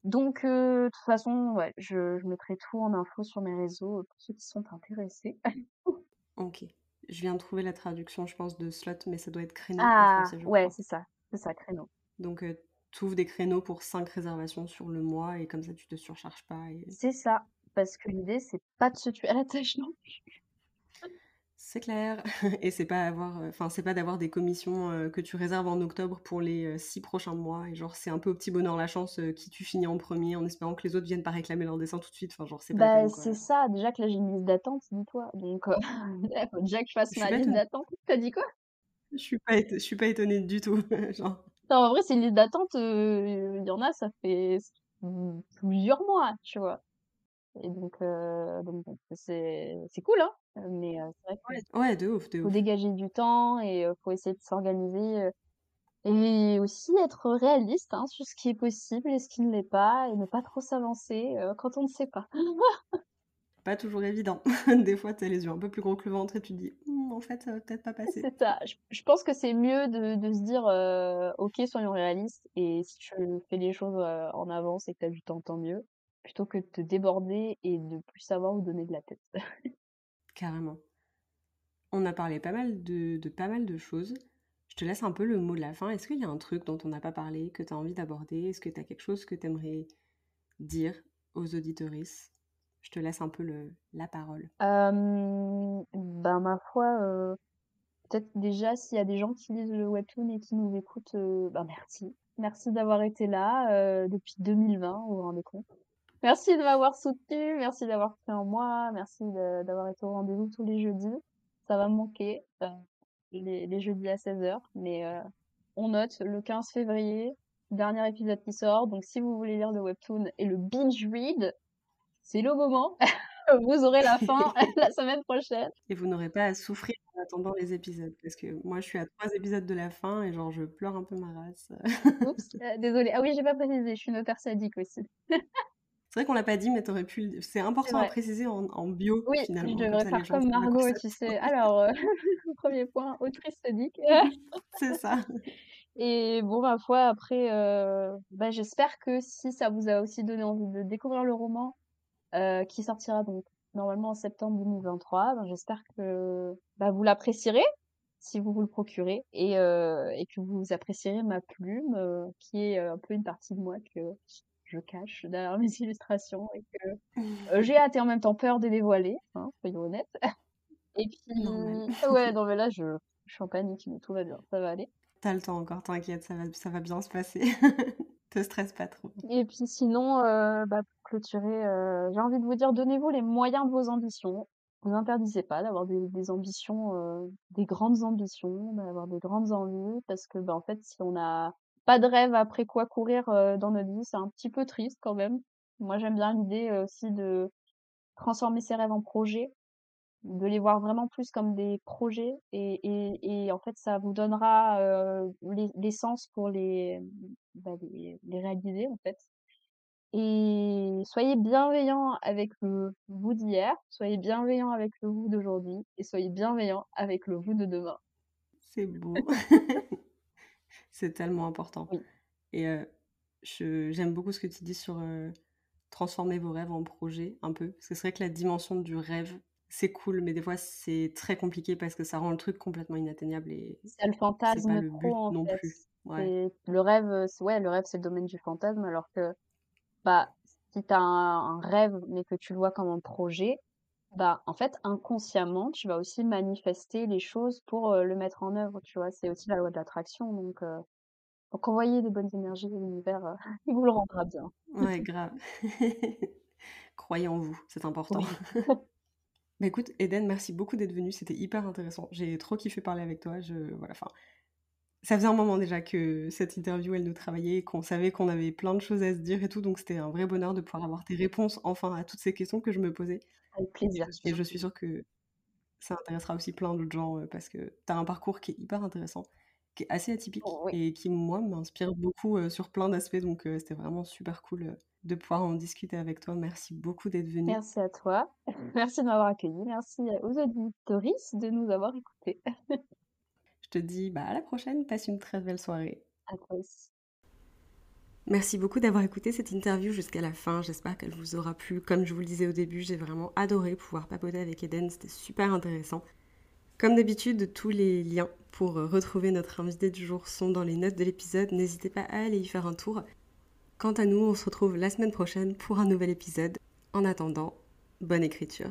Donc de toute façon, ouais, je je mettrai tout en info sur mes réseaux, pour ceux qui sont intéressés. OK. Je viens de trouver la traduction, je pense, de slot, mais ça doit être créneau en Ah, français, je ouais, c'est ça, c'est ça, créneau. Donc, tu ouvres des créneaux pour 5 réservations sur le mois et comme ça, tu te surcharges pas. Et... C'est ça, parce que l'idée, c'est pas de se tuer à la tâche non plus. C'est clair. Et c'est pas avoir, enfin, c'est pas d'avoir des commissions euh, que tu réserves en octobre pour les euh, six prochains mois. Et genre, c'est un peu au petit bonheur la chance euh, qui tu finis en premier en espérant que les autres viennent pas réclamer leur dessin tout de suite. Enfin, genre, c'est Bah, c'est ça, déjà que là, j'ai une liste d'attente, dis-toi. Donc, euh, il faut déjà que je fasse Je ma liste d'attente. T'as dit quoi? Je suis pas, je suis pas étonnée du tout. Genre, Non, en vrai, c'est une liste d'attente, euh, il y en a, ça fait mm, plusieurs mois, tu vois. Et donc, euh, donc c'est c'est cool, hein. Mais euh, c'est vrai qu'il ouais, de ouf, de faut ouf. dégager du temps et euh, faut essayer de s'organiser. euh, et aussi être réaliste hein, sur ce qui est possible et ce qui ne l'est pas, et ne pas trop s'avancer quand on ne sait pas. Pas toujours évident. Des fois, t'as les yeux un peu plus gros que le ventre et tu te dis, Hum, en fait, ça va peut-être pas passer. C'est ça. Je, je pense que c'est mieux de, de se dire, euh, ok, soyons réalistes, et si tu fais les choses euh, en avance et que tu as du temps, tant mieux, plutôt que de te déborder et de plus savoir où donner de la tête. Carrément. On a parlé pas mal de, de pas mal de choses. Je te laisse un peu le mot de la fin. Est-ce qu'il y a un truc dont on n'a pas parlé, que tu as envie d'aborder? Est-ce que tu as quelque chose que tu aimerais dire aux auditoristes Je te laisse un peu le, la parole. Euh, ben, ma foi, euh, peut-être déjà, s'il y a des gens qui lisent le webtoon et qui nous écoutent, euh, ben merci. Merci d'avoir été là euh, depuis 2020, vous vous rendez compte. Merci de m'avoir soutenu, merci d'avoir cru en moi, merci d'avoir été au rendez-vous tous les jeudis. Ça va me manquer, euh, les, les jeudis à 16h, mais euh, on note le 15 février, dernier épisode qui sort, donc si vous voulez lire le webtoon et le binge read, c'est le moment. vous aurez la fin la semaine prochaine. Et vous n'aurez pas à souffrir en attendant les épisodes. Parce que moi, je suis à trois épisodes de la fin et genre, je pleure un peu ma race. Oups, euh, désolée. Ah oui, j'ai pas précisé, je suis notaire sadique aussi. C'est vrai qu'on l'a pas dit, mais t'aurais pu. C'est important à préciser en, en bio, Oui, finalement. je devrais faire comme Margot, tu sais. Alors, euh, premier point, autrice sadique. C'est ça. Et bon, ma foi, après, euh, bah, j'espère que si ça vous a aussi donné envie de découvrir le roman, euh, qui sortira donc normalement en septembre 2023, ben, j'espère que bah, vous l'apprécierez si vous vous le procurez et, euh, et que vous apprécierez ma plume, euh, qui est un peu une partie de moi que je cache derrière mes illustrations et que euh, j'ai hâte et en même temps peur de dévoiler, hein, soyons honnêtes. Et puis, ouais, non mais là, je, je suis en panique, mais tout va bien, ça va aller. T'as le temps encore, t'inquiète, ça va, ça va bien se passer. Te stresse pas trop. Et puis sinon, euh, bah, pour clôturer, euh, j'ai envie de vous dire, donnez-vous les moyens de vos ambitions. Vous interdisez pas d'avoir des, des ambitions, euh, des grandes ambitions, d'avoir des grandes envies, parce que bah, en fait, si on n'a pas de rêve après quoi courir euh, dans notre vie, c'est un petit peu triste quand même. Moi, j'aime bien l'idée aussi de transformer ses rêves en projets, de les voir vraiment plus comme des projets, et, et, et en fait, ça vous donnera euh, les- l'essence pour les, bah, les, les réaliser en fait. Et soyez bienveillants avec le vous d'hier, soyez bienveillants avec le vous d'aujourd'hui, et soyez bienveillants avec le vous de demain. C'est beau. C'est tellement important. Oui. Et euh, je- j'aime beaucoup ce que tu dis sur euh, transformer vos rêves en projets, un peu. Parce que c'est vrai que la dimension du rêve, c'est cool, mais des fois, c'est très compliqué parce que ça rend le truc complètement inatteignable et C'est le pas fantasme trop en non fait. plus. Ouais. Le rêve, c'est- ouais, le rêve c'est le domaine du fantasme, alors que bah si t'as un, un rêve mais que tu le vois comme un projet, bah en fait inconsciemment tu vas aussi manifester les choses pour euh, le mettre en œuvre, tu vois. C'est aussi la loi de l'attraction, donc euh, donc envoyez des bonnes énergies, l'univers euh, il vous le rendra bien. Ouais, grave. Croyez en vous, c'est important. Oui. Bah écoute, Eden, merci beaucoup d'être venue, c'était hyper intéressant. J'ai trop kiffé parler avec toi. Je, voilà, enfin, ça faisait un moment déjà que cette interview, elle nous travaillait, qu'on savait qu'on avait plein de choses à se dire et tout, donc c'était un vrai bonheur de pouvoir avoir tes réponses enfin à toutes ces questions que je me posais. Avec plaisir. Et je suis sûre que ça intéressera aussi plein d'autres gens euh, parce que tu as un parcours qui est hyper intéressant, qui est assez atypique Oh, oui. et qui, moi, m'inspire beaucoup euh, sur plein d'aspects. Donc, euh, c'était vraiment super cool euh, de pouvoir en discuter avec toi. Merci beaucoup d'être venu. Merci à toi. Merci de m'avoir accueilli. Merci aux auditoristes de nous avoir écoutés. Je te dis bah, à la prochaine. Passe une très belle soirée. À toi aussi. Merci beaucoup d'avoir écouté cette interview jusqu'à la fin. J'espère qu'elle vous aura plu. Comme je vous le disais au début, j'ai vraiment adoré pouvoir papoter avec Eden. C'était super intéressant. Comme d'habitude, tous les liens pour retrouver notre invité du jour sont dans les notes de l'épisode. N'hésitez pas à aller y faire un tour. Quant à nous, on se retrouve la semaine prochaine pour un nouvel épisode. En attendant, bonne écriture.